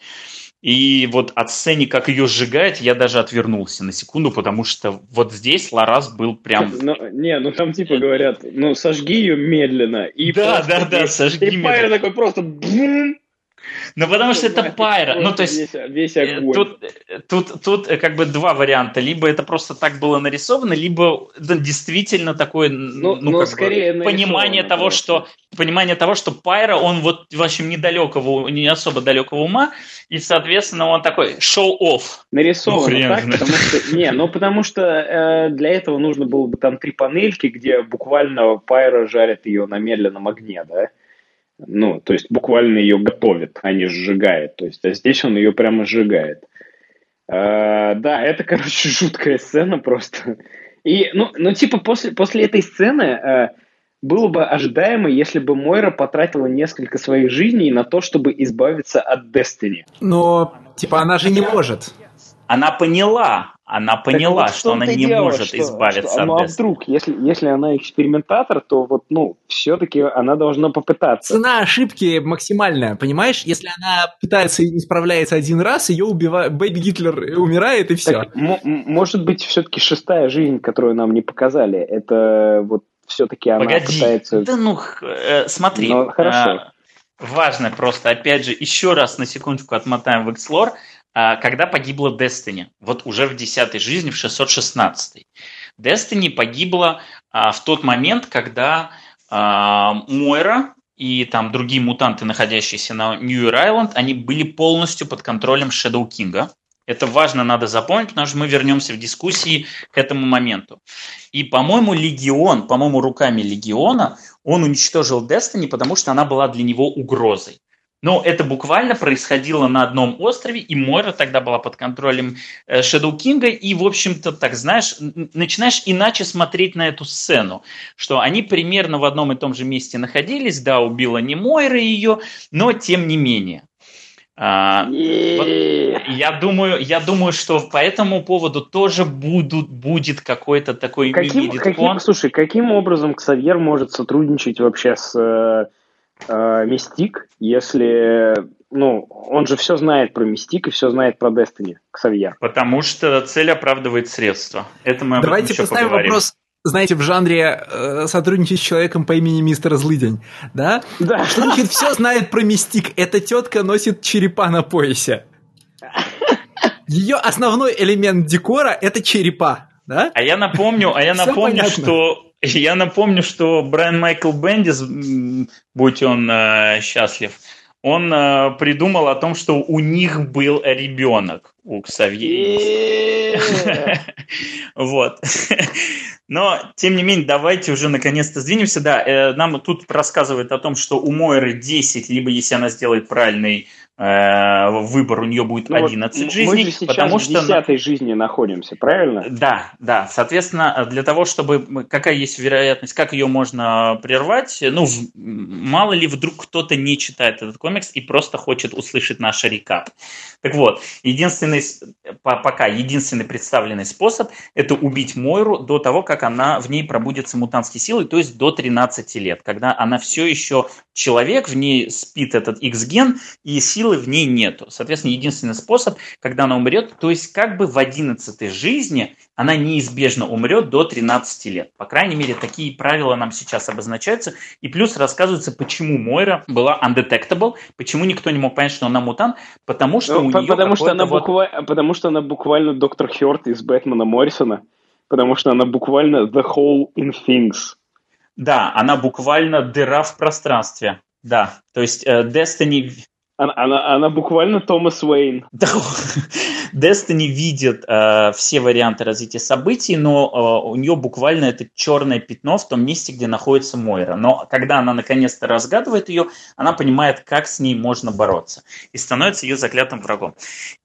И вот от сцены, как ее сжигает, я даже отвернулся на секунду, потому что вот здесь Ларас был прям... Ну, не, ну там типа говорят, ну сожги ее медленно. И да, да, да, сожги и медленно. И такой просто бум, ну, потому что это пайра. Ну, то есть, весь, весь огонь. Тут, тут, тут как бы два варианта. Либо это просто так было нарисовано, либо да, действительно такое, ну, ну, ну скорее бы, понимание того, что понимание того, что Пайра, он вот, в общем, недалекого, не особо далекого ума, и, соответственно, он такой шоу-офф. Нарисовано ну, так, потому что, не, ну, потому что э, для этого нужно было бы там три панельки, где буквально Пайра жарит ее на медленном огне, да? Ну, то есть буквально ее готовит, а не сжигает. То есть, а здесь он ее прямо сжигает. А, да, это, короче, жуткая сцена просто. И, ну, ну типа, после, после этой сцены а, было бы ожидаемо, если бы Мойра потратила несколько своих жизней на то, чтобы избавиться от Destiny. Но, типа, она же не может. Она поняла, она поняла, вот что она не дело, может что, избавиться что, от Ну а вдруг, если, если она экспериментатор, то вот, ну, все-таки она должна попытаться. Цена ошибки максимальная, понимаешь? Если она пытается и не справляется один раз, ее убивает, Бэйби Гитлер умирает и все. Так, может быть, все-таки шестая жизнь, которую нам не показали, это вот все-таки она Погоди. пытается... Да ну, э, смотри. Ну, хорошо. Э, важно просто, опять же, еще раз на секундочку отмотаем в Xlore. А, когда погибла Destiny, вот уже в десятой жизни, в 616. Destiny погибла а, в тот момент, когда а, Мойра и там другие мутанты, находящиеся на Нью-Айленд, они были полностью под контролем Shadow King. Это важно, надо запомнить, потому что мы вернемся в дискуссии к этому моменту. И, по-моему, Легион, по-моему, руками Легиона, он уничтожил Destiny, потому что она была для него угрозой. Но это буквально происходило на одном острове, и Мойра тогда была под контролем Шэдоу Кинга, и, в общем-то, так знаешь, начинаешь иначе смотреть на эту сцену, что они примерно в одном и том же месте находились, да, убила не Мойра ее, но тем не менее. А, вот я думаю, я думаю, что по этому поводу тоже будут, будет какой-то такой каким, каким, Слушай, каким образом Ксавьер может сотрудничать вообще с э, Мистик, если, ну, он же все знает про Мистик и все знает про Destiny, Ксавьер. Потому что цель оправдывает средства. Это мы Давайте поставим поговорим. вопрос, знаете, в жанре э, сотрудничать с человеком по имени мистер Злыдень, да? Да. Что значит все знает про Мистик? Эта тетка носит черепа на поясе. Ее основной элемент декора – это черепа, да? А я напомню, а я напомню, что я напомню, что Брайан Майкл Бендис, будь он э, счастлив, он э, придумал о том, что у них был ребенок у Ксавье. Вот. Но, тем не менее, давайте уже наконец-то сдвинемся. Да, э, нам тут рассказывают о том, что у Мойры 10, либо если она сделает правильный выбор у нее будет ну, 11 вот жизней. Мы же сейчас потому в что 10 жизни находимся, правильно? Да, да. Соответственно, для того, чтобы... Какая есть вероятность, как ее можно прервать? Ну, мало ли вдруг кто-то не читает этот комикс и просто хочет услышать наш рекап. Так вот, единственный, пока единственный представленный способ – это убить Мойру до того, как она в ней пробудется мутантские силы, то есть до 13 лет, когда она все еще человек, в ней спит этот X-ген, и силы в ней нету. Соответственно, единственный способ, когда она умрет, то есть как бы в 11 жизни она неизбежно умрет до 13 лет. По крайней мере, такие правила нам сейчас обозначаются. И плюс рассказывается, почему Мойра была undetectable, почему никто не мог понять, что она мутант, потому что ну, у нее потому что, она вот... буква... потому что она буквально доктор Хёрд из Бэтмена Моррисона, потому что она буквально the whole in things. Да, она буквально дыра в пространстве. Да, то есть э, Destiny она, она, она буквально Томас Уэйн. Destiny видит э, все варианты развития событий, но э, у нее буквально это черное пятно в том месте, где находится Мойра. Но когда она наконец-то разгадывает ее, она понимает, как с ней можно бороться. И становится ее заклятым врагом.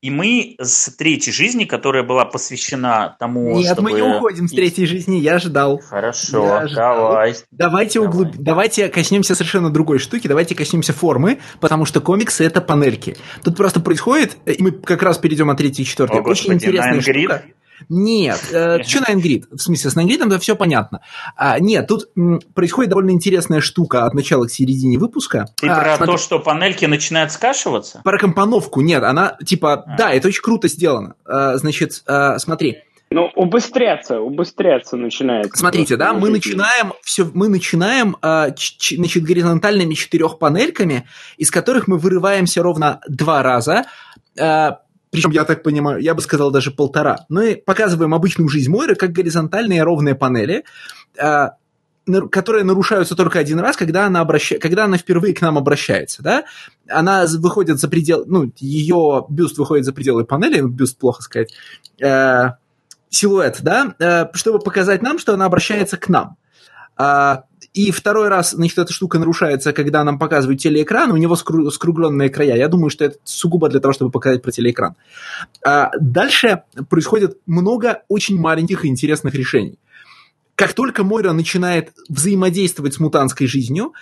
И мы с третьей жизни, которая была посвящена тому, Нет, чтобы... мы не уходим с третьей жизни, я ждал. Хорошо, я давай. Давайте, давай. Углуб... давайте коснемся совершенно другой штуки, давайте коснемся формы, потому что комиксы это панельки. Тут просто происходит, и мы как раз перейдем от третьей и четвертой. О, Очень интересная штука. Нет, э, что на Grid? В смысле, с Nine это все понятно. А, нет, тут м, происходит довольно интересная штука от начала к середине выпуска. Ты А, про смотри, то, что панельки начинают скашиваться? Про компоновку, нет, она, типа, А. да, это очень круто сделано. А, значит, а, смотри, Ну, убыстряться, убыстряться начинается. Смотрите, да, мы начинаем все, мы начинаем, а, ч- ч- значит, горизонтальными четырех панельками, из которых мы вырываемся ровно два раза. Причем, я так понимаю, я бы сказал даже полтора. Мы показываем обычную жизнь Мойры как горизонтальные ровные панели, а, которые нарушаются только один раз, когда она, обраща... когда она впервые к нам обращается, да, она выходит за предел, ну, ее бюст выходит за пределы панели, ну, бюст плохо сказать, э, силуэт, да, э, чтобы показать нам, что она обращается к нам. А, и второй раз, значит, эта штука нарушается, когда нам показывают телеэкран, у него скру- скругленные края. Я думаю, что это сугубо для того, чтобы показать про телеэкран. А дальше происходит много очень маленьких и интересных решений. Как только Мойра начинает взаимодействовать с мутантской жизнью,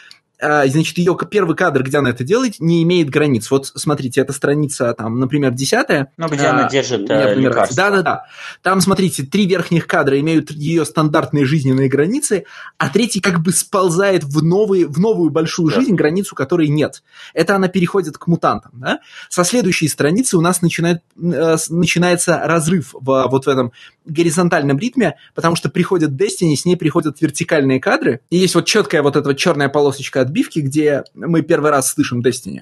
значит, ее первый кадр, где она это делает, не имеет границ. Вот смотрите, это страница, там, например, десятая. Ну, где А, она держит э, например, лекарство. Да-да-да. Там, смотрите, три верхних кадра имеют ее стандартные жизненные границы, а третий как бы сползает в, новый, в новую большую Да. жизнь, границу которой нет. Это она переходит к мутантам. Да? Со следующей страницы у нас начинает, э, начинается разрыв в, вот в этом горизонтальном ритме, потому что приходит Destiny, с ней приходят вертикальные кадры, и есть вот четкая вот эта вот черная полосочка отбивки, где мы первый раз слышим Destiny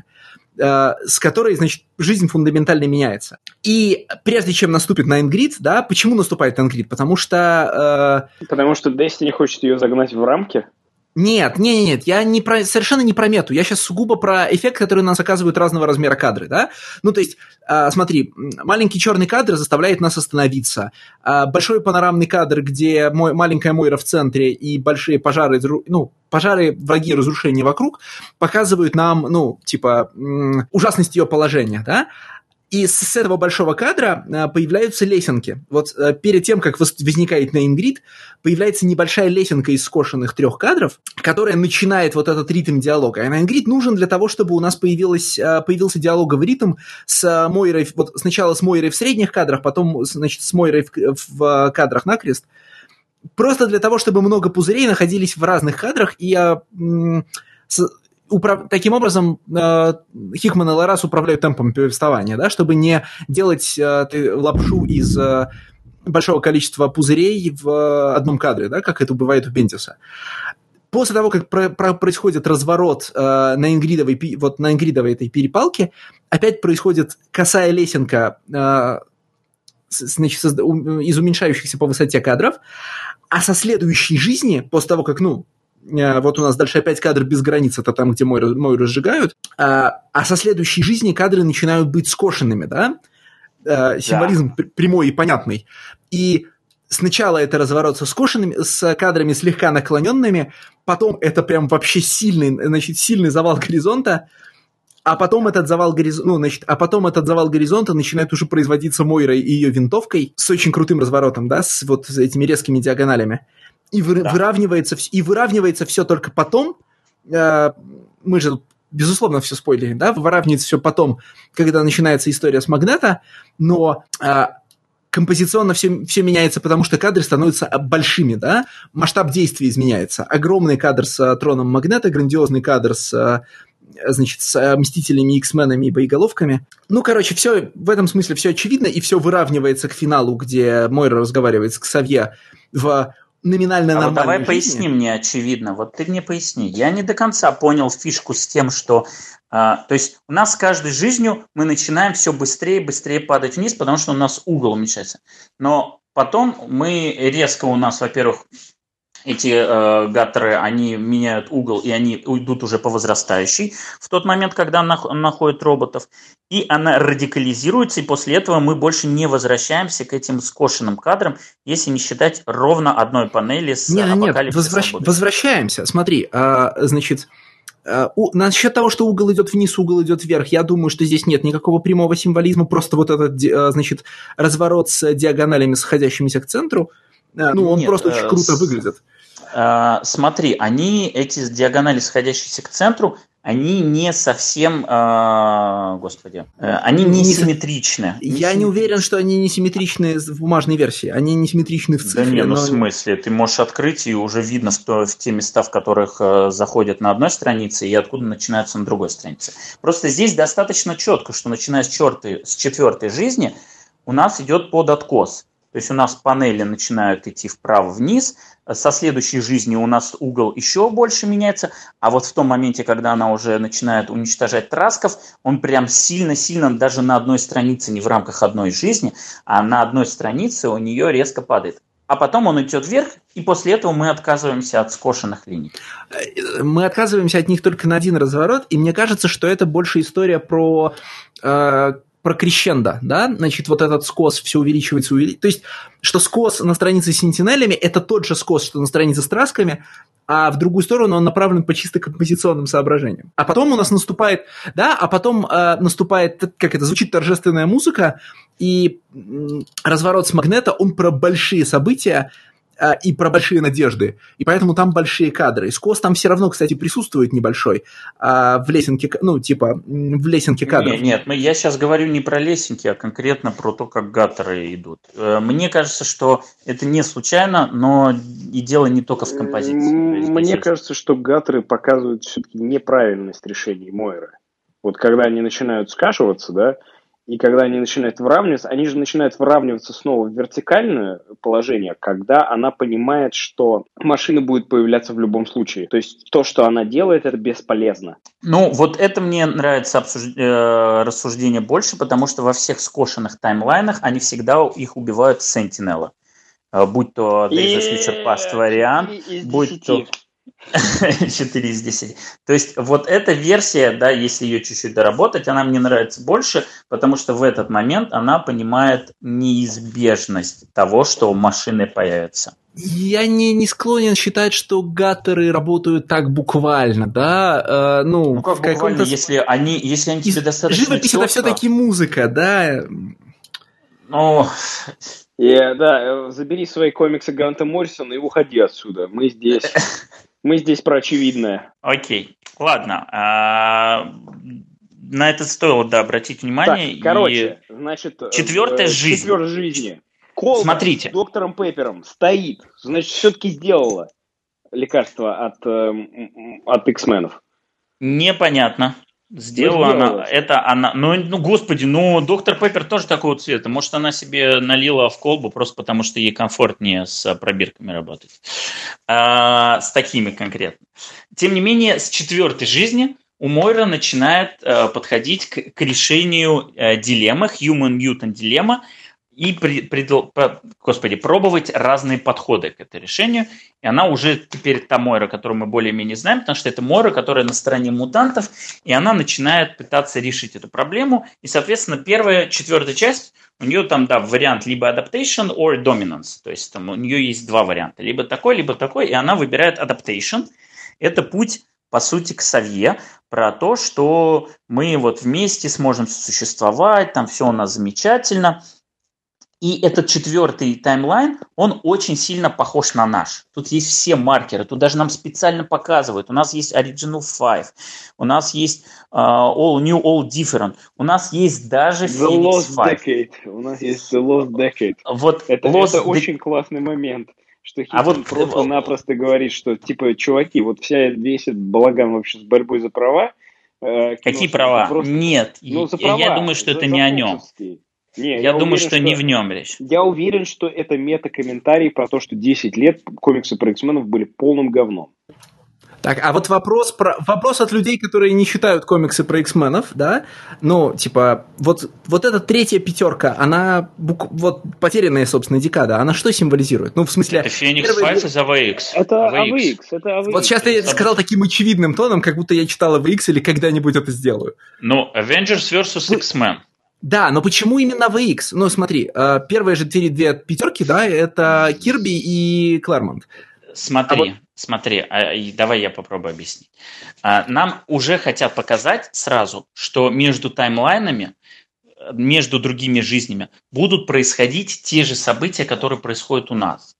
э, с которой, значит, жизнь фундаментально меняется. И прежде чем наступит на Grid, да, почему наступает на Grid? Потому что... э, Потому что Destiny хочет ее загнать в рамки. Нет, нет, нет, я не про, совершенно не про мету, я сейчас сугубо про эффект, который нас оказывают разного размера кадры, да? Ну, то есть, а, смотри, маленький черный кадр заставляет нас остановиться, а, большой панорамный кадр, где мой, маленькая Мойра в центре и большие пожары, ну, пожары, враги, разрушения вокруг, показывают нам, ну, типа, ужасность ее положения, да? И с этого большого кадра а, появляются лесенки. Вот а, перед тем, как возникает на Ингрид, появляется небольшая лесенка из скошенных трех кадров, которая начинает вот этот ритм диалога. И на Ингрид нужен для того, чтобы у нас появилась, а, появился диалоговый ритм с а, Мойрой, вот сначала с Мойрой в средних кадрах, потом, значит, с Мойрой в, в, а, кадрах накрест. Просто для того, чтобы много пузырей находились в разных кадрах, и а, с- управ- таким образом э, Хикман и Ларас управляют темпом повествования, да, чтобы не делать э, лапшу из э, большого количества пузырей в э, одном кадре, да, как это бывает у Бендиса. После того, как про- про- происходит разворот э, на ингридовой, вот на ингридовой этой перепалке, опять происходит косая лесенка э, значит, из уменьшающихся по высоте кадров, а со следующей жизни, после того, как, ну, вот у нас дальше опять кадр без границ, это там, где мой, мой разжигают, а, а со следующей жизни кадры начинают быть скошенными, да? Э, Символизм пр- прямой и понятный. И сначала это разворот со скошенными, с кадрами слегка наклоненными, потом это прям вообще сильный, значит, сильный завал горизонта, а потом этот завал горизонта, ну, значит, а потом этот завал горизонта начинает уже производиться Мойрой и ее винтовкой с очень крутым разворотом, да, с вот с этими резкими диагоналями. И вы- Да. выравнивается, и выравнивается все только потом. э, мы же, безусловно, все спойлерим, да, выравнивается все потом, когда начинается история с Магнета, но э, композиционно все, все меняется, потому что кадры становятся а, большими, да, масштаб действия изменяется. Огромный кадр с э, троном Магнета, грандиозный кадр с э, значит, с э, Мстителями, X-менами и боеголовками. Ну, короче, все в этом смысле все очевидно, и все выравнивается к финалу, где Мойра разговаривает с Ксавье в номинально А вот давай жизни. поясни мне, очевидно. Вот ты мне поясни. Я не до конца понял фишку с тем, что... а, то есть у нас с каждой жизнью мы начинаем все быстрее и быстрее падать вниз, потому что у нас угол уменьшается. Но потом мы резко у нас, во-первых, эти э, гаттеры, они меняют угол, и они уйдут уже по возрастающей в тот момент, когда она нах- находит роботов. И она радикализируется, и после этого мы больше не возвращаемся к этим скошенным кадрам, если не считать ровно одной панели с Нет, нет, возвращ- будущего. возвращаемся. Смотри, а, значит, а, у- насчет того, что угол идет вниз, угол идет вверх, я думаю, что здесь нет никакого прямого символизма, просто вот этот, а, значит, разворот с диагоналями, сходящимися к центру, ну, он Нет, просто э, очень круто с- выглядит. А, смотри, они, эти диагонали, сходящиеся к центру, они не совсем, э, господи, э, они не, не симметричны. Я не, не уверен, что они не симметричны в бумажной версии, они не симметричны в цифре. Да нет, ну но... в смысле, ты можешь открыть и уже видно в, то, в те места, в которых э, заходят на одной странице и откуда начинаются на другой странице. Просто здесь достаточно четко, что начиная с, черты, с четвертой жизни у нас идет под откос. То есть у нас панели начинают идти вправо-вниз, со следующей жизни у нас угол еще больше меняется, а вот в том моменте, когда она уже начинает уничтожать трасков, он прям сильно-сильно даже на одной странице, не в рамках одной жизни, а на одной странице у нее резко падает. А потом он идет вверх, и после этого мы отказываемся от скошенных линий. Мы отказываемся от них только на один разворот, и мне кажется, что это больше история про э, про крещендо, да, значит, вот этот скос все увеличивается, увеличивается. То есть, что скос на странице с сентинелями – это тот же скос, что на странице с трасками, а в другую сторону он направлен по чисто композиционным соображениям. А потом у нас наступает, да, а потом э, наступает, как это звучит, торжественная музыка, и разворот с магнета, он про большие события, а, и про большие надежды. И поэтому там большие кадры. И скос там все равно, кстати, присутствует небольшой а, в лесенке, ну, типа, в лесенке кадров. Нет, нет, я сейчас говорю не про лесенки, а конкретно про то, как гаттеры идут. Э, мне кажется, что это не случайно, но и дело не только в композиции. Мне кажется, что гаттеры показывают все-таки неправильность решений Мойры. Вот когда они начинают скашиваться, да, и когда они начинают выравниваться, они же начинают выравниваться снова в вертикальное положение, когда она понимает, что машина будет появляться в любом случае. То есть то, что она делает, это бесполезно. Ну, вот это мне нравится обсуж... э, рассуждение больше, потому что во всех скошенных таймлайнах они всегда их убивают Sentinel. Э, будь то Days of Future Past вариант, будь то... 4 из 10. То есть вот эта версия, да, если ее чуть-чуть доработать, она мне нравится больше, потому что в этот момент она понимает неизбежность того, что машины появятся. Я не, не склонен считать, что гаттеры работают так буквально, да? Э, ну, ну как буквально, если они, если они тебе достаточно Живопись четко... это все-таки музыка, да? Ну... Yeah, да, э, забери свои комиксы Ганта Моррисона и уходи отсюда. Мы здесь Мы здесь про очевидное. Окей, ладно. А, на это стоило, да, обратить внимание. Так, короче, и... значит... Четвертая э, жизнь. Четвертая жизнь. Колба Смотрите. с доктором Пеппером стоит. Значит, все-таки сделала лекарство от, э, от X-менов. Непонятно. Сделала она, это она, ну, ну, господи, ну, доктор Пеппер тоже такого цвета. Может, она себе налила в колбу просто потому, что ей комфортнее с пробирками работать. А, с такими конкретно. Тем не менее, с четвертой жизни у Мойра начинает а, подходить к, к решению а, дилеммы, Human-Newton дилемма, и, при, предл, господи, пробовать разные подходы к этому решению. И она уже теперь та Мойра, которую мы более-менее знаем, потому что это Мойра, которая на стороне мутантов, и она начинает пытаться решить эту проблему. И, соответственно, первая, четвертая часть, у нее там, да, вариант либо adaptation or dominance. То есть там у нее есть два варианта. Либо такой, либо такой, и она выбирает adaptation. Это путь по сути, к сове про то, что мы вот вместе сможем существовать, там все у нас замечательно – и этот четвертый таймлайн, он очень сильно похож на наш. Тут есть все маркеры, тут даже нам специально показывают. У нас есть Original 5, у нас есть uh, All New, All Different, у нас есть даже The Phoenix Lost 5. Decade. У нас есть The Lost Decade. Вот это, Lost это de- очень классный момент что Хитман а вот просто-напросто говорит, что типа, чуваки, вот вся весь этот балаган вообще с борьбой за права. Э, Какие права? Просто... Нет, ну, за права, я думаю, что это не о нем. Не, я, я думаю, уверен, что, что не в нем речь. Я уверен, что это мета-комментарий про то, что 10 лет комиксы про X-менов были полным говном. Так, а вот вопрос, про, вопрос от людей, которые не читают комиксы про X-менов, да, ну, типа, вот, вот эта третья пятерка, она, бук, вот, потерянная, собственно, декада, она что символизирует? Ну, в смысле... Это Феникс первый... из AVX. Это AVX, это AVX. Вот сейчас я сказал таким очевидным тоном, как будто я читал AVX или когда-нибудь это сделаю. Ну, Avengers vs. X-Men. Да, но почему именно VX? Ну, смотри, э, первые же две, две пятерки, да, это Кирби и Клэрмонт. Смотри, а вот... смотри, а, давай я попробую объяснить. А, нам уже хотят показать сразу, что между таймлайнами, между другими жизнями будут происходить те же события, которые происходят у нас.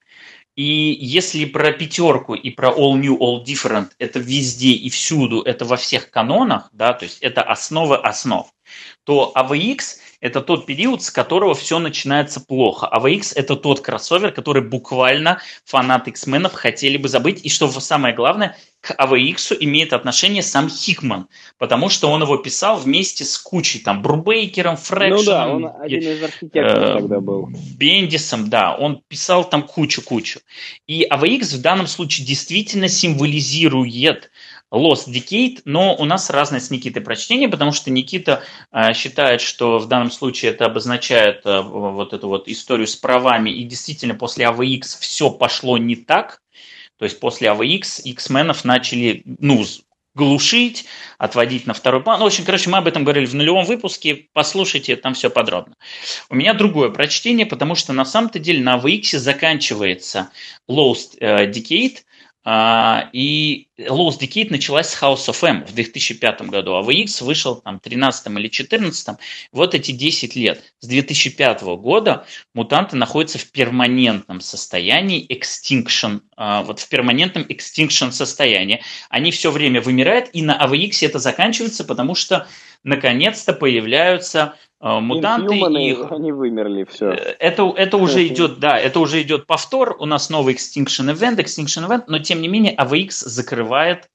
И если про пятерку и про All New, All Different это везде и всюду, это во всех канонах, да, то есть это основа основ, то AVX это тот период, с которого все начинается плохо. AVX это тот кроссовер, который буквально фанаты X-менов хотели бы забыть. И что самое главное, к AVX имеет отношение сам Хикман, потому что он его писал вместе с кучей, там, Брубейкером, Фрэкшеном. Ну да, он один из архитекторов э, тогда был. Бендисом, да, он писал там кучу-кучу. И AVX в данном случае действительно символизирует Lost Decade, но у нас разное с Никитой прочтение, потому что Никита э, считает, что в данном случае это обозначает э, вот эту вот историю с правами, и действительно после AVX все пошло не так, то есть после AVX X-менов начали, ну, глушить, отводить на второй план. Ну, в общем, короче, мы об этом говорили в нулевом выпуске. Послушайте, там все подробно. У меня другое прочтение, потому что на самом-то деле на AVX заканчивается Lost э, Decade, и Lost Decade началась с House of M в 2005 году, а VX вышел там 13 или 14 вот эти 10 лет. С 2005 года мутанты находятся в перманентном состоянии extinction, а, вот в перманентном extinction состоянии. Они все время вымирают, и на AVX это заканчивается, потому что наконец-то появляются мутанты. и их... Они вымерли, все. Э, это, это уже идет, да, это уже идет повтор. У нас новый Extinction Event, Extinction Event, но тем не менее AVX закрывает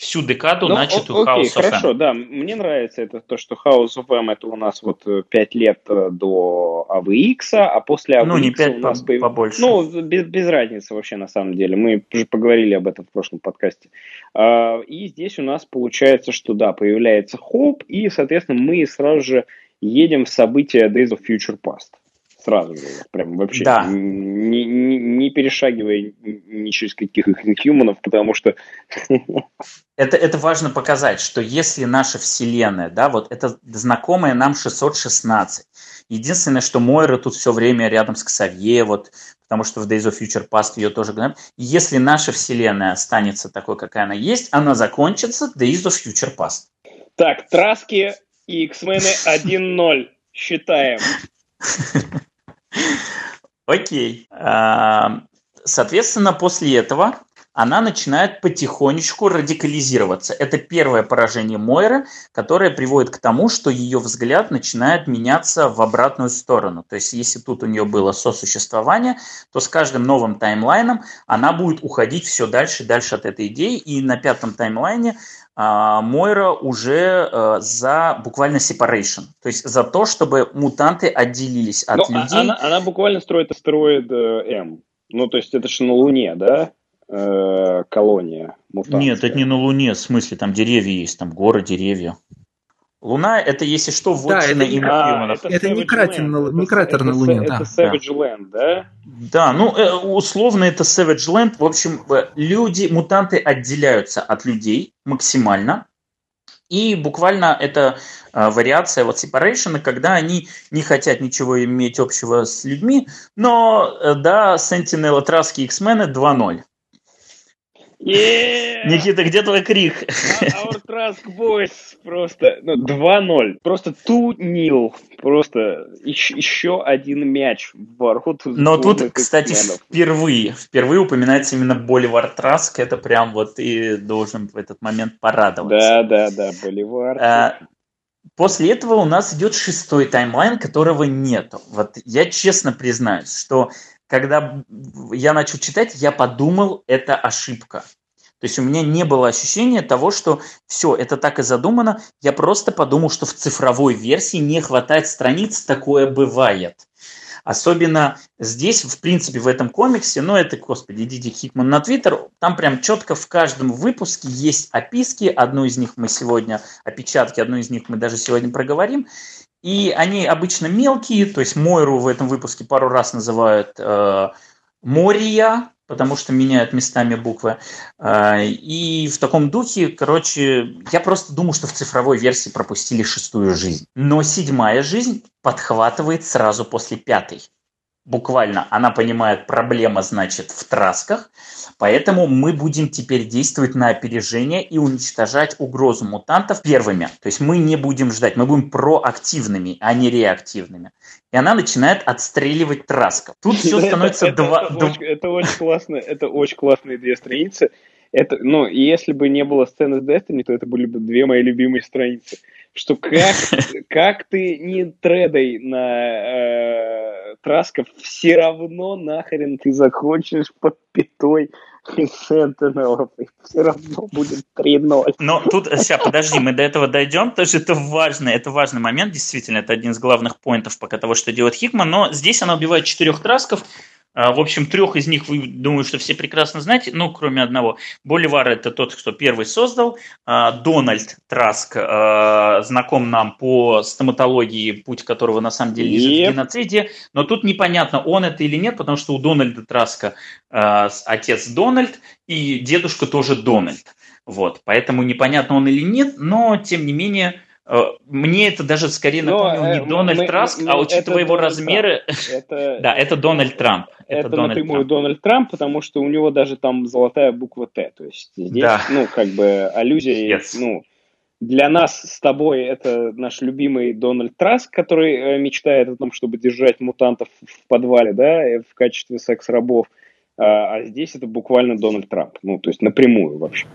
всю декаду, ну, начатую окей, House of хорошо, M. да, мне нравится это то, что House of M это у нас вот 5 лет э, до AVX, а после AVX ну, не 5, у нас по, побольше. Ну, без, без разницы вообще на самом деле. Мы уже поговорили об этом в прошлом подкасте. А, и здесь у нас получается, что да, появляется Hope, и, соответственно, мы сразу же едем в события Days of Future Past сразу же, прям вообще да. не, не, не перешагивая ни через каких инхьюманов, потому что... Это, это важно показать, что если наша Вселенная, да, вот это знакомая нам 616, единственное, что Мойра тут все время рядом с Ксавье, вот, потому что в Days of Future Past ее тоже говорят, если наша Вселенная останется такой, какая она есть, она закончится Days of Future Past. Так, Траски и X-мены 1-0. Считаем. Окей. А, соответственно, после этого она начинает потихонечку радикализироваться. Это первое поражение Мойры, которое приводит к тому, что ее взгляд начинает меняться в обратную сторону. То есть, если тут у нее было сосуществование, то с каждым новым таймлайном она будет уходить все дальше и дальше от этой идеи. И на пятом таймлайне а, Мойра уже э, за буквально separation, то есть за то, чтобы мутанты отделились от Но людей. Она, она буквально строит астероид э, М. Ну, то есть это же на Луне, да? Э, колония мутантская. Нет, это не на Луне, в смысле, там деревья есть, там горы, деревья. Луна это, если что, вотчина да, это, а, это, это не, кратер, на, не кратер на Луне, это, да. Это Savage да. Land, да? Да, ну, э, условно это Savage Land. В общем, люди, мутанты отделяются от людей максимально. И буквально это э, вариация вот separation, когда они не хотят ничего иметь общего с людьми, но, э, да, Sentinel, Trask и X-Men 2.0. Yeah! Никита, где твой крик? Our Trask Boys просто ну, 2-0. Просто ту нил. Просто еще, еще один мяч в ворот. Но тут, кстати, впервые, впервые упоминается именно Боливар Траск. Это прям вот ты должен в этот момент порадоваться. Да, да, да, Боливар. А, после этого у нас идет шестой таймлайн, которого нету. Вот я честно признаюсь, что когда я начал читать, я подумал, это ошибка. То есть у меня не было ощущения того, что все, это так и задумано. Я просто подумал, что в цифровой версии не хватает страниц, такое бывает. Особенно здесь, в принципе, в этом комиксе, ну это, господи, идите Хикман на Твиттер, там прям четко в каждом выпуске есть описки, одну из них мы сегодня, опечатки, одну из них мы даже сегодня проговорим, и они обычно мелкие, то есть Мойру в этом выпуске пару раз называют э, Мория, потому что меняют местами буквы. Э, и в таком духе, короче, я просто думаю, что в цифровой версии пропустили шестую жизнь. Но седьмая жизнь подхватывает сразу после пятой. Буквально, она понимает, проблема, значит, в трасках, поэтому мы будем теперь действовать на опережение и уничтожать угрозу мутантов первыми. То есть мы не будем ждать, мы будем проактивными, а не реактивными. И она начинает отстреливать трасков. Тут все становится два... Это очень классно, это очень классные две страницы. Это, ну, если бы не было сцены с Destiny, то это были бы две мои любимые страницы что как, как ты не тредай на э, трасков, все равно нахрен ты закончишь под пятой Сентинелов, все равно будет 3-0. Но тут, сейчас, подожди, мы до этого дойдем, что это важный, это важный момент, действительно, это один из главных поинтов пока того, что делает Хикман, но здесь она убивает четырех трасков, в общем, трех из них вы, думаю, что все прекрасно знаете, ну, кроме одного. Боливар – это тот, кто первый создал. А, Дональд Траск а, знаком нам по стоматологии, путь которого на самом деле лежит yep. в геноциде. Но тут непонятно, он это или нет, потому что у Дональда Траска отец Дональд и дедушка тоже Дональд. Вот, поэтому непонятно он или нет, но, тем не менее, мне это даже скорее напомнил не э, Дональд мы, Траск, мы, а учитывая его Дональд размеры... Это, да, это Дональд Трамп. Это, это Дональд напрямую Трамп. Дональд Трамп, потому что у него даже там золотая буква Т. То есть здесь, да. ну, как бы аллюзия, yes. ну, для нас с тобой это наш любимый Дональд Траск, который э, мечтает о том, чтобы держать мутантов в подвале, да, в качестве секс-рабов. А, а здесь это буквально Дональд Трамп. Ну, то есть напрямую вообще.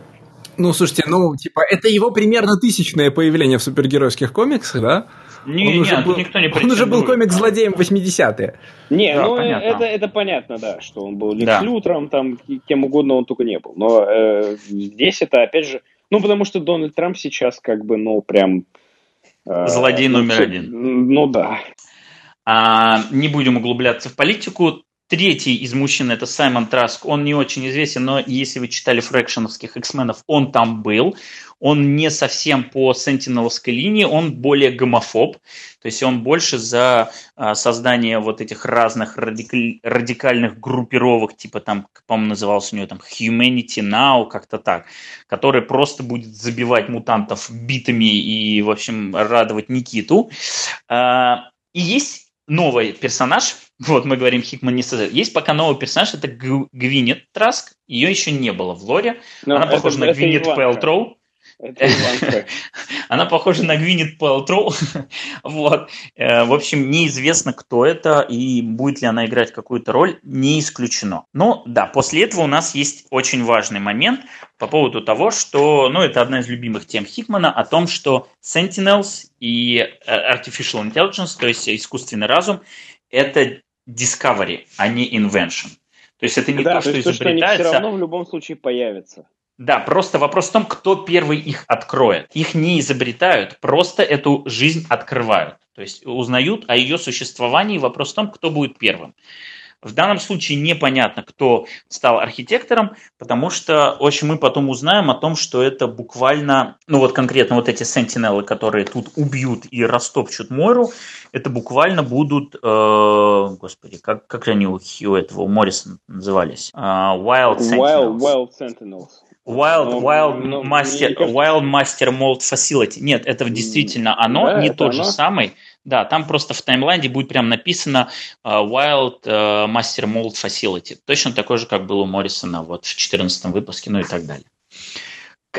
Ну, слушайте, ну, типа, это его примерно тысячное появление в супергеройских комиксах, да? Не, он уже был, никто не Он уже был комик-злодеем 80-е. Не, да, ну понятно. это, это понятно, да, что он был Лекс да. Лютером, там, кем угодно он только не был. Но э, здесь это, опять же, ну, потому что Дональд Трамп сейчас как бы, ну, прям... Э, Злодей ну, номер один. Ну, да. А, не будем углубляться в политику. Третий из мужчин это Саймон Траск. Он не очень известен, но если вы читали фрэкшеновских X-менов, он там был. Он не совсем по сентинеловской линии, он более гомофоб. То есть он больше за а, создание вот этих разных радикаль, радикальных группировок, типа там, по-моему, назывался у него там Humanity Now, как-то так, который просто будет забивать мутантов битами и, в общем, радовать Никиту. А, и есть новый персонаж, вот мы говорим Хикман не создает. Есть пока новый персонаж, это Гвинет Траск. Ее еще не было в лоре. Но Она похожа на Гвинет Пелтроу. Она похожа на Гвинет Пэлтроу. вот. Э, в общем, неизвестно, кто это и будет ли она играть какую-то роль, не исключено. Но да, после этого у нас есть очень важный момент по поводу того, что, ну, это одна из любимых тем Хикмана, о том, что Sentinels и э, Artificial Intelligence, то есть искусственный разум, это discovery, а не invention. То есть это не да, то, что то изобретается. То, что они все равно в любом случае появятся. Да, просто вопрос в том, кто первый их откроет. Их не изобретают, просто эту жизнь открывают. То есть узнают о ее существовании. Вопрос в том, кто будет первым. В данном случае непонятно, кто стал архитектором, потому что очень мы потом узнаем о том, что это буквально, ну вот конкретно вот эти сентинелы, которые тут убьют и растопчут Мойру, это буквально будут, э, господи, как, как они у, у этого, у Моррисона назывались? Uh, Wild Sentinels. Wild, Wild Sentinels. Wild, но, Wild, но, Master, кажется... Wild Master Mold Facility. Нет, это действительно оно, да, не тот оно. же самый. Да, там просто в таймлайне будет прям написано uh, Wild uh, Master Mold Facility. Точно такой же, как был у Моррисона вот в 14 выпуске, ну и так далее.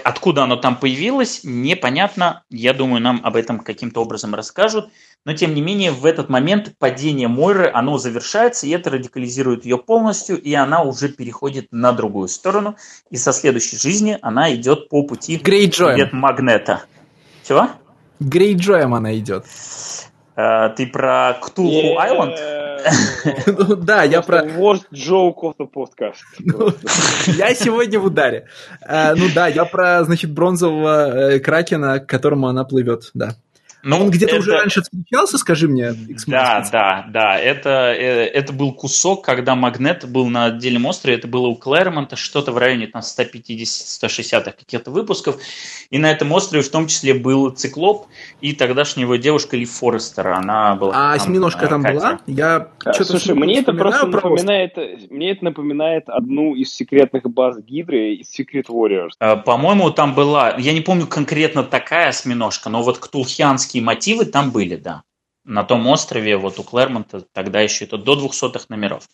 Откуда оно там появилось, непонятно. Я думаю, нам об этом каким-то образом расскажут. Но, тем не менее, в этот момент падение Мойры, оно завершается, и это радикализирует ее полностью, и она уже переходит на другую сторону. И со следующей жизни она идет по пути Грейджоем. магнета. Чего? Грейджоем она идет. А, ты про Ктулху Айленд? Ну да, я про... Worst joke of the podcast. Я сегодня в ударе. А, ну да, я про, значит, бронзового э, кракена, к которому она плывет, да. Но он где-то это... уже раньше встречался, скажи мне. Да, да, да. Это, э, это был кусок, когда Магнет был на отдельном острове. Это было у Клэрмонта, что-то в районе 150-160 каких-то выпусков. И на этом острове в том числе был Циклоп и тогдашняя его девушка Ли Форестер. Она была... А там, осьминожка там Катя. была? Я а, Слушай, мне это просто напоминает, мне это напоминает одну из секретных баз Гидры из Secret Warriors. А, по-моему, там была... Я не помню конкретно такая осьминожка, но вот ктулхианский такие мотивы там были, да. на том острове, вот у Клэрмонта, тогда еще это до 200-х номеров.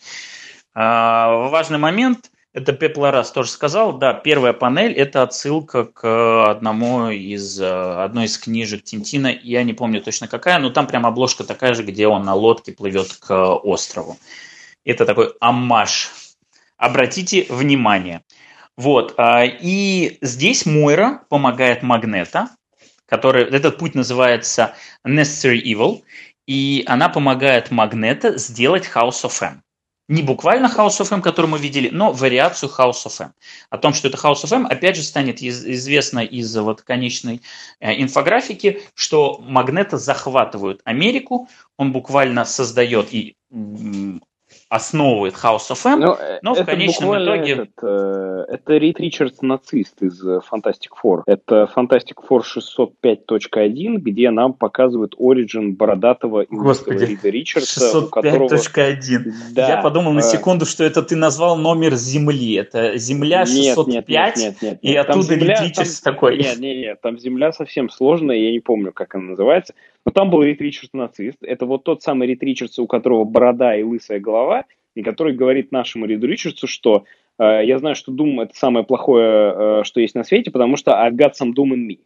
А, важный момент, это Пеплорас тоже сказал, да, первая панель – это отсылка к одному из, одной из книжек Тинтина, я не помню точно какая, но там прям обложка такая же, где он на лодке плывет к острову. Это такой аммаж. Обратите внимание. Вот, а, и здесь Мойра помогает Магнета, который, этот путь называется Necessary Evil, и она помогает Магнета сделать House of M. Не буквально House of M, который мы видели, но вариацию House of M. О том, что это House of M, опять же, станет известно из вот конечной э, инфографики, что Магнета захватывают Америку, он буквально создает и основывает House of M, но, ну, но в конечном итоге... Этот, э, это Рид Ричардс нацист из э, Fantastic Four. Это Fantastic Four 605.1, где нам показывают оригин бородатого и Рида Ричардса, 605.1. Которого... Да, Я подумал на э, секунду, что это ты назвал номер Земли. Это Земля 605, нет, нет, нет, нет, и оттуда Рид Ричардс там... такой. Нет, нет, нет, там Земля совсем сложная, я не помню, как она называется. Но там был Рид Ричардс нацист. Это вот тот самый Рид Ричардс, у которого борода и лысая голова, и который говорит нашему Риду Ричардсу, что э, я знаю, что Doom это самое плохое, э, что есть на свете, потому что I've got some Doom in me.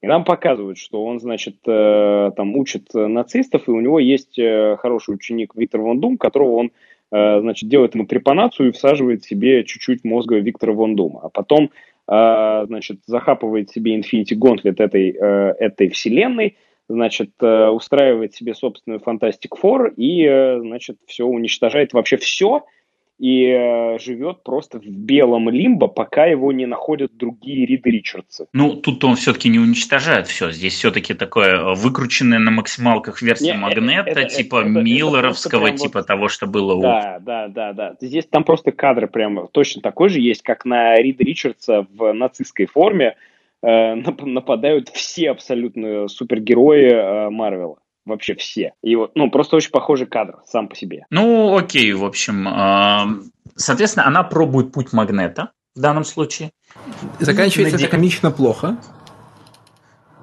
И нам показывают, что он, значит, э, там учит нацистов, и у него есть э, хороший ученик Виктор Ван Дум, которого он, э, значит, делает ему трепанацию и всаживает себе чуть-чуть мозга Виктора Ван Дума. А потом, э, значит, захапывает себе Infinity Gauntlet этой, э, этой вселенной, значит, э, устраивает себе собственную Fantastic Four и, э, значит, все уничтожает вообще все и э, живет просто в белом лимбо, пока его не находят другие Риды Ричардсы. Ну, тут он все-таки не уничтожает все. Здесь все-таки такое выкрученное на максималках версия не, Магнета, это, типа это, Миллеровского, это типа вот... того, что было да, у... Да, да, да. Здесь там просто кадры прямо точно такой же есть, как на Рида Ричардса в нацистской форме, нападают все абсолютно супергерои э, Марвела. Вообще все. И вот, ну, просто очень похожий кадр сам по себе. Ну, окей, в общем. Э, соответственно, она пробует путь магнета в данном случае. Заканчивается Наде... это комично плохо.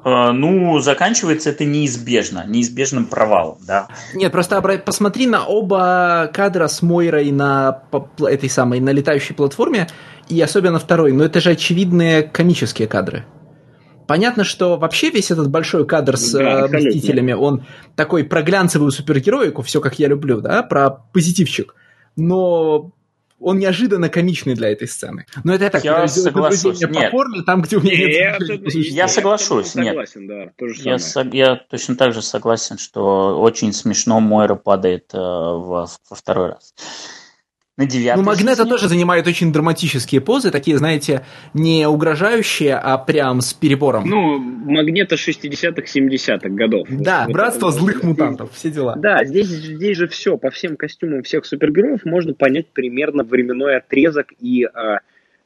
Ну, заканчивается это неизбежно, неизбежным провалом, да. Нет, просто посмотри на оба кадра с Мойрой на этой самой, на летающей платформе и особенно второй, но это же очевидные комические кадры. Понятно, что вообще весь этот большой кадр с да, э, Мстителями, он такой про глянцевую супергероику, все как я люблю, да, про позитивчик. Но он неожиданно комичный для этой сцены. Но это я так, я соглашусь. Нет. по там, где у меня нет... Я соглашусь, нет. Согласен, да, то же я, со, я точно так же согласен, что очень смешно Мойра падает э, во, во второй раз на девятой. Ну, Магнета тоже занимает очень драматические позы, такие, знаете, не угрожающие, а прям с перебором. Ну, Магнета 60-х, 70-х годов. Да, вот братство это, злых здесь, мутантов, все дела. Да, здесь, здесь же все, по всем костюмам всех супергероев можно понять примерно временной отрезок и, э,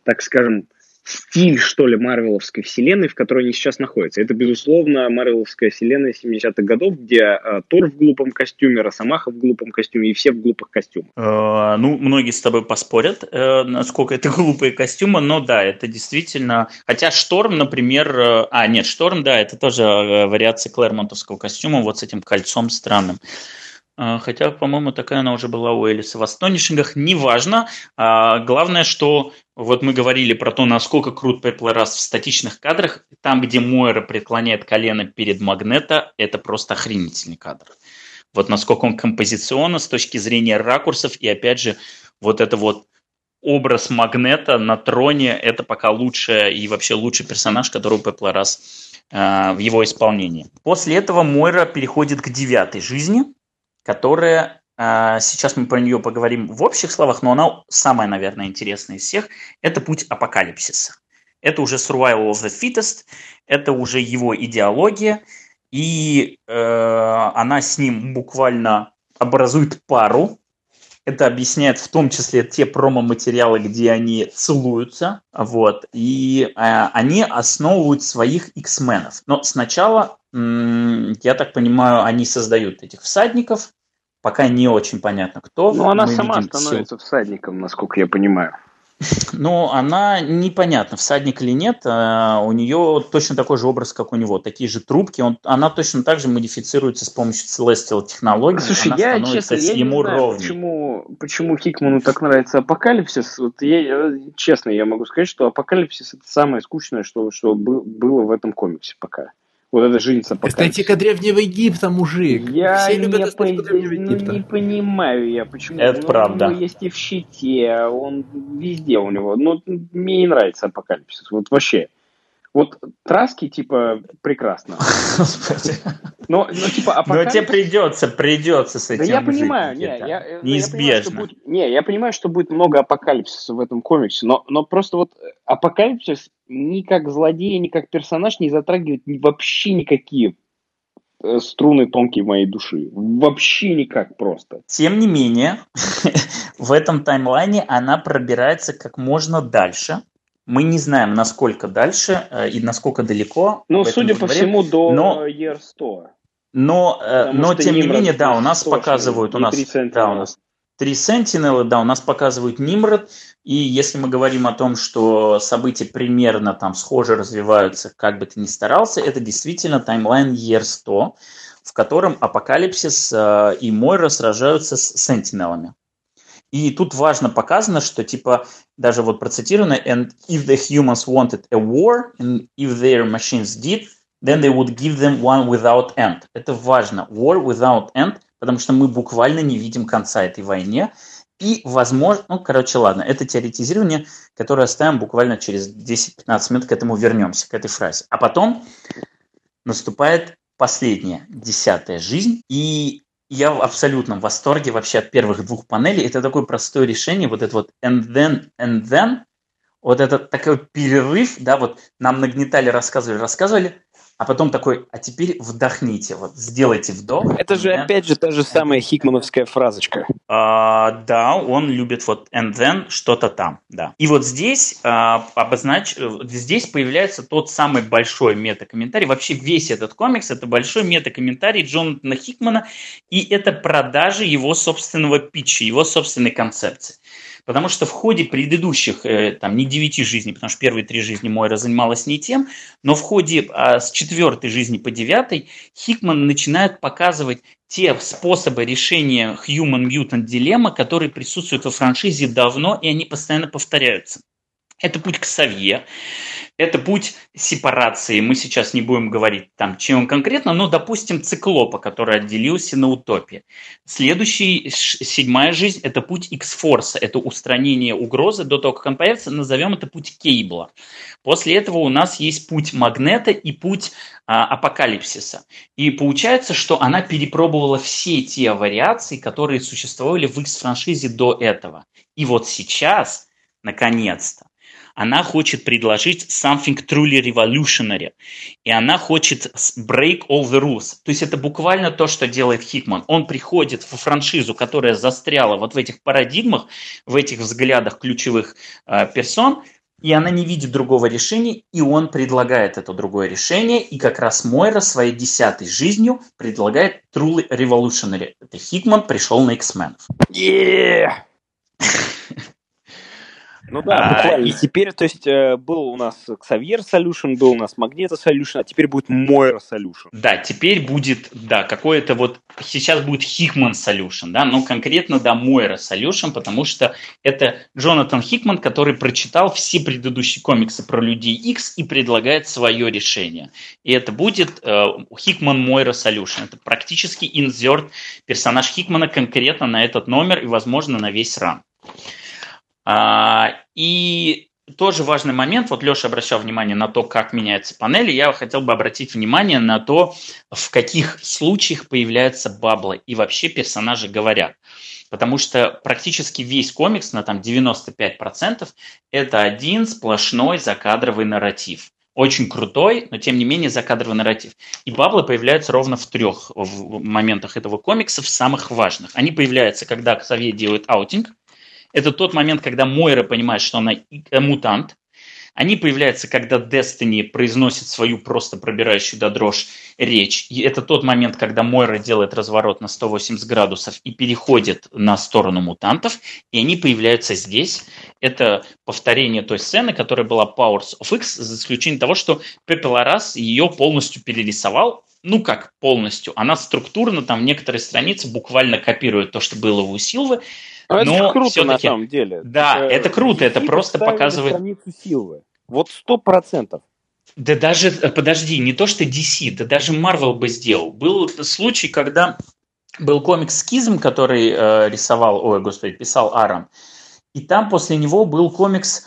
так скажем, стиль, что ли, Марвеловской вселенной, в которой они сейчас находятся. Это, безусловно, Марвеловская вселенная 70-х годов, где э, Тор в глупом костюме, Росомаха в глупом костюме и все в глупых костюмах. Э, ну, многие с тобой поспорят, э, насколько это глупые костюмы, но да, это действительно... Хотя Шторм, например... Э, а, нет, Шторм, да, это тоже э, вариация Клэрмонтовского костюма вот с этим кольцом странным. А, хотя, по-моему, такая она уже была у Элиса в Астонишингах. Неважно. А, главное, что вот мы говорили про то, насколько крут Пепла раз в статичных кадрах. Там, где Мойра преклоняет колено перед Магнета, это просто охренительный кадр. Вот насколько он композиционно с точки зрения ракурсов. И опять же, вот это вот образ Магнета на троне, это пока лучший и вообще лучший персонаж, который у э, в его исполнении. После этого Мойра переходит к девятой жизни – которая, а, сейчас мы про нее поговорим в общих словах, но она самая, наверное, интересная из всех, это путь апокалипсиса. Это уже survival of the fittest, это уже его идеология, и э, она с ним буквально образует пару. Это объясняет в том числе те промо-материалы, где они целуются, вот, и э, они основывают своих X-менов. Но сначала я так понимаю, они создают этих всадников. Пока не очень понятно, кто. Ну, она Мы сама становится сил. всадником, насколько я понимаю. Ну, она непонятно, всадник или нет. А, у нее точно такой же образ, как у него. Такие же трубки. Он, она точно так же модифицируется с помощью Celestial технологий. Слушай, она я, честно, я не ему знаю, ровней. почему, почему Хикману так нравится Апокалипсис. Вот я, честно, я могу сказать, что Апокалипсис это самое скучное, что, что бы- было в этом комиксе пока. Вот эта жизнь с Апокалипсисом. Эстетика Древнего Египта, мужик. Я Все любят не, по- Древнего ну, не понимаю я, почему. Это Ну, правда. У него есть и в щите, он везде у него. Ну, мне не нравится апокалипсис. Вот вообще. Вот Траски, типа, прекрасно. Господи. Но, но типа, Но тебе апокалипсис... придется, придется с Да этим я жить понимаю, не, где-то. я, я- я Неизбежно. понимаю, будет, не, я понимаю, что будет много апокалипсиса в этом комиксе, но, но просто вот апокалипсис ни как злодей, ни как персонаж не затрагивает вообще никакие э, струны тонкие моей души. Вообще никак просто. Тем не менее, в этом таймлайне она пробирается как можно дальше. Мы не знаем, насколько дальше э, и насколько далеко. Ну, судя по поговорим. всему, до но- э, Year 100. Но, э, но тем не менее, да, у нас показывают, у нас, да, у Sentinel. нас три Сентинелы, да, у нас показывают Нимрод, и если мы говорим о том, что события примерно там схоже развиваются, как бы ты ни старался, это действительно таймлайн Year 100, в котором Апокалипсис э, и Мойра сражаются с Сентинелами. И тут важно показано, что типа даже вот процитировано, and if the humans wanted a war, and if their machines did, then they would give them one without end. Это важно. War without end, потому что мы буквально не видим конца этой войне. И, возможно, ну, короче, ладно, это теоретизирование, которое оставим буквально через 10-15 минут, к этому вернемся, к этой фразе. А потом наступает последняя, десятая жизнь, и я в абсолютном восторге вообще от первых двух панелей. Это такое простое решение, вот это вот and then, and then, вот это такой перерыв, да, вот нам нагнетали, рассказывали, рассказывали, а потом такой, а теперь вдохните, вот сделайте вдох. Это же then. опять же та же самая хикмановская фразочка. А, да, он любит вот and then что-то там, да. И вот здесь а, обознач... здесь появляется тот самый большой метакомментарий. Вообще весь этот комикс это большой метакомментарий Джонатана Хикмана, и это продажи его собственного питча, его собственной концепции. Потому что в ходе предыдущих, э, там, не девяти жизней, потому что первые три жизни Мойра занималась не тем, но в ходе а, с четвертой жизни по девятой Хикман начинает показывать те способы решения Human Mutant дилемма, которые присутствуют во франшизе давно, и они постоянно повторяются. Это путь к Савье, это путь сепарации. Мы сейчас не будем говорить там, чем он конкретно, но, допустим, циклопа, который отделился на утопе. Следующий, седьмая жизнь, это путь X-форса, это устранение угрозы до того, как он появится, назовем это путь Кейбла. После этого у нас есть путь Магнета и путь а, Апокалипсиса. И получается, что она перепробовала все те вариации, которые существовали в X-франшизе до этого. И вот сейчас, наконец-то, она хочет предложить something truly revolutionary. И она хочет break all the rules. То есть это буквально то, что делает Хикман. Он приходит в франшизу, которая застряла вот в этих парадигмах, в этих взглядах ключевых э, персон, и она не видит другого решения, и он предлагает это другое решение, и как раз Мойра своей десятой жизнью предлагает truly revolutionary. Это Хикман пришел на X-Men. Yeah! Ну да, А, буквально. и- теперь, то есть, э, был у нас Xavier Solution, был у нас Magneto Solution, а теперь будет Moira Solution. Да, теперь будет, да, какое-то вот, сейчас будет Хикман Solution, да, но конкретно, да, Мойра Solution, потому что это Джонатан Хикман, который прочитал все предыдущие комиксы про Людей X и предлагает свое решение. И это будет э, Хикман Мойра Solution. Это практически инзерт персонаж Хикмана конкретно на этот номер и, возможно, на весь ран. А, и тоже важный момент, вот Леша обращал внимание на то, как меняются панели, я хотел бы обратить внимание на то, в каких случаях появляются баблы и вообще персонажи говорят. Потому что практически весь комикс на там 95% это один сплошной закадровый нарратив. Очень крутой, но тем не менее закадровый нарратив. И баблы появляются ровно в трех моментах этого комикса, в самых важных. Они появляются, когда Ксавье делает аутинг, это тот момент, когда Мойра понимает, что она э, мутант. Они появляются, когда Destiny произносит свою просто пробирающую до дрожь речь. И это тот момент, когда Мойра делает разворот на 180 градусов и переходит на сторону мутантов, и они появляются здесь. Это повторение той сцены, которая была Powers of X, за исключением того, что Пепе Ларас ее полностью перерисовал, ну как полностью, она структурно там в некоторые страницы буквально копирует то, что было у Силвы, Но но это круто на самом деле. Да, это круто, это просто показывает- страницу Силвы. Вот сто процентов. Да даже, э, подожди, не то что DC, да даже Marvel бы сделал. Был случай, когда был комикс «Скизм», который э, рисовал, ой, господи, писал Аарон. И там после него был комикс,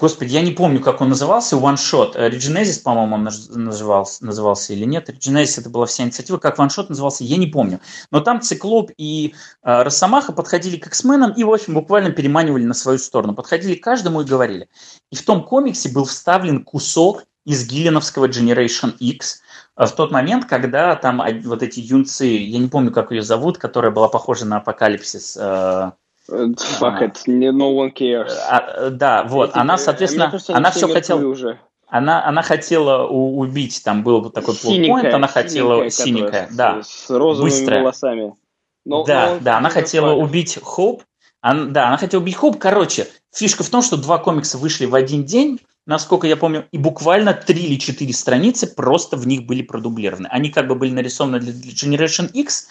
господи, я не помню, как он назывался, One Shot. Э, Regenesis, по-моему, он назывался, назывался или нет. Regenesis это была вся инициатива, как One Shot назывался, я не помню. Но там Циклоп и э, Росомаха подходили к X-менам и, в общем, буквально переманивали на свою сторону. Подходили к каждому и говорили. И в том комиксе был вставлен кусок из гиллиновского Generation X э, в тот момент, когда там вот эти юнцы, я не помню, как ее зовут, которая была похожа на Апокалипсис. Э, Fuck it, не- no one cares. а, э, да, вот, Эти, она, э, соответственно, кажется, она все хотела, уже. она, она хотела у- убить, там был такой плотпоинт, она хотела, синенькая, да, с, розовыми быстрая. волосами. Но- да, но да, она он хотела нормально. убить Хоуп. Ан- да, она хотела убить Хоуп. Короче, фишка в том, что два комикса вышли в один день, насколько я помню, и буквально три или четыре страницы просто в них были продублированы. Они как бы были нарисованы для Generation X,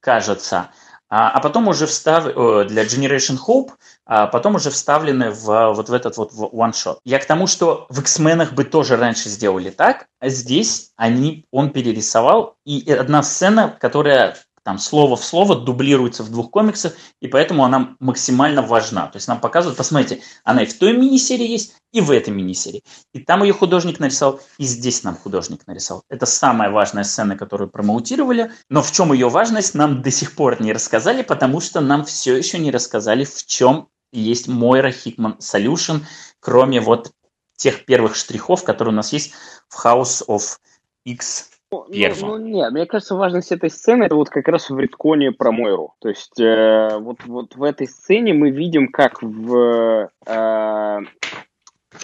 кажется, а, а потом уже встав... э, для Generation Hope, а потом уже вставлены в вот в этот вот one-shot. Я к тому, что в X-менах бы тоже раньше сделали так, а здесь они, он перерисовал, и одна сцена, которая там слово в слово дублируется в двух комиксах, и поэтому она максимально важна. То есть нам показывают, посмотрите, она и в той мини-серии есть, и в этой мини-серии. И там ее художник нарисовал, и здесь нам художник нарисовал. Это самая важная сцена, которую промоутировали, но в чем ее важность, нам до сих пор не рассказали, потому что нам все еще не рассказали, в чем есть Мойра Хикман Solution, кроме вот тех первых штрихов, которые у нас есть в House of X первым. Ну, нет, мне кажется, важность этой сцены это вот как раз в редконе про Мойру. То есть э, вот, вот в этой сцене мы видим, как в э,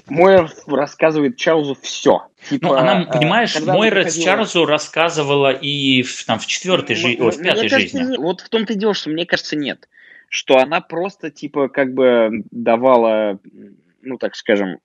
Мойер рассказывает Чарльзу все. Типа, Ну, она, э, понимаешь, когда Мойра приходила- Чарльзу рассказывала и в, там, в четвертой жизни, в пятой кажется, жизни. не- Вот в том-то и дело, что мне кажется, нет. Что она просто, типа, как бы давала, ну, так скажем,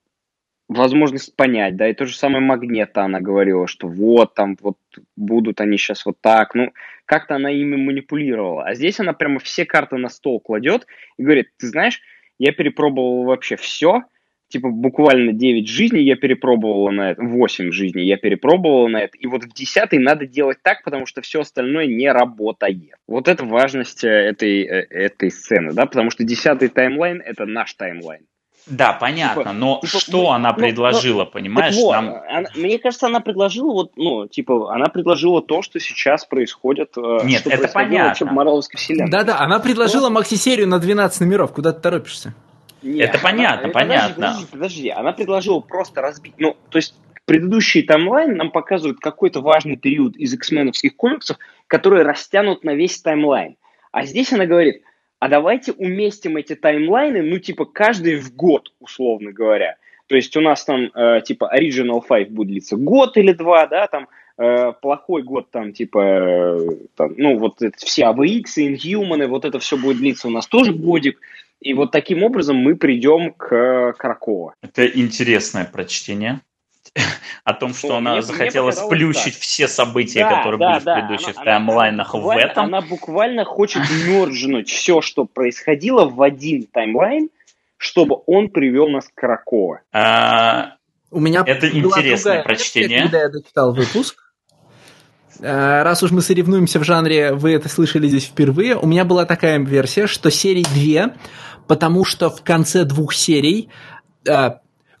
возможность понять, да, и то же самое Магнета она говорила, что вот там вот будут они сейчас вот так, ну, как-то она ими манипулировала. А здесь она прямо все карты на стол кладет и говорит, ты знаешь, я перепробовала вообще все, типа буквально 9 жизней я перепробовала на это, 8 жизней я перепробовала на это, и вот в 10 надо делать так, потому что все остальное не работает. Вот это важность э, этой, э, этой сцены, да, потому что 10 таймлайн это наш таймлайн. Да, понятно, Типа- но типа, что ну, она ну, предложила, понимаешь? Так вот, нам... она- мне кажется, она предложила вот, ну, типа, она предложила то, что сейчас происходит. э, Нет, что это понятно. вообще в Марвеловской вселенной. Да-да, она предложила макси-серию на 12 номеров. Куда ты торопишься? Нет, Это понятно, она- понятно. Подожди, подожди, подожди. Она предложила просто разбить. Ну, то есть предыдущий таймлайн нам показывает какой-то важный период из X-меновских комиксов, который растянут на весь таймлайн. А здесь она говорит, а давайте уместим эти таймлайны, ну, типа, каждый в год, условно говоря. То есть у нас там, э, типа, Original 5 будет длиться год или два, да, там, э, плохой год там, типа, э, там, ну, вот это все AVX, Inhuman, вот это все будет длиться у нас тоже годик. И вот таким образом мы придем к Кракова. Это интересное прочтение о том, что Ну, она мне- захотела мне сплющить так. все события, Да, которые да, были да, в предыдущих она- таймлайнах она в буквально- этом. Она буквально хочет мерджнуть все, что происходило в один таймлайн, чтобы он привел нас к Кракова. А, У меня Это была интересное другая прочтение. версия, Когда я дочитал выпуск, Э, раз уж мы соревнуемся в жанре, вы это слышали здесь впервые, у меня была такая версия, что серий две, потому что в конце двух серий, э,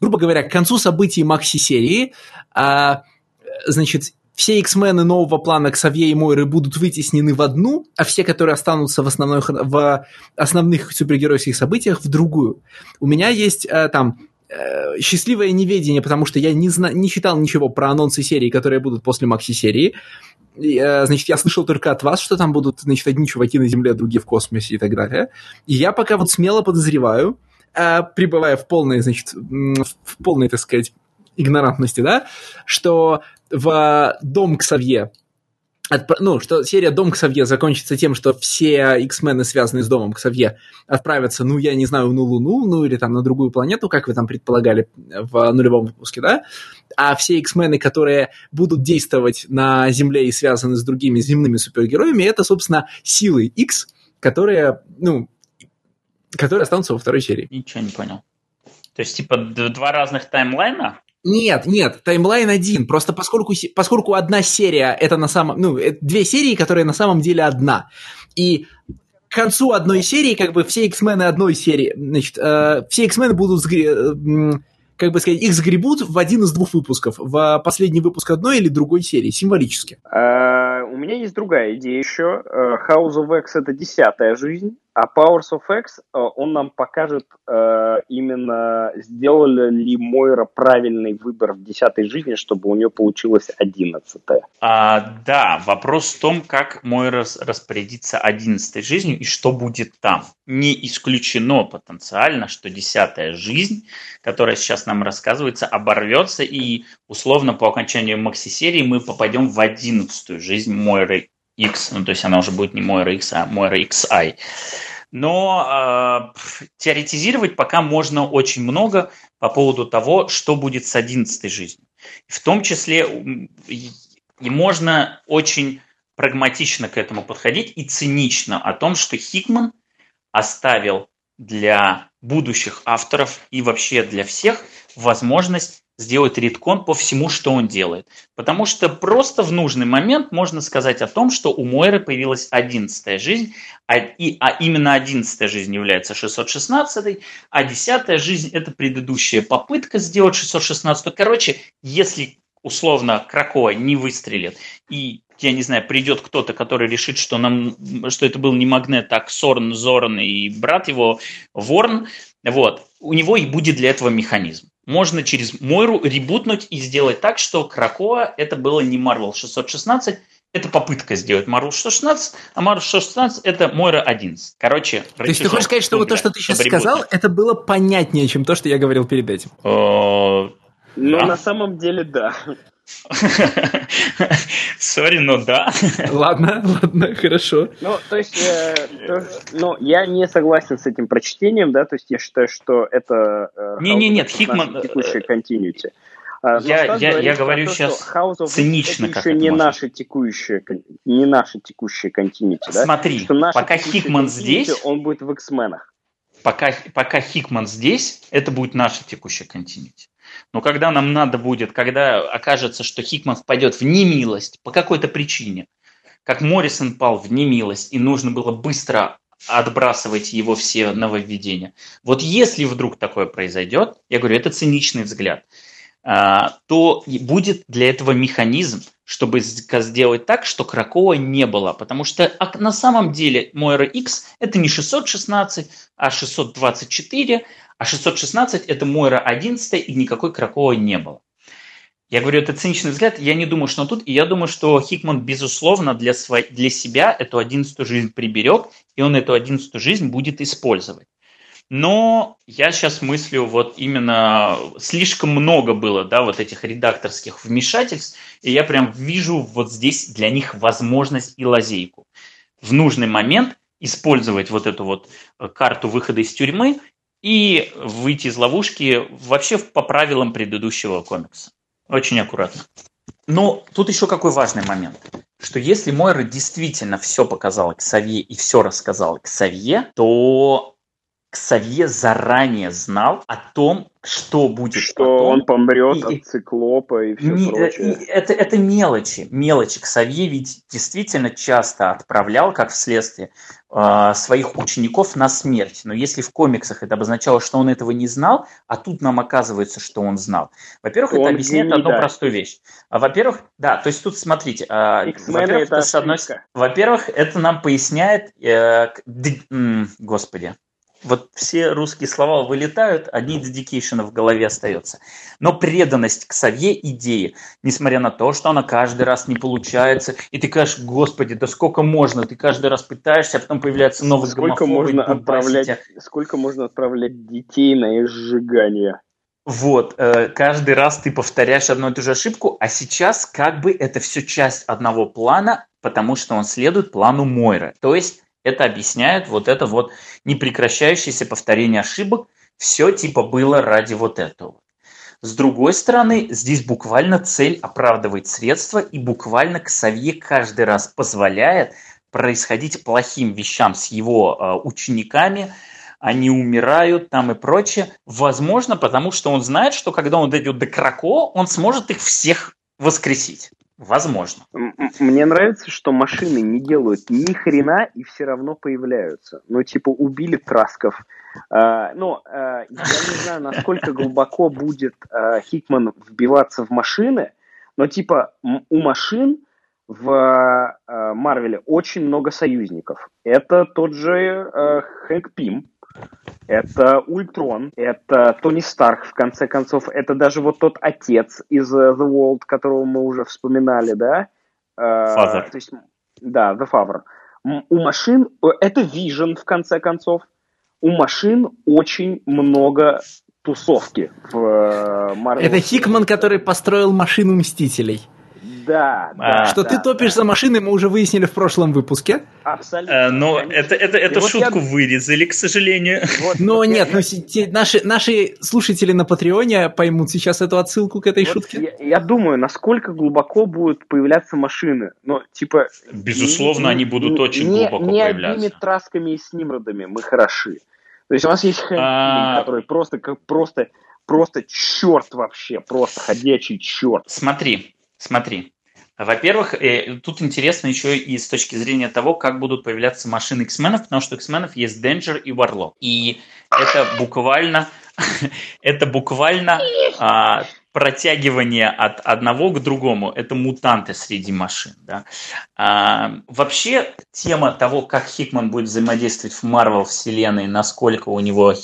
грубо говоря, к концу событий Макси-серии, э, значит, все X-мены нового плана Ксавье и Мойры будут вытеснены в одну, а все, которые останутся в основных, в основных супергеройских событиях, в другую. У меня есть э, там э, счастливое неведение, потому что я не, зна- не читал ничего про анонсы серии, которые будут после Макси-серии. Э, значит, я слышал только от вас, что там будут, значит, одни чуваки на Земле, другие в космосе и так далее. И я пока вот смело подозреваю, а, пребывая в полной, значит, в полной, так сказать, игнорантности, да, что в Дом Ксавье Отп... ну, что серия Дом Ксавье закончится тем, что все X-мены, связанные с Домом Ксавье, отправятся, ну, я не знаю, на Луну, ну, или там на другую планету, как вы там предполагали в нулевом выпуске, да? А все X-мены, которые будут действовать на Земле и связаны с другими земными супергероями, это, собственно, силы X, которые, ну, которые останутся во второй серии. Ничего не понял. То есть, типа, два разных таймлайна? Нет, нет, таймлайн один. Просто поскольку, поскольку одна серия это на самом... Ну, это две серии, которые на самом деле одна. И к концу одной серии, как бы все X-мены одной серии, значит, э, все X-мены будут, э, как бы сказать, их сгребут в один из двух выпусков, в последний выпуск одной или другой серии, символически. А, у меня есть другая идея еще. Э, House of X это десятая жизнь. А Powers of X, э, он нам покажет э, именно, сделали ли Мойра правильный выбор в десятой жизни, чтобы у нее получилось одиннадцатая. А, да, вопрос в том, как Мойра распорядится одиннадцатой жизнью и что будет там. Не исключено потенциально, что десятая жизнь, которая сейчас нам рассказывается, оборвется и условно по окончанию макси-серии мы попадем в одиннадцатую жизнь Мойры X, ну то есть она уже будет не Мойра X, а Мойра XI. Но э, теоретизировать пока можно очень много по поводу того, что будет с одиннадцатой жизнью. В том числе и можно очень прагматично к этому подходить и цинично о том, что Хикман оставил для будущих авторов и вообще для всех возможность сделать редкон по всему, что он делает. Потому что просто в нужный момент можно сказать о том, что у Мойры появилась одиннадцатая жизнь, а, и, а именно одиннадцатая жизнь является 616, а десятая жизнь – это предыдущая попытка сделать 616. Короче, если условно Кракова не выстрелит, и, я не знаю, придет кто-то, который решит, что, нам, что это был не Магнет, а Сорн, Зорн и брат его Ворн, вот, у него и будет для этого механизм можно через Мойру ребутнуть и сделать так, что Кракоа это было не Marvel 616, это попытка сделать Marvel 616, а Marvel 616 это Мойра 11. Короче, То есть ты хочешь сказать, что вот то, что ты сейчас сказал, это было понятнее, чем то, что я говорил перед этим? Э, ну, на самом деле, да. Сори, но да. Ладно, ладно, хорошо. Ну, то есть, э, то, ну, я не согласен с этим прочтением, да, то есть я считаю, что это... Э, не, не, нет, Хикман... Э, текущая континьюти. А, я, я, я говорю то, сейчас цинично, это как еще это не наша текущая, не наша текущая континьюти, да? Смотри, что пока Хикман здесь... Он будет в X-менах. Пока, пока Хикман здесь, это будет наша текущая континьюти. Но когда нам надо будет, когда окажется, что Хикман впадет в немилость по какой-то причине, как Моррисон пал в немилость, и нужно было быстро отбрасывать его все нововведения. Вот если вдруг такое произойдет, я говорю, это циничный взгляд, а, то будет для этого механизм, чтобы сделать так, что Кракова не было. Потому что на самом деле Мойра X это не 616, а 624, а 616 это Мойра 11 и никакой Кракова не было. Я говорю, это циничный взгляд, я не думаю, что он тут, и я думаю, что Хикман, безусловно, для, сво... для себя эту одиннадцатую жизнь приберег, и он эту одиннадцатую жизнь будет использовать. Но я сейчас мыслю, вот именно слишком много было, да, вот этих редакторских вмешательств, и я прям вижу вот здесь для них возможность и лазейку. В нужный момент использовать вот эту вот карту выхода из тюрьмы и выйти из ловушки вообще по правилам предыдущего комикса. Очень аккуратно. Но тут еще какой важный момент, что если Мойра действительно все показала к Савье и все рассказала к Савье, то Ксавье заранее знал о том, что будет что потом. он помрет и, от циклопа и все не, прочее. И это, это мелочи, мелочи. Ксавье ведь действительно часто отправлял, как вследствие, э, своих учеников на смерть. Но если в комиксах это обозначало, что он этого не знал, а тут нам оказывается, что он знал. Во-первых, это объясняет одну да. простую вещь. А, во-первых, да, то есть тут смотрите. Э, во-первых, это, с одной... во-первых, это нам поясняет, э, д... господи, вот все русские слова вылетают, одни dedication в голове остается. Но преданность к сове идеи, несмотря на то, что она каждый раз не получается, и ты кажешь, господи, да сколько можно, ты каждый раз пытаешься, а потом появляется новый сколько можно отправлять, Сколько можно отправлять детей на их сжигание? Вот, э, каждый раз ты повторяешь одну и ту же ошибку, а сейчас как бы это все часть одного плана, потому что он следует плану Мойры. То есть это объясняет вот это вот непрекращающееся повторение ошибок. Все типа было ради вот этого. С другой стороны, здесь буквально цель оправдывает средства и буквально Ксавье каждый раз позволяет происходить плохим вещам с его э, учениками, они умирают там и прочее. Возможно, потому что он знает, что когда он дойдет до Крако, он сможет их всех воскресить. Возможно. Мне нравится, что машины не делают ни хрена и все равно появляются. Ну, типа, убили Трасков. А, ну, а, я не знаю, насколько глубоко будет а, Хикман вбиваться в машины, но, типа, у машин в а, Марвеле очень много союзников. Это тот же а, Хэнк Пим, это Ультрон, это Тони Старк, в конце концов, это даже вот тот отец из uh, The World, которого мы уже вспоминали, да? Father. Uh, то есть, да, The Father. У машин, э, это Vision, в конце концов, у машин очень много тусовки в Marvel. Это Хикман, который построил машину Мстителей. Да, да. Что да, ты топишь да. за машины, мы уже выяснили в прошлом выпуске. Абсолютно. Э, но это, это, эту вот шутку я... вырезали, к сожалению. Вот, но вот нет, я... ну, те, наши, наши слушатели на Патреоне поймут сейчас эту отсылку к этой вот шутке. Я, я думаю, насколько глубоко будут появляться машины. Но, типа... Безусловно, не, они будут не, очень не, глубоко не появляться. Не одними трасками и с Нимродами мы хороши. То есть у нас есть Хэнк, а... который просто, как, просто, просто черт вообще, просто ходячий черт. Смотри, смотри. Во-первых, э, тут интересно еще и с точки зрения того, как будут появляться машины X-менов, потому что X-менов есть Danger и Warlock. И это буквально, это буквально а, протягивание от одного к другому. Это мутанты среди машин. Да? А, вообще, тема того, как Хикман будет взаимодействовать в Марвел вселенной, насколько у него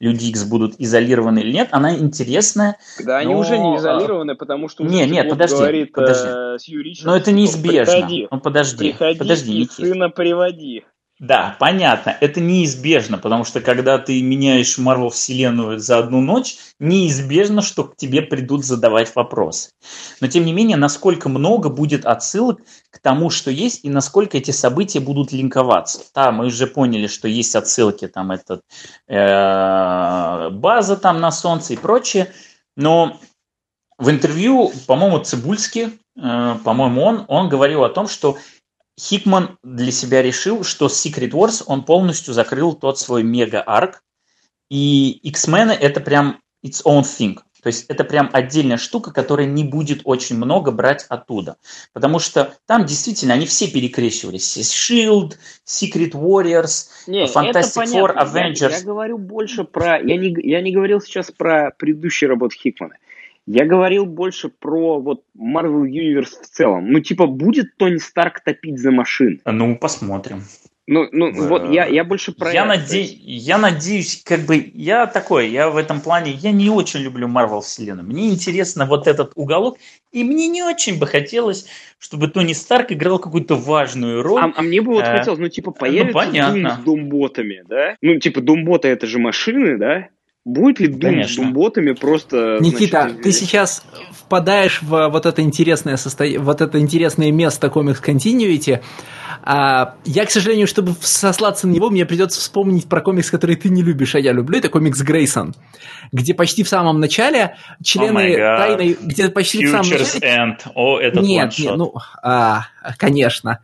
люди X будут изолированы или нет, она интересная. Да, но... они уже не изолированы, потому что не, нет, подожди, говорит подожди. Э, с Юричем, но это неизбежно. Приходи, ну подожди, приходи подожди, и сына приводи. Да, понятно, это неизбежно, потому что когда ты меняешь Марвел вселенную за одну ночь, неизбежно, что к тебе придут задавать вопросы. Но тем не менее, насколько много будет отсылок к тому, что есть, и насколько эти события будут линковаться. Да, мы уже поняли, что есть отсылки, там этот э, база там на Солнце и прочее, но в интервью, по-моему, Цибульский, э, по-моему, он, он говорил о том, что Хикман для себя решил, что с Secret Wars он полностью закрыл тот свой мега-арк, и X-Men это прям its own thing. То есть это прям отдельная штука, которая не будет очень много брать оттуда. Потому что там действительно они все перекрещивались. Shield, Secret Warriors, не, Fantastic Four, Avengers. Я, я говорю больше про... Я не, я не говорил сейчас про предыдущие работы Хикмана. Я говорил больше про вот Marvel Universe в целом. Ну, типа, будет Тони Старк топить за машин? Ну, посмотрим. Ну, ну да. вот я, я больше про я, это. Наде... я надеюсь, как бы, я такой, я в этом плане, я не очень люблю Марвел вселенную. Мне интересно вот этот уголок, и мне не очень бы хотелось, чтобы Тони Старк играл какую-то важную роль. А, а мне бы вот а, хотелось, ну, типа, появится ну, Дум с думботами, да? Ну, типа, думботы это же машины, да? Будет ли Doom с думботами просто... Никита, значит, ты сейчас впадаешь в вот это интересное, состо... вот это интересное место комикс Continuity. А, я, к сожалению, чтобы сослаться на него, мне придется вспомнить про комикс, который ты не любишь, а я люблю. Это комикс Грейсон, где почти в самом начале члены oh тайной... Где почти Futures в самом начале... End. О, этот Нет, нет ну, а, конечно.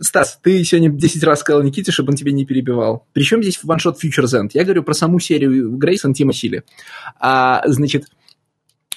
Стас, ты сегодня 10 раз сказал Никите, чтобы он тебя не перебивал. Причем здесь ваншот Futures End? Я говорю про саму серию Грейсон Тима Сили. А, значит,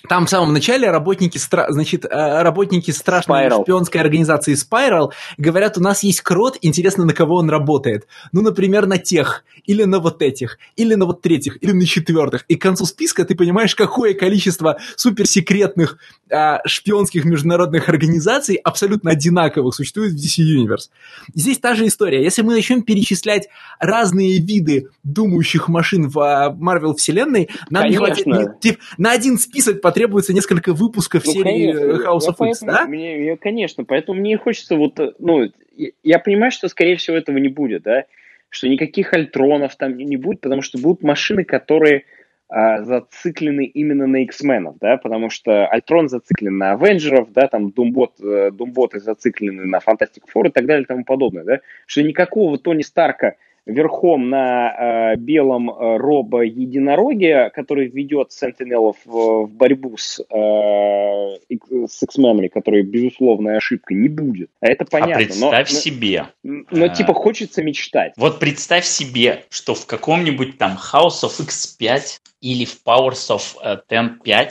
там в самом начале работники, значит, э, работники страшной Spiral. шпионской организации Spiral говорят, у нас есть крот, интересно, на кого он работает. Ну, например, на тех, или на вот этих, или на вот третьих, или на четвертых. И к концу списка ты понимаешь, какое количество суперсекретных а, шпионских международных организаций абсолютно одинаковых существует в DC Universe. Здесь та же история. Если мы начнем перечислять разные виды думающих машин в а, Marvel вселенной, нам не хватит... Конечно. не- тип, на один список потребуется несколько выпусков Ну, серии конечно, House of X, да? мне- конечно, поэтому мне хочется вот, э, ну, я- я понимаю, что, скорее всего, этого не будет, да, что никаких альтронов там не будет, потому что будут машины, которые а, зациклены именно на X-менов, да, потому что Альтрон зациклен на Авенджеров, да, там Думбот, э, Думботы зациклены на Фантастик Фор и так далее и тому подобное, да, что никакого Тони Старка верхом на э, белом э, робо единороге, который ведет Сентинелов в, в борьбу с, э, с X-менами, которые безусловная ошибка, не будет. А это понятно. а но- представь но, себе, но, а, типа хочется мечтать. Вот представь себе, что в каком-нибудь там House of X5 или в Powers of э, 10.5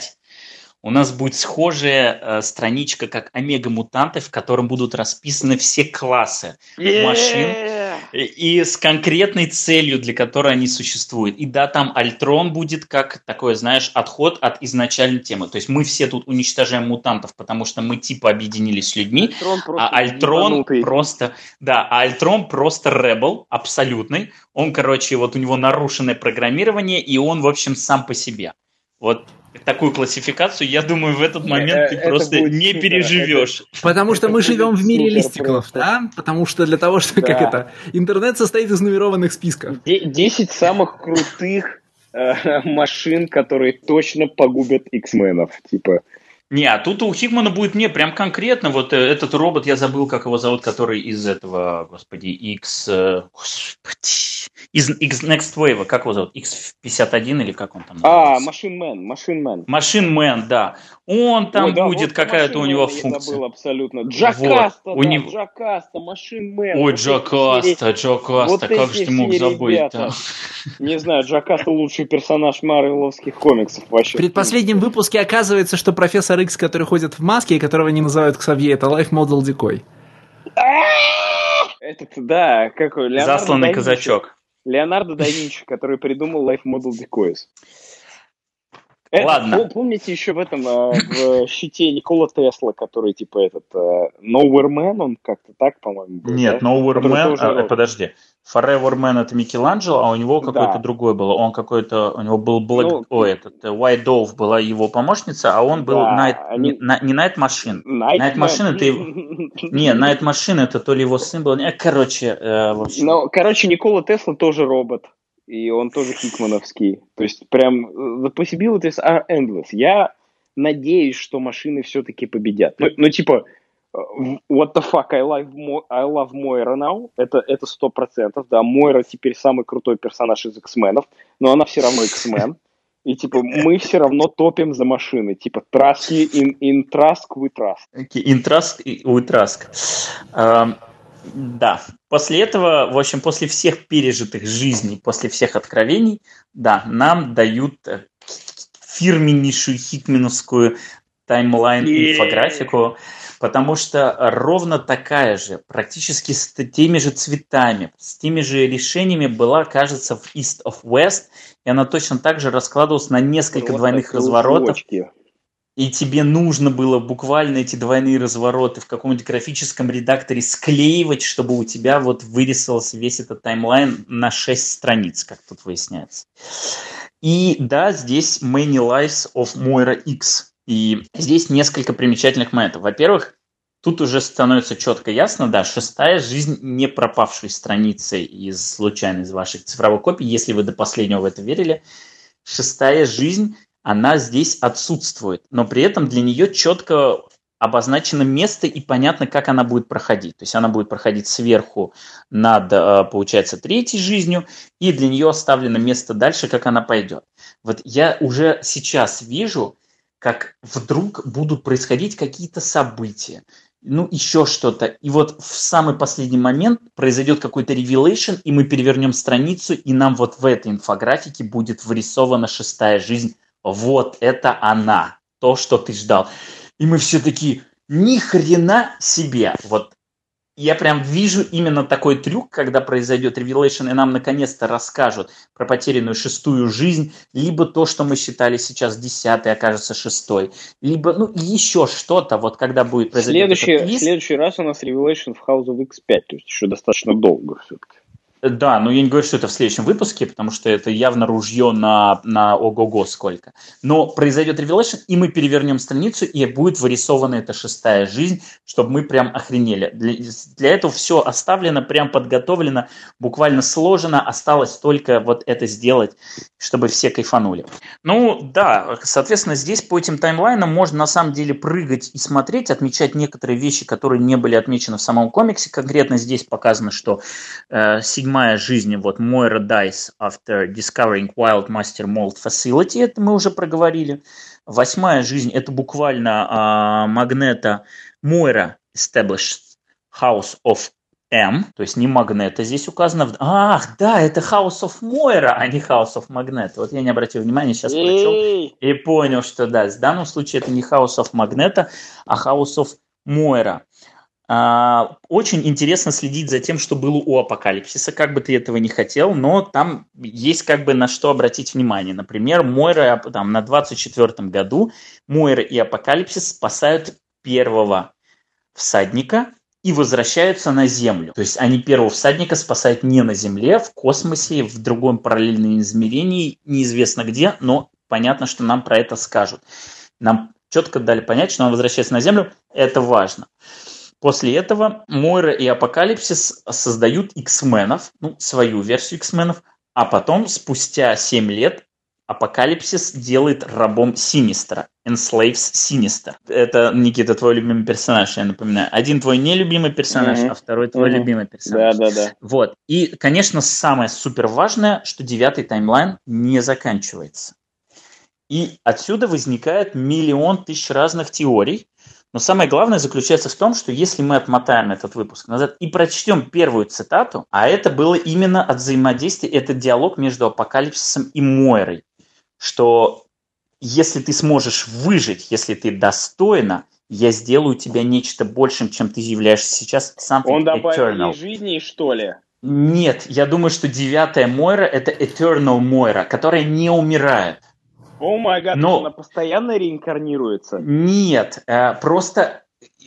у нас будет схожая э, страничка, как Омега-мутанты, в котором будут расписаны все классы машин и, и с конкретной целью, для которой они существуют. И да, там Альтрон будет как такой, знаешь, отход от изначальной темы. То есть мы все тут уничтожаем мутантов, потому что мы типа объединились с людьми, Альтрон просто а Альтрон ебанутый. просто, да, а Альтрон просто ребел абсолютный. Он, короче, вот у него нарушенное программирование, и он, в общем, сам по себе. Вот такую классификацию, я думаю, в этот момент э, ты это просто не супер, переживешь. Потому что Это мы живем в мире листиков, просто. да? Потому что для того, что, как Да. это, интернет состоит из нумерованных списков. Де- 10 самых крутых э, машин, которые точно погубят X-менов. Типа, Не, а тут у Хигмана будет не прям конкретно вот э, этот робот, я забыл, как его зовут, который из этого, господи, X, э, господи, из X Next Wave, как его зовут, X51 или как он там а, называется? Машинмен, Машинмен. Машин Мэн, да. Он там Ой, да, будет вот какая-то у него функция. забыл абсолютно. Джакаста, Вот, у да, него- Джакаста, Машинмен. Ой, Вот эти Джакаста, Джакаста, вот как же ты мог ребята. серии- Не знаю, Джакаста лучший персонаж марвеловских комиксов В вообще. предпоследнем выпуске оказывается, что профессор Икс, который ходит в маске, и которого они называют Ксавье, это Life Model Decoy. Этот, да, какой, Леонардо Засланный да Винчи. казачок. Леонардо да Винчи, который придумал Life Model Decoys. Это, Ладно. пом- помните еще в этом, э, в щите Никола Тесла, который типа этот э, Nowhere Man, он как-то так, по-моему, был, Нет, да? Nowhere Который Man, тоже а, подожди. Forever Man это Микеланджело, а у него какой-то Да. другой был. Он какой-то, у него был Black, Ну, ой, этот, э, White Dove была его помощница, а он был Да, Night, они- не, не Night Machine. Nightman. Night Machine это его- Не, Night Machine это то ли его сын был. Короче, э, в общем. Ну, короче, Никола Тесла тоже робот. И он тоже хикмановский. То есть, прям, the possibilities are endless. Я надеюсь, что машины все-таки победят. Ну, ну, типа, э, what the fuck, I love, Mo- I love Moira now. Это, это сто процентов, да. Мойра теперь самый крутой персонаж из X-менов, но она все равно X-мен. И, типа, мы все равно топим за машины. Типа, trust you in, in trust we trust. Окей, Интраск и Уитраск. Эм, Да. После этого, в общем, после всех пережитых жизней, после всех откровений, да, нам дают э, фирменнейшую хикменовскую таймлайн-инфографику, потому что ровно такая же, практически с теми же цветами, с теми же решениями была, кажется, в East of West, и она точно так же раскладывалась на несколько Вот двойных разворотов, узелочки. И тебе нужно было буквально эти двойные развороты в каком-нибудь графическом редакторе склеивать, чтобы у тебя вот вырисовался весь этот таймлайн на 6 страниц, как тут выясняется. И да, здесь Many Lives of Moira X. И здесь несколько примечательных моментов. Во-первых, тут уже становится четко ясно, да, шестая жизнь не пропавшей страницы из случайно из ваших цифровых копий, если вы до последнего в это верили. Шестая жизнь она здесь отсутствует, но при этом для нее четко обозначено место и понятно, как она будет проходить. То есть она будет проходить сверху над, э, получается, третьей жизнью, и для нее оставлено место дальше, как она пойдет. Вот я уже сейчас вижу, как вдруг будут происходить какие-то события, ну, еще что-то. И вот в самый последний момент произойдет какой-то ревелейшн, и мы перевернем страницу, и нам вот в этой инфографике будет вырисована шестая жизнь вот это она. то, что ты ждал. И мы все такие, ни хрена себе. Вот я прям вижу именно такой трюк, когда произойдет Revelation, и нам наконец-то расскажут про потерянную шестую жизнь, либо то, что мы считали сейчас десятой, окажется шестой, либо ну еще что-то, вот когда будет произойти. Следующий, следующий раз у нас Revelation в House of X5, то есть еще достаточно долго все-таки. Да, но я не говорю, что это в следующем выпуске, потому что это явно ружье на, на ого-го сколько. Но произойдет Revelation, и мы перевернем страницу, и будет вырисована эта шестая жизнь, чтобы мы прям охренели. Для, для этого все оставлено, прям подготовлено, буквально сложено. Осталось только вот это сделать, чтобы все кайфанули. Ну да, соответственно, здесь по этим таймлайнам можно на самом деле прыгать и смотреть, отмечать некоторые вещи, которые не были отмечены в самом комиксе. Конкретно здесь показано, что э, седьмая жизнь, вот Moira dies after discovering Wild Master Mold Facility, это мы уже проговорили. Восьмая жизнь, это буквально а, Магнета Moira established House of M, то есть не Магнета здесь указано. Ах, да, это House of Moira, а не House of Magnet. Вот я не обратил внимания, сейчас прочел и понял, что да, в данном случае это не House of Magnet, а House of Moira. А, очень интересно следить за тем, что было у Апокалипсиса, как бы ты этого не хотел, но там есть как бы на что обратить внимание. Например, Мойра там, на 24-м году Мойра и Апокалипсис спасают первого всадника и возвращаются на Землю. То есть они первого всадника спасают не на Земле, в космосе, в другом параллельном измерении, неизвестно где, но понятно, что нам про это скажут. Нам четко дали понять, что он возвращается на Землю, это важно. После этого Мойра и Апокалипсис создают X-менов, ну, свою версию X-менов, а потом, спустя 7 лет, Апокалипсис делает рабом Синистра, Enslaves Синистер. Это, Никита, твой любимый персонаж, я напоминаю. Один твой нелюбимый персонаж, mm-hmm. а второй твой mm-hmm. любимый персонаж. Да, да, да. Вот. И, конечно, самое супер важное, что девятый таймлайн не заканчивается. И отсюда возникает миллион тысяч разных теорий, но самое главное заключается в том, что если мы отмотаем этот выпуск назад и прочтем первую цитату, а это было именно от взаимодействия, это диалог между Апокалипсисом и Мойрой, что если ты сможешь выжить, если ты достойна, я сделаю тебя нечто большим, чем ты являешься сейчас. Он добавил жизни, что ли? Нет, я думаю, что девятая Мойра – это Eternal Мойра, которая не умирает. О май гад, Но... она постоянно реинкарнируется? Нет, э, просто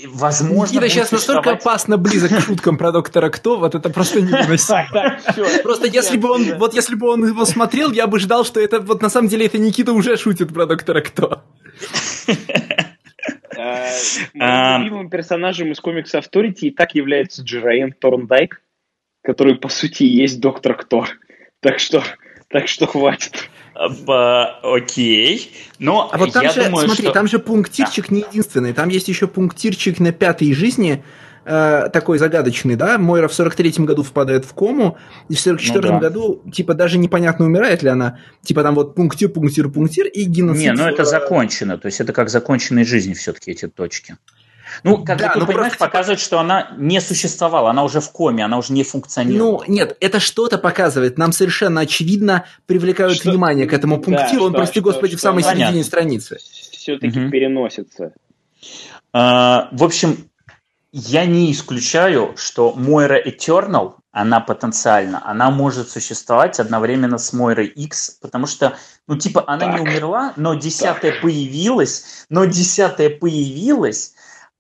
возможно... Никита сейчас настолько опасно близок к шуткам про доктора Кто, вот это просто невыносимо. Просто если бы он, вот если бы он его смотрел, я бы ждал, что это, вот на самом деле это Никита уже шутит про доктора Кто. Э, моим любимым персонажем из комикса Авторити и так является Джерайен Торндайк, который, по сути, есть доктор Кто. Так что, так что хватит. Окей. Но а вот там же, думаю, смотри, что... там же пунктирчик да. не единственный. Там есть еще пунктирчик на пятой жизни, э, такой загадочный, да? Мойра в 43-м году впадает в кому, и в 44-м ну, да. году, типа, даже непонятно, умирает ли она. Типа, там вот пунктир, пунктир, пунктир и геноцид. Не, ну это закончено. То есть это как законченные жизни все-таки эти точки. Ну, как да, бы ты ну понимаешь, просто, показывает, что она не существовала, она уже в коме, она уже не функционирует. Ну, нет, это что-то показывает. Нам совершенно очевидно привлекают что, внимание к этому пунктиру. Да, Он, что, прости что, господи, что, в самой понятно. середине страницы. Все-таки угу. переносится. А, в общем, я не исключаю, что Мойра Eternal, она потенциально, она может существовать одновременно с Мойрой X, потому что, ну, типа, она так. не умерла, но десятая появилась, но десятая появилась,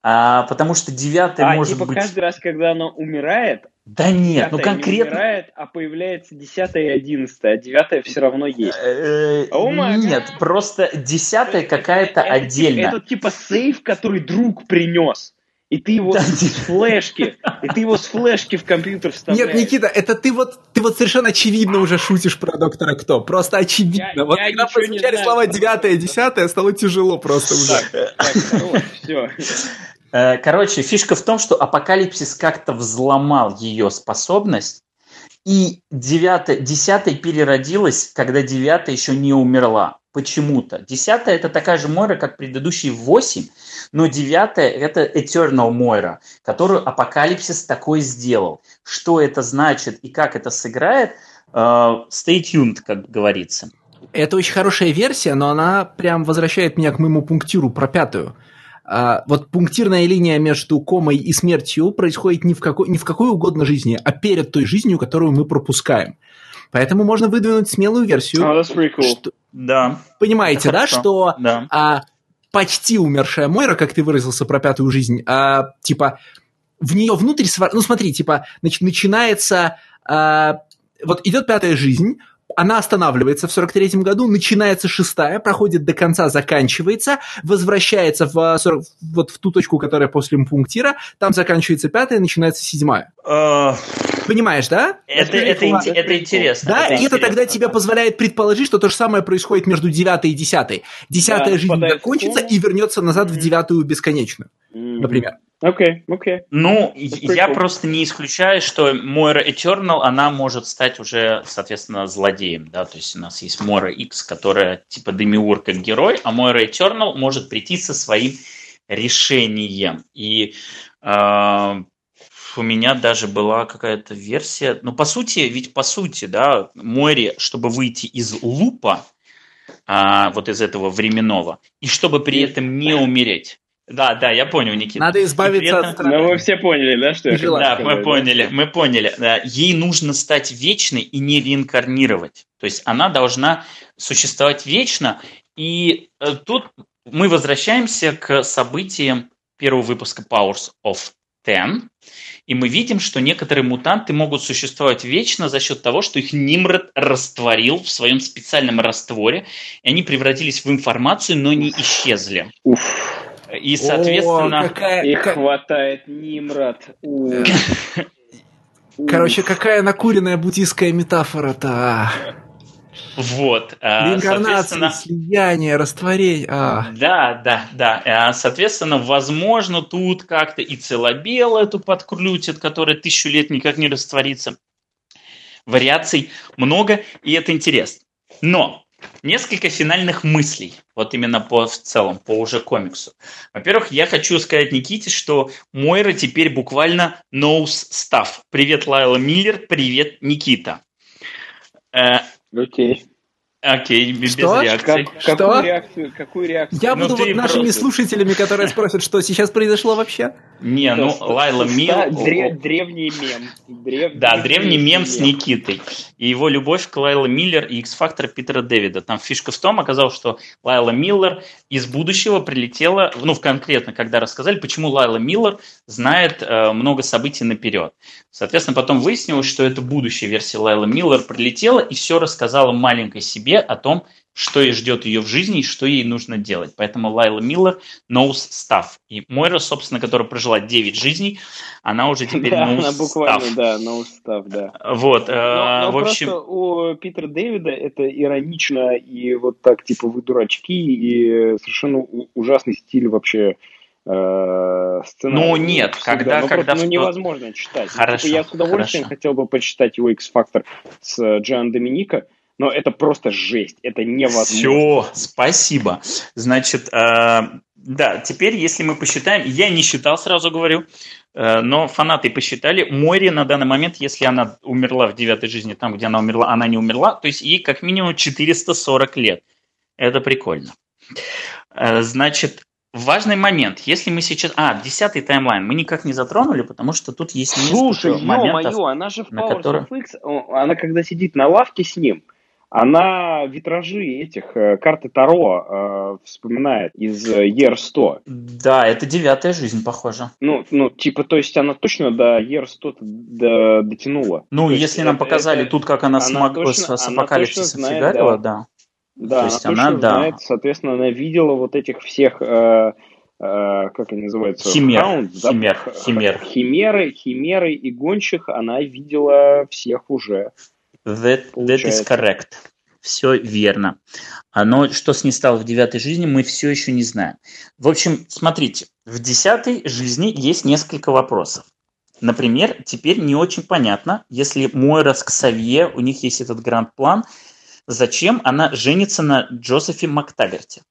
а, потому что девятая а, может типа быть... каждый раз, когда она умирает... Да нет, ну конкретно... Не умирает, а появляется десятая и одиннадцатая, а девятая все равно есть. Э, нет, просто десятая какая-то отдельная. Это типа сейф, который друг принес и ты его да, с флешки, и ты его с флешки в компьютер вставляешь. Нет, Никита, это ты вот, ты вот совершенно очевидно уже шутишь про доктора Кто. Просто очевидно. Я, вот я когда прозвучали слова девятое, десятое, стало тяжело просто уже. Так, так, все. Э, короче, фишка в том, что апокалипсис как-то взломал ее способность, и девятая, десятая переродилась, когда девятая еще не умерла. Почему-то. Десятая это такая же Мойра, как предыдущие восемь, но девятая это Eternal Мойра, которую Апокалипсис такой сделал. Что это значит и как это сыграет, uh, stay tuned, как говорится. Это очень хорошая версия, но она прям возвращает меня к моему пунктиру про пятую. А, вот пунктирная линия между комой и смертью происходит не в, какой, не в какой угодно жизни, а перед той жизнью, которую мы пропускаем. Поэтому можно выдвинуть смелую версию. Oh, that's pretty cool. что- Да. понимаете, да, что Да. а, почти умершая Мойра, как ты выразился про пятую жизнь, а, типа в нее внутрь свар... Ну смотри, типа нач- начинается... а, вот идет пятая жизнь, она останавливается в 43-м году, начинается шестая, проходит до конца, заканчивается, возвращается в, 40 вот в ту точку, которая после пунктира, там заканчивается пятая, начинается седьмая. Э, Понимаешь, да? Это, это, это это интересно. Да, и это тогда тебе да. позволяет предположить, что то же самое происходит между девятой и десятой. Десятая Да, жизнь закончится и вернется назад в девятую бесконечную, Мгм. например. Окей, окей. Ну, я просто не исключаю, что Мойра Eternal, она может стать уже, соответственно, злодеем, да, то есть у нас есть Мойра X, которая типа Демиур как герой, а Мойра Eternal может прийти со своим решением. И э, у меня даже была какая-то версия, ну, по сути, ведь по сути, да, Мойре, чтобы выйти из лупа, а, вот из этого временного, и чтобы при этом не умереть. Да, да, я понял, Никита. Надо избавиться этом- от страха. Ну, вы все поняли, да, что я хотел Да, сказать, мы поняли, мы поняли. Да, Ей нужно стать вечной и не реинкарнировать. То есть она должна существовать вечно. И э, тут мы возвращаемся к событиям первого выпуска Powers of Ten. И мы видим, что некоторые мутанты могут существовать вечно за счет того, что их Нимрод растворил в своем специальном растворе, и они превратились в информацию, но не исчезли. Уф, И, соответственно... О, какая- и хватает Нимрод. У. Короче, какая накуренная буддийская метафора-то. а. Вот. а, Реинкарнация, слияние, растворение. а. Да, да, да. А, Соответственно, возможно, тут как-то и целобел эту подкрутят, которая тысячу лет никак не растворится. Вариаций много, и это интересно. Но несколько финальных мыслей, вот именно по в целом, по уже комиксу. Во-первых, я хочу сказать Никите, что Мойра теперь буквально knows stuff. Привет, Лайла Миллер, привет, Никита. Э, Окей. Окей, без Что? реакции. Как- Что? какую реакцию? Какую реакцию? Я Ну, буду вот нашими просто- слушателями, которые спросят, что сейчас произошло вообще. Не, ну, Что- Лайла дре- Древний мем. Да, древний мем с. Никитой. И его любовь к Лайла Миллер и X-фактор Питера Дэвида. Там фишка в том, оказалось, что Лайла Миллер из будущего прилетела, ну, конкретно, когда рассказали, почему Лайла Миллер знает э, много событий наперед. Соответственно, потом выяснилось, что это будущая версия Лайла Миллер прилетела и все рассказала маленькой себе о том, что ей ждет ее в жизни и что ей нужно делать. Поэтому Лайла Миллер knows stuff. И Мойра, собственно, которая прожила 9 жизней, она уже теперь Да, knows она буквально, stuff. да, no stuff, да. Вот, э, Но, но в общем, просто у Питера Дэвида это иронично и вот так, типа, вы дурачки, и совершенно ужасный стиль вообще э, сценария. Ну, нет, Всегда. когда- Ну, когда просто, ну, невозможно читать. Ну, Хорошо, типа, я с удовольствием хорошо. хотел бы почитать его X-Factor с э, Джоан Доминика, но это просто жесть, это невозможно. все, спасибо. Значит, э, да, теперь, если мы посчитаем, я не считал, сразу говорю, э, но фанаты посчитали, Мори на данный момент, если она умерла в девятой жизни, там, где она умерла, она не умерла, то есть ей как минимум 440 лет. Это прикольно. Э, Значит, важный момент. Если мы сейчас... А, десятый таймлайн мы никак не затронули, потому что тут есть несколько Слушай, моментов. ё-моё, она же в которых- of X, она когда сидит на лавке с ним, она витражи этих, э, карты Таро э, вспоминает из э, Year 100. Да, это девятая жизнь, похоже. Ну, ну, типа, то есть она точно до Year 100 до- дотянула. Ну, То если нам это- показали это- тут, как она, она с, маг- точно- с- апокалипсисом фигарила, да. да. Да, То есть она, она, да. знает, соответственно, она видела вот этих всех, э, э, как они называются? Химер, да? химер, Х- химер. Химеры, химеры и гончих она видела всех уже. That, that is correct. Все верно. Но что с ней стало в девятой жизни, мы все еще не знаем. В общем, смотрите, в десятой жизни есть несколько вопросов. Например, теперь не очень понятно, если Мойра с Ксавье, у них есть этот гранд-план, зачем она женится на Джозефе Мактагарте.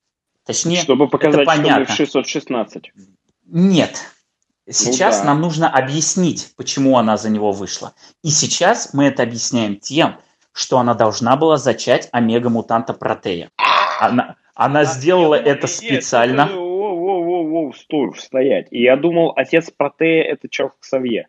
Точнее, чтобы показать, что мы понятно. в 616. Нет. Сейчас да. нам нужно объяснить, почему она за него вышла. И сейчас мы это объясняем тем, что она должна была зачать омега-мутанта Протея. Она, она сделала Я думал, это нет, специально. это- Воу-воу-воу, стой, стоять. И я думал, отец Протея это Чарльз Ксавье.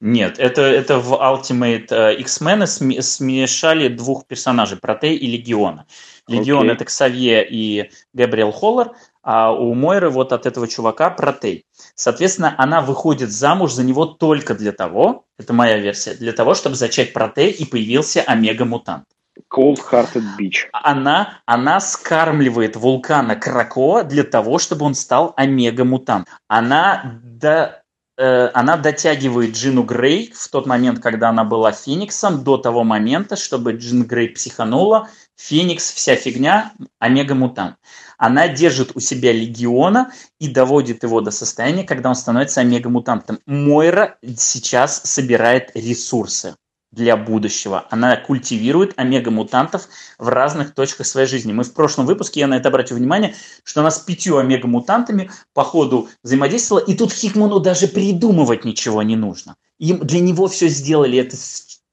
Нет, это, это в Ultimate э, X-Men сме- смешали двух персонажей, Протей и Легиона. Легион Окей. это Ксавье и Габриэл Холлар, а у Мойры вот от этого чувака Протей. Соответственно, она выходит замуж за него только для того, это моя версия, для того, чтобы зачать Протей и появился Омега-мутант. Cold Hearted Beach. Она, она скармливает вулкана Кракоа для того, чтобы он стал омега-мутант. Она, до, э, она дотягивает Джину Грей в тот момент, когда она была Фениксом, до того момента, чтобы Джин Грей психанула. Феникс, вся фигня, омега-мутант. Она держит у себя Легиона и доводит его до состояния, когда он становится омега-мутантом. Мойра сейчас собирает ресурсы для будущего. Она культивирует омега-мутантов в разных точках своей жизни. Мы в прошлом выпуске, я на это обратил внимание, что она с пятью омега-мутантами по ходу взаимодействовала, и тут Хикману даже придумывать ничего не нужно. Им, для него все сделали, это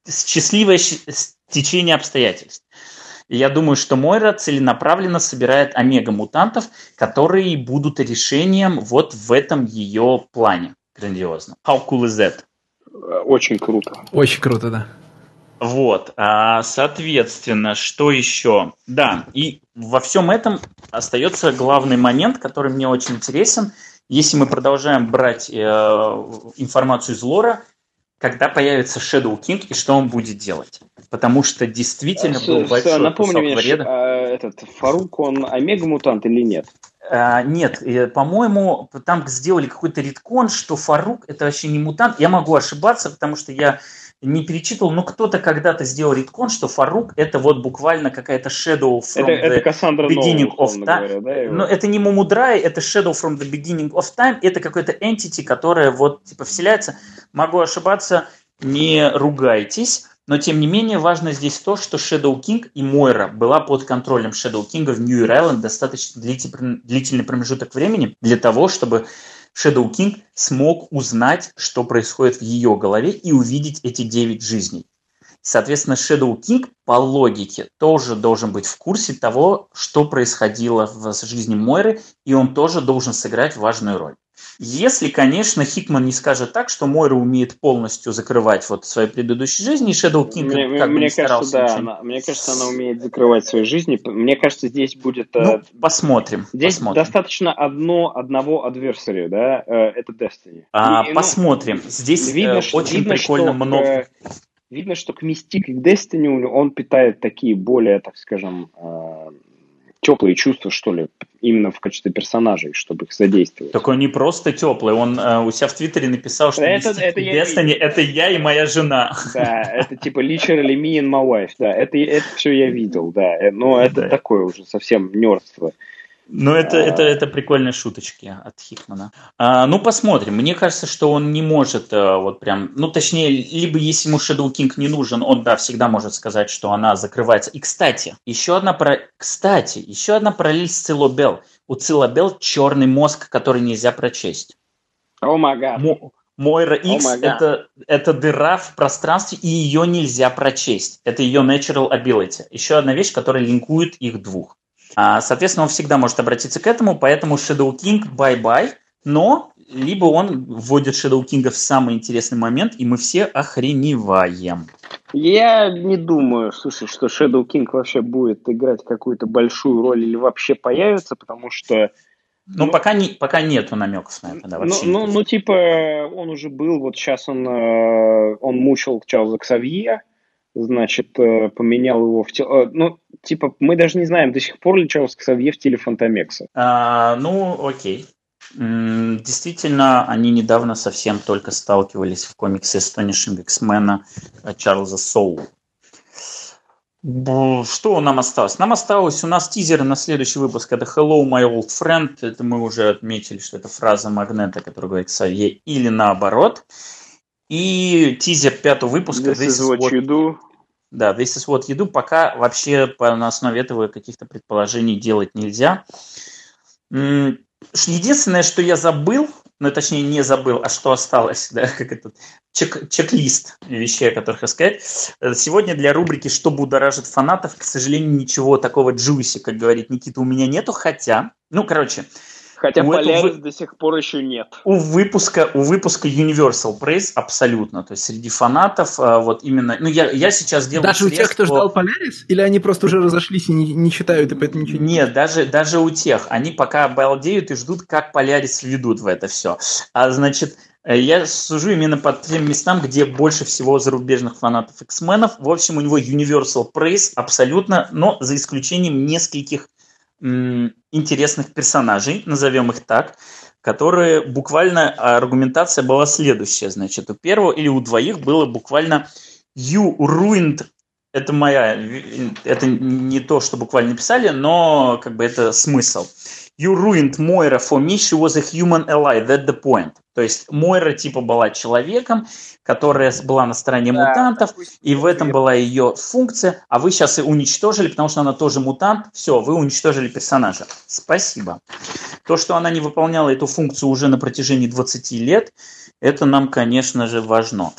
счастливое стечение обстоятельств. И я думаю, что Мойра целенаправленно собирает омега-мутантов, которые будут решением вот в этом ее плане. Грандиозно. How cool is that? Очень круто. Очень круто, да. Вот, а, соответственно, что еще? Да, и во всем этом остается главный момент, который мне очень интересен. Если мы продолжаем брать э, информацию из лора, когда появится Shadow King и что он будет делать. Потому что действительно С- был с- большой Напомни кусок мне, вреда. а, этот Фарук, он омега-мутант или нет? А, нет, по-моему, там сделали какой-то редкон, что Фарук это вообще не мутант. Я могу ошибаться, потому что я не перечитывал, но кто-то когда-то сделал редкон, что Фарук это вот буквально какая-то shadow from Это, the это Кассандра beginning условно of time. говоря, да? его? Но это не Мумудрай, это Shadow from the beginning of time, это какой-то entity, которая вот типа вселяется. Могу ошибаться, не ругайтесь. Но, тем не менее, важно здесь то, что Shadow King и Мойра была под контролем Shadow King в Нью Айленд достаточно длительный промежуток времени для того, чтобы Shadow King смог узнать, что происходит в ее голове и увидеть эти девять жизней. Соответственно, Shadow King по логике тоже должен быть в курсе того, что происходило в жизни Мойры, и он тоже должен сыграть важную роль. Если, конечно, Хикман не скажет так, что Мойра умеет полностью закрывать вот свои предыдущие жизни, и Shadow King Мне, как бы мне не кажется, старался да, ничего- она, мне кажется, она умеет закрывать свои жизни. Мне кажется, здесь будет... э, Ну, посмотрим. Здесь посмотрим. достаточно одно, одного адверсария, да, э, это Destiny. А, И, ну, посмотрим. Здесь видно, э, что- очень видно, прикольно что, много. э, видно, что к Mystic и к Destiny он питает такие более, так скажем, теплые чувства, что ли, именно в качестве персонажей, чтобы их задействовать. Такой не просто теплый. Он э, у себя в Твиттере написал, что Это- это я Destiny это я и моя жена. Да, это типа literally me and my wife, да, это, это все я видел, да, Э, но это Да. такое уже совсем нердство. Ну, это, А. это, это прикольные шуточки от Хикмана. А, ну, посмотрим. Мне кажется, что он не может э, вот прям... Ну, точнее, либо если ему Shadow King не нужен, он, да, всегда может сказать, что она закрывается. И, кстати, еще одна про... Кстати, еще одна параллель с Цилобел. У Cylobel черный мозг, который нельзя прочесть. Oh God. Мо- Мойра X God. это, это дыра в пространстве, и ее нельзя прочесть. Это ее natural ability. Еще одна вещь, которая линкует их двух. А, соответственно, он всегда может обратиться к этому, поэтому Shadow King bye-bye. Но либо он вводит Shadow King в самый интересный момент, и мы все охреневаем. Я не думаю, слушай, что Shadow King вообще будет играть какую-то большую роль или вообще появится, потому что, Но Ну- пока, не, пока нету намеков на это. Да, ну, вообще ну, никаких. ну, типа, он уже был, вот сейчас он, э, он мучил Чарльза Ксавье, значит, э, поменял его в тело. Ну, типа, мы даже не знаем до сих пор ли Чарльз Ксавье в теле Фантомекса. А, ну, окей. Действительно, они недавно совсем только сталкивались в комиксе Astonishing X-Men э, Чарльза Соу. Что нам осталось? Нам осталось, у нас тизеры на следующий выпуск. Это Hello, my old friend. Это мы уже отметили, что это фраза Магнета, которая говорит Савье, или наоборот. И тизер пятого выпуска. This is what you do. Да, This is what you do. Пока вообще по, на основе этого каких-то предположений делать нельзя. Единственное, что я забыл, ну, точнее, не забыл, а что осталось, да, как этот чек, чек-лист вещей, о которых рассказать. Сегодня для рубрики «Что будоражит фанатов», к сожалению, ничего такого джуси, как говорит Никита, у меня нету, хотя, ну, короче, Хотя У Polaris этого- до сих пор еще нет. у выпуска, у выпуска Universal Praise абсолютно. То есть среди фанатов а, вот именно... Ну, я, я сейчас делаю Даже у тех, срез кто ждал Полярис? Или они просто уже разошлись и не, не читают, и поэтому ничего не... Нет, даже, даже у тех. Они пока обалдеют и ждут, как Полярис введут в это все. А значит, э, я сужу именно по тем местам, где больше всего зарубежных фанатов X-менов. В общем, у него Universal Praise абсолютно, но за исключением нескольких интересных персонажей, назовем их так, которые буквально аргументация была следующая. Значит, у первого или у двоих было буквально You ruined это моя, это не то, что буквально писали, но как бы это смысл. You ruined Moira for me, she was a human ally, that's the point. То есть Мойра типа была человеком, которая была на стороне мутантов, и в этом была ее функция, а вы сейчас и уничтожили, потому что она тоже мутант, все, вы уничтожили персонажа. Спасибо. То, что она не выполняла эту функцию уже на протяжении 20 лет, это нам, конечно же, важно.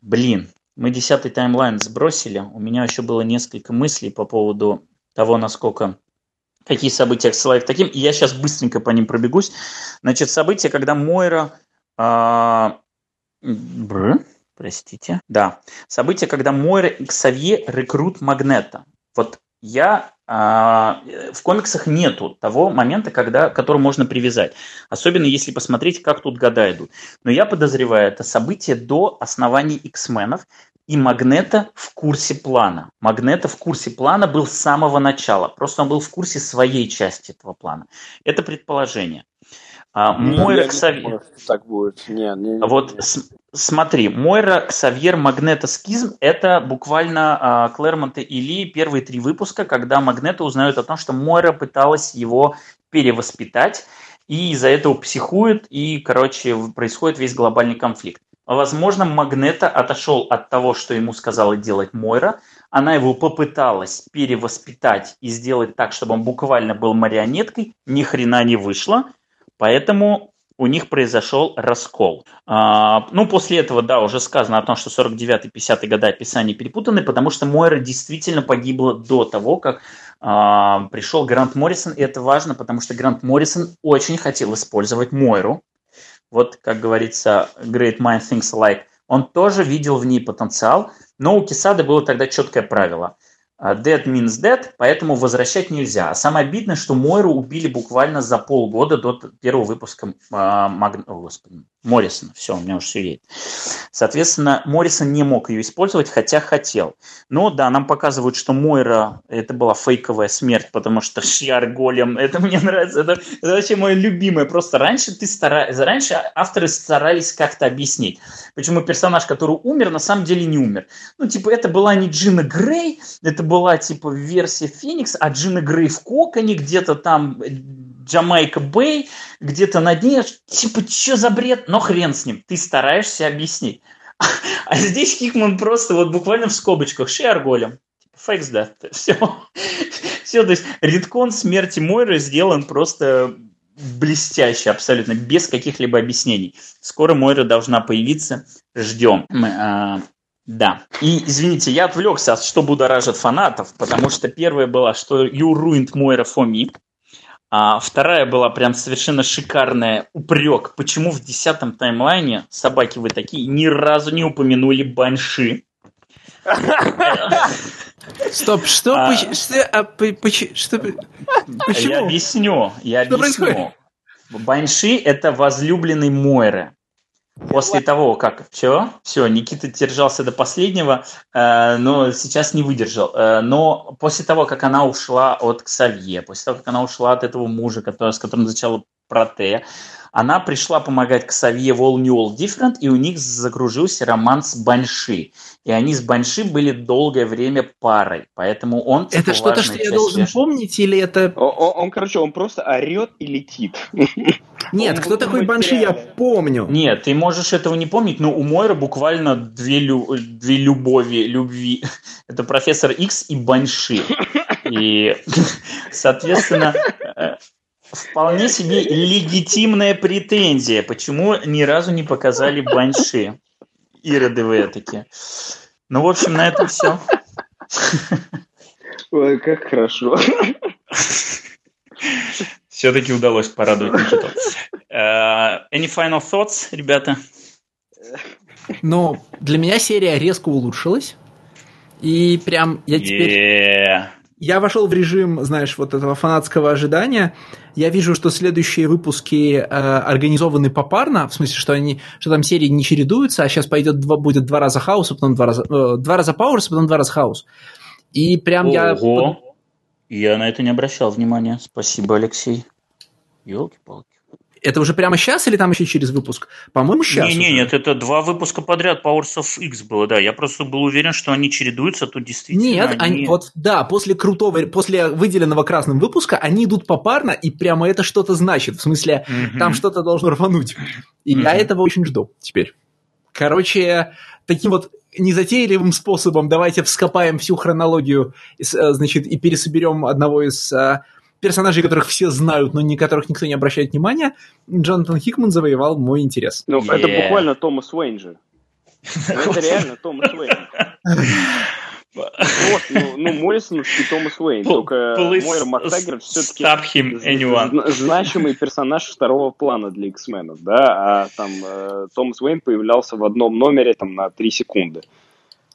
Блин, мы десятый таймлайн сбросили. У меня еще было несколько мыслей по поводу того, насколько какие события отсылают к таким. И я сейчас быстренько по ним пробегусь. Значит, события, когда Мойра... а, бр, простите. Да. События, когда Мойра и Ксавье рекрут Магнета. Вот я... а, в комиксах нету того момента, когда, к которому можно привязать. Особенно если посмотреть, как тут года идут. Но я подозреваю, это событие до основания X-менов, и Магнета в курсе плана. Магнета в курсе плана был с самого начала. Просто он был в курсе своей части этого плана. Это предположение. А, Мойра Я не Ксавье... думаю, что так будет. Не, не, не, Вот с- смотри, Мойра, Ксавьер, Магнета, Скизм – это буквально а, Клэрмонта и Ли первые три выпуска, когда Магнета узнает о том, что Мойра пыталась его перевоспитать, и из-за этого психует, и, короче, происходит весь глобальный конфликт. Возможно, Магнета отошел от того, что ему сказала делать Мойра. Она его попыталась перевоспитать и сделать так, чтобы он буквально был марионеткой. Ни хрена не вышло. Поэтому у них произошел раскол. А, ну, после этого, да, уже сказано о том, что 49-50 года описания перепутаны, потому что Мойра действительно погибла до того, как а, пришел Грант Моррисон, и это важно, потому что Грант Моррисон очень хотел использовать Мойру. Вот, как говорится, Great Mind Things Alike. Он тоже видел в ней потенциал, но у Кисады было тогда четкое правило. А, Dead means dead, поэтому возвращать нельзя. А самое обидное, что Мойру убили буквально за полгода до первого выпуска а, Маг- о, господи, Моррисона. Все, у меня уже все едет. Соответственно, Моррисон не мог ее использовать, хотя хотел. Но да, нам показывают, что Мойра это была фейковая смерть, потому что Шьяр Голем, это мне нравится, это, это вообще мое любимое. Просто раньше ты стара... раньше авторы старались как-то объяснить, почему персонаж, который умер, на самом деле не умер. Ну, типа, это была не Джина Грей, это была, типа, версия Феникс, а Джина Грей в коконе, где-то там э, Джамайка Бэй, где-то на дне, типа, что за бред? Но хрен с ним, ты стараешься объяснить. А здесь Хикман просто вот буквально в скобочках, Шиар Голем. Фейкс, да, все. Все, то есть редкон смерти Мойры сделан просто блестяще, абсолютно, без каких-либо объяснений. Скоро Мойра должна появиться, ждем. Мы, а, да. И, извините, я отвлекся, от что будоражит фанатов, потому что первая была, что You ruined Moira for me. А вторая была прям совершенно шикарная упрек. Почему в десятом таймлайне, собаки вы такие, ни разу не упомянули Банши? Стоп, что? А. что, а, что по- Я почему? объясню, я Что объясню. происходит? Банши – это возлюбленный Мойры. После того, как... Чего? Все, Никита держался до последнего, э, но сейчас не выдержал. Э, но после того, как она ушла от Ксавье, после того, как она ушла от этого мужа, который, с которым начала Протея, она пришла помогать Ксавье в All New All Different, и у них закружился роман с Банши. И они с Банши были долгое время парой, поэтому он... типа, Это что-то, что я должен связи. помнить, или это... О- о- Он, короче, он просто орет и летит. Нет, Он кто такой Банши, я помню. Нет, ты можешь этого не помнить, но у Мойры буквально две, лю- две любови, любви. Это профессор X и Банши. И, соответственно, э, вполне себе легитимная претензия. Почему ни разу не показали Банши? Ироды вы такие. Ну, в общем, на этом все. Ой, как хорошо. Все-таки удалось порадовать Никиту. Uh, any final thoughts, ребята? Ну, для меня серия резко улучшилась. И прям я теперь... Yeah. Я вошел в режим, знаешь, вот этого фанатского ожидания. Я вижу, что следующие выпуски э, организованы попарно, в смысле, что они, что там серии не чередуются, а сейчас пойдет два, будет два раза хаос, а потом два раза, э, два раза Пауэрс, а потом два раза хаос. И прям Ого. я... Я на это не обращал внимания. Спасибо, Алексей. Елки-палки. Это уже прямо сейчас или там еще через выпуск? По-моему, сейчас. Не, не, нет, это два выпуска подряд Powers of X было, да. Я просто был уверен, что они чередуются, тут действительно. Нет, они... они, вот да, после крутого, после выделенного красным выпуска они идут попарно, и прямо это что-то значит. В смысле, Мгм. там что-то должно рвануть. И я Мгм. этого очень жду теперь. Короче, таким вот незатейливым способом давайте вскопаем всю хронологию, э, значит, и пересоберем одного из э, персонажей, которых все знают, но не которых никто не обращает внимания, Джонатан Хикман завоевал мой интерес. Ну, это Yeah. буквально Томас Уэйн же. Ну, Это реально Томас Уэйн. Вот, ну, ну Моррисоновский Томас Уэйн. Только Мойра Мактаггерт все-таки значимый персонаж второго плана для X-менов, да, а там э, Томас Уэйн появлялся в одном номере там на 3 секунды.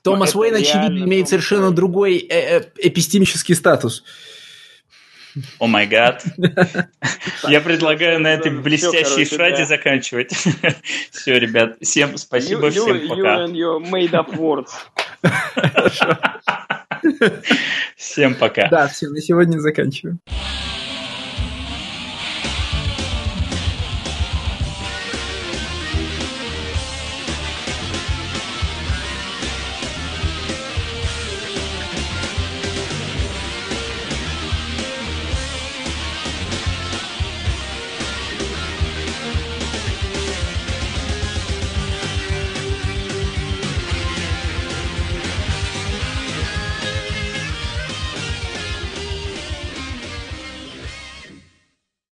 Томас это Уэйн, очевидно, имеет совершенно другой э, э, эпистемический статус. О май гад. Я предлагаю на этой блестящей фразе заканчивать. Все, ребят, всем спасибо, You- you- всем you пока. and your made up words. Всем пока. Да, все, на сегодня заканчиваем.